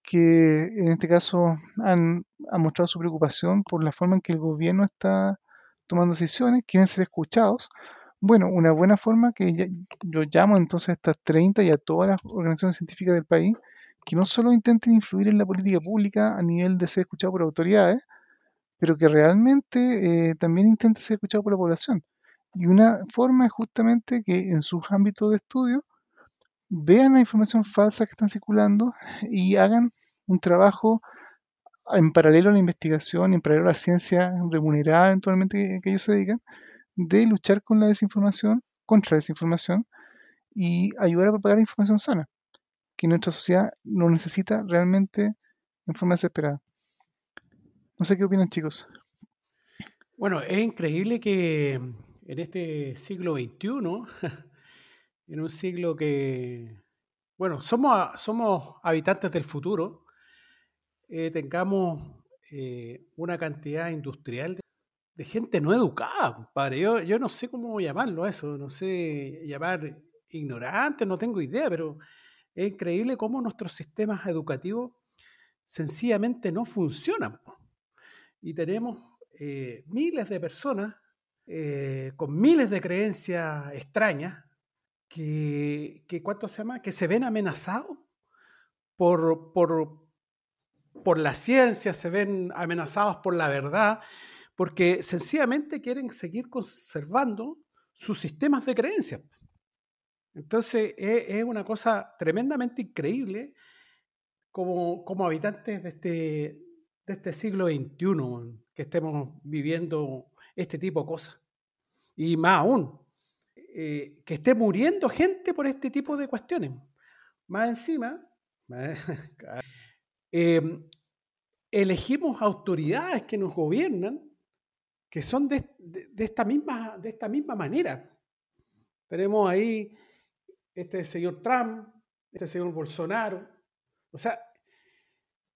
que en este caso han, mostrado su preocupación por la forma en que el gobierno está tomando decisiones, quieren ser escuchados. Bueno, una buena forma que yo llamo entonces a estas 30 y a todas las organizaciones científicas del país, que no solo intenten influir en la política pública a nivel de ser escuchados por autoridades, pero que realmente eh, también intente ser escuchado por la población. Y una forma es justamente que en sus ámbitos de estudio vean la información falsa que están circulando y hagan un trabajo en paralelo a la investigación, en paralelo a la ciencia remunerada eventualmente que, ellos se dedican, de luchar con la desinformación, contra la desinformación y ayudar a propagar información sana, que nuestra sociedad lo necesita realmente en forma desesperada. No sé qué opinan, chicos. Bueno, es increíble que en este siglo XXI, *laughs* en un siglo que, bueno, somos, somos habitantes del futuro, eh, tengamos eh, una cantidad industrial de, gente no educada, compadre. Yo, yo no sé cómo llamarlo eso, no sé llamar ignorante, no tengo idea, pero es increíble cómo nuestros sistemas educativos sencillamente no funcionan y tenemos eh, miles de personas eh, con miles de creencias extrañas que, que, se llama? que se ven amenazados por, por, por la ciencia, se ven amenazados por la verdad, porque sencillamente quieren seguir conservando sus sistemas de creencias. Entonces es, una cosa tremendamente increíble como, como habitantes de este, de este siglo XXI, que estemos viviendo este tipo de cosas. Y más aún, eh, que esté muriendo gente por este tipo de cuestiones. Más encima, *laughs* em, elegimos autoridades que nos gobiernan que son de, esta misma, de esta misma manera. Tenemos ahí este señor Trump, este señor Bolsonaro. O sea,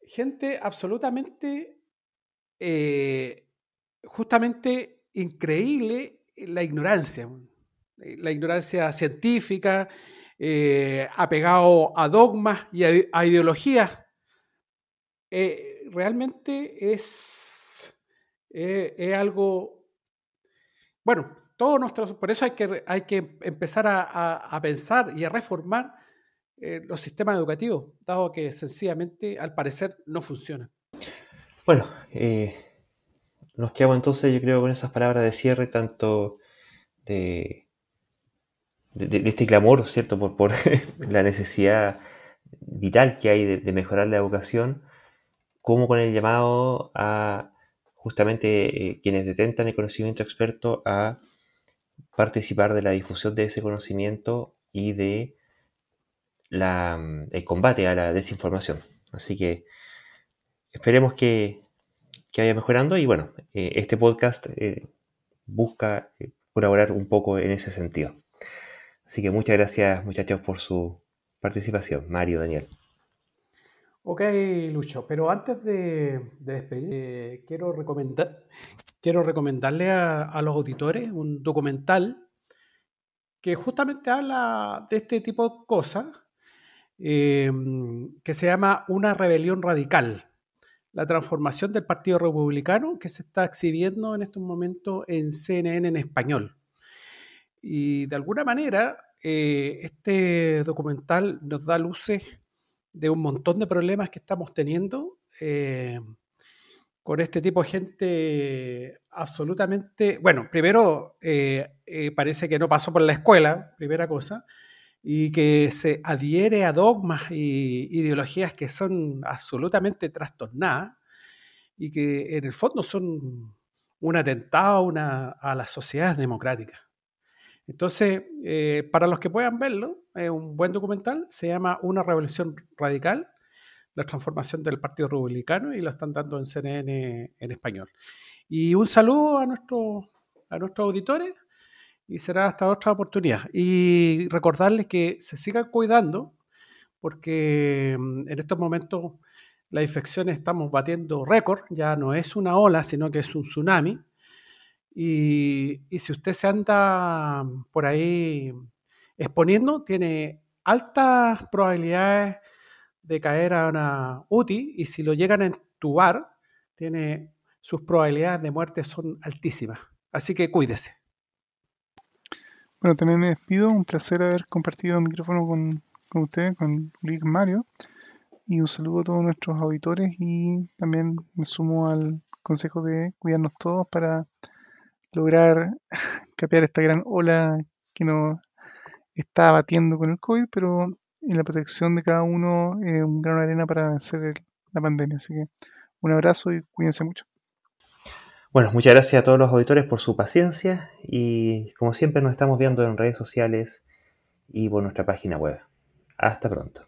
gente absolutamente, eh, justamente increíble la ignorancia, eh, la ignorancia científica, eh, apegado a dogmas y a, ideologías. realmente es, es algo, bueno, todos nuestros, por eso hay que, hay que empezar a pensar y a reformar eh, los sistemas educativos, dado que sencillamente, al parecer, no funcionan. Bueno, eh, nos quedamos entonces, yo creo, con esas palabras de cierre, tanto de, de, este clamor, ¿cierto?, por, por *laughs* la necesidad vital que hay de, mejorar la educación, como con el llamado a justamente eh, quienes detentan el conocimiento experto a participar de la difusión de ese conocimiento y de la, mm, el combate a la desinformación. Así que esperemos que, vaya mejorando y bueno, eh, este podcast eh, busca colaborar un poco en ese sentido. Así que muchas gracias muchachos por su participación, Mario, Daniel. Ok, Lucho, pero antes de, despedir, quiero, recomendar, quiero recomendarle a, a los auditores un documental que justamente habla de este tipo de cosas Em, que se llama Una rebelión radical, la transformación del Partido Republicano que se está exhibiendo en estos momentos en CNN en español. Y de alguna manera, eh, este documental nos da luces de un montón de problemas que estamos teniendo eh, con este tipo de gente absolutamente, bueno, primero eh, parece que no pasó por la escuela, primera cosa, y que se adhiere a dogmas y ideologías que son absolutamente trastornadas y que en el fondo son un atentado a las sociedades democráticas. Entonces, eh, para los que puedan verlo, es un buen documental, se llama Una revolución radical, la transformación del Partido Republicano y lo están dando en CNN en español. Y un saludo a, nuestro, a nuestros auditores y será hasta otra oportunidad. Y recordarles que se sigan cuidando porque mm, en estos momentos la infección estamos batiendo récord, ya no es una ola, sino que es un tsunami. Y, y si usted se anda por ahí exponiendo, tiene altas probabilidades de caer a una UTI y si lo llegan a entubar, tiene, sus probabilidades de muerte son altísimas. Así que cuídese. Bueno, también me despido. Un placer haber compartido el micrófono con, con usted, con Luis Mario. Y un saludo a todos nuestros auditores y también me sumo al consejo de cuidarnos todos para lograr *laughs* capear esta gran ola que nos está batiendo con el COVID, pero y la protección de cada uno es un gran arena para vencer la pandemia. Así que un abrazo y cuídense mucho. Bueno, muchas gracias a todos los auditores por su paciencia y como siempre nos estamos viendo en redes sociales y por nuestra página web. Hasta pronto.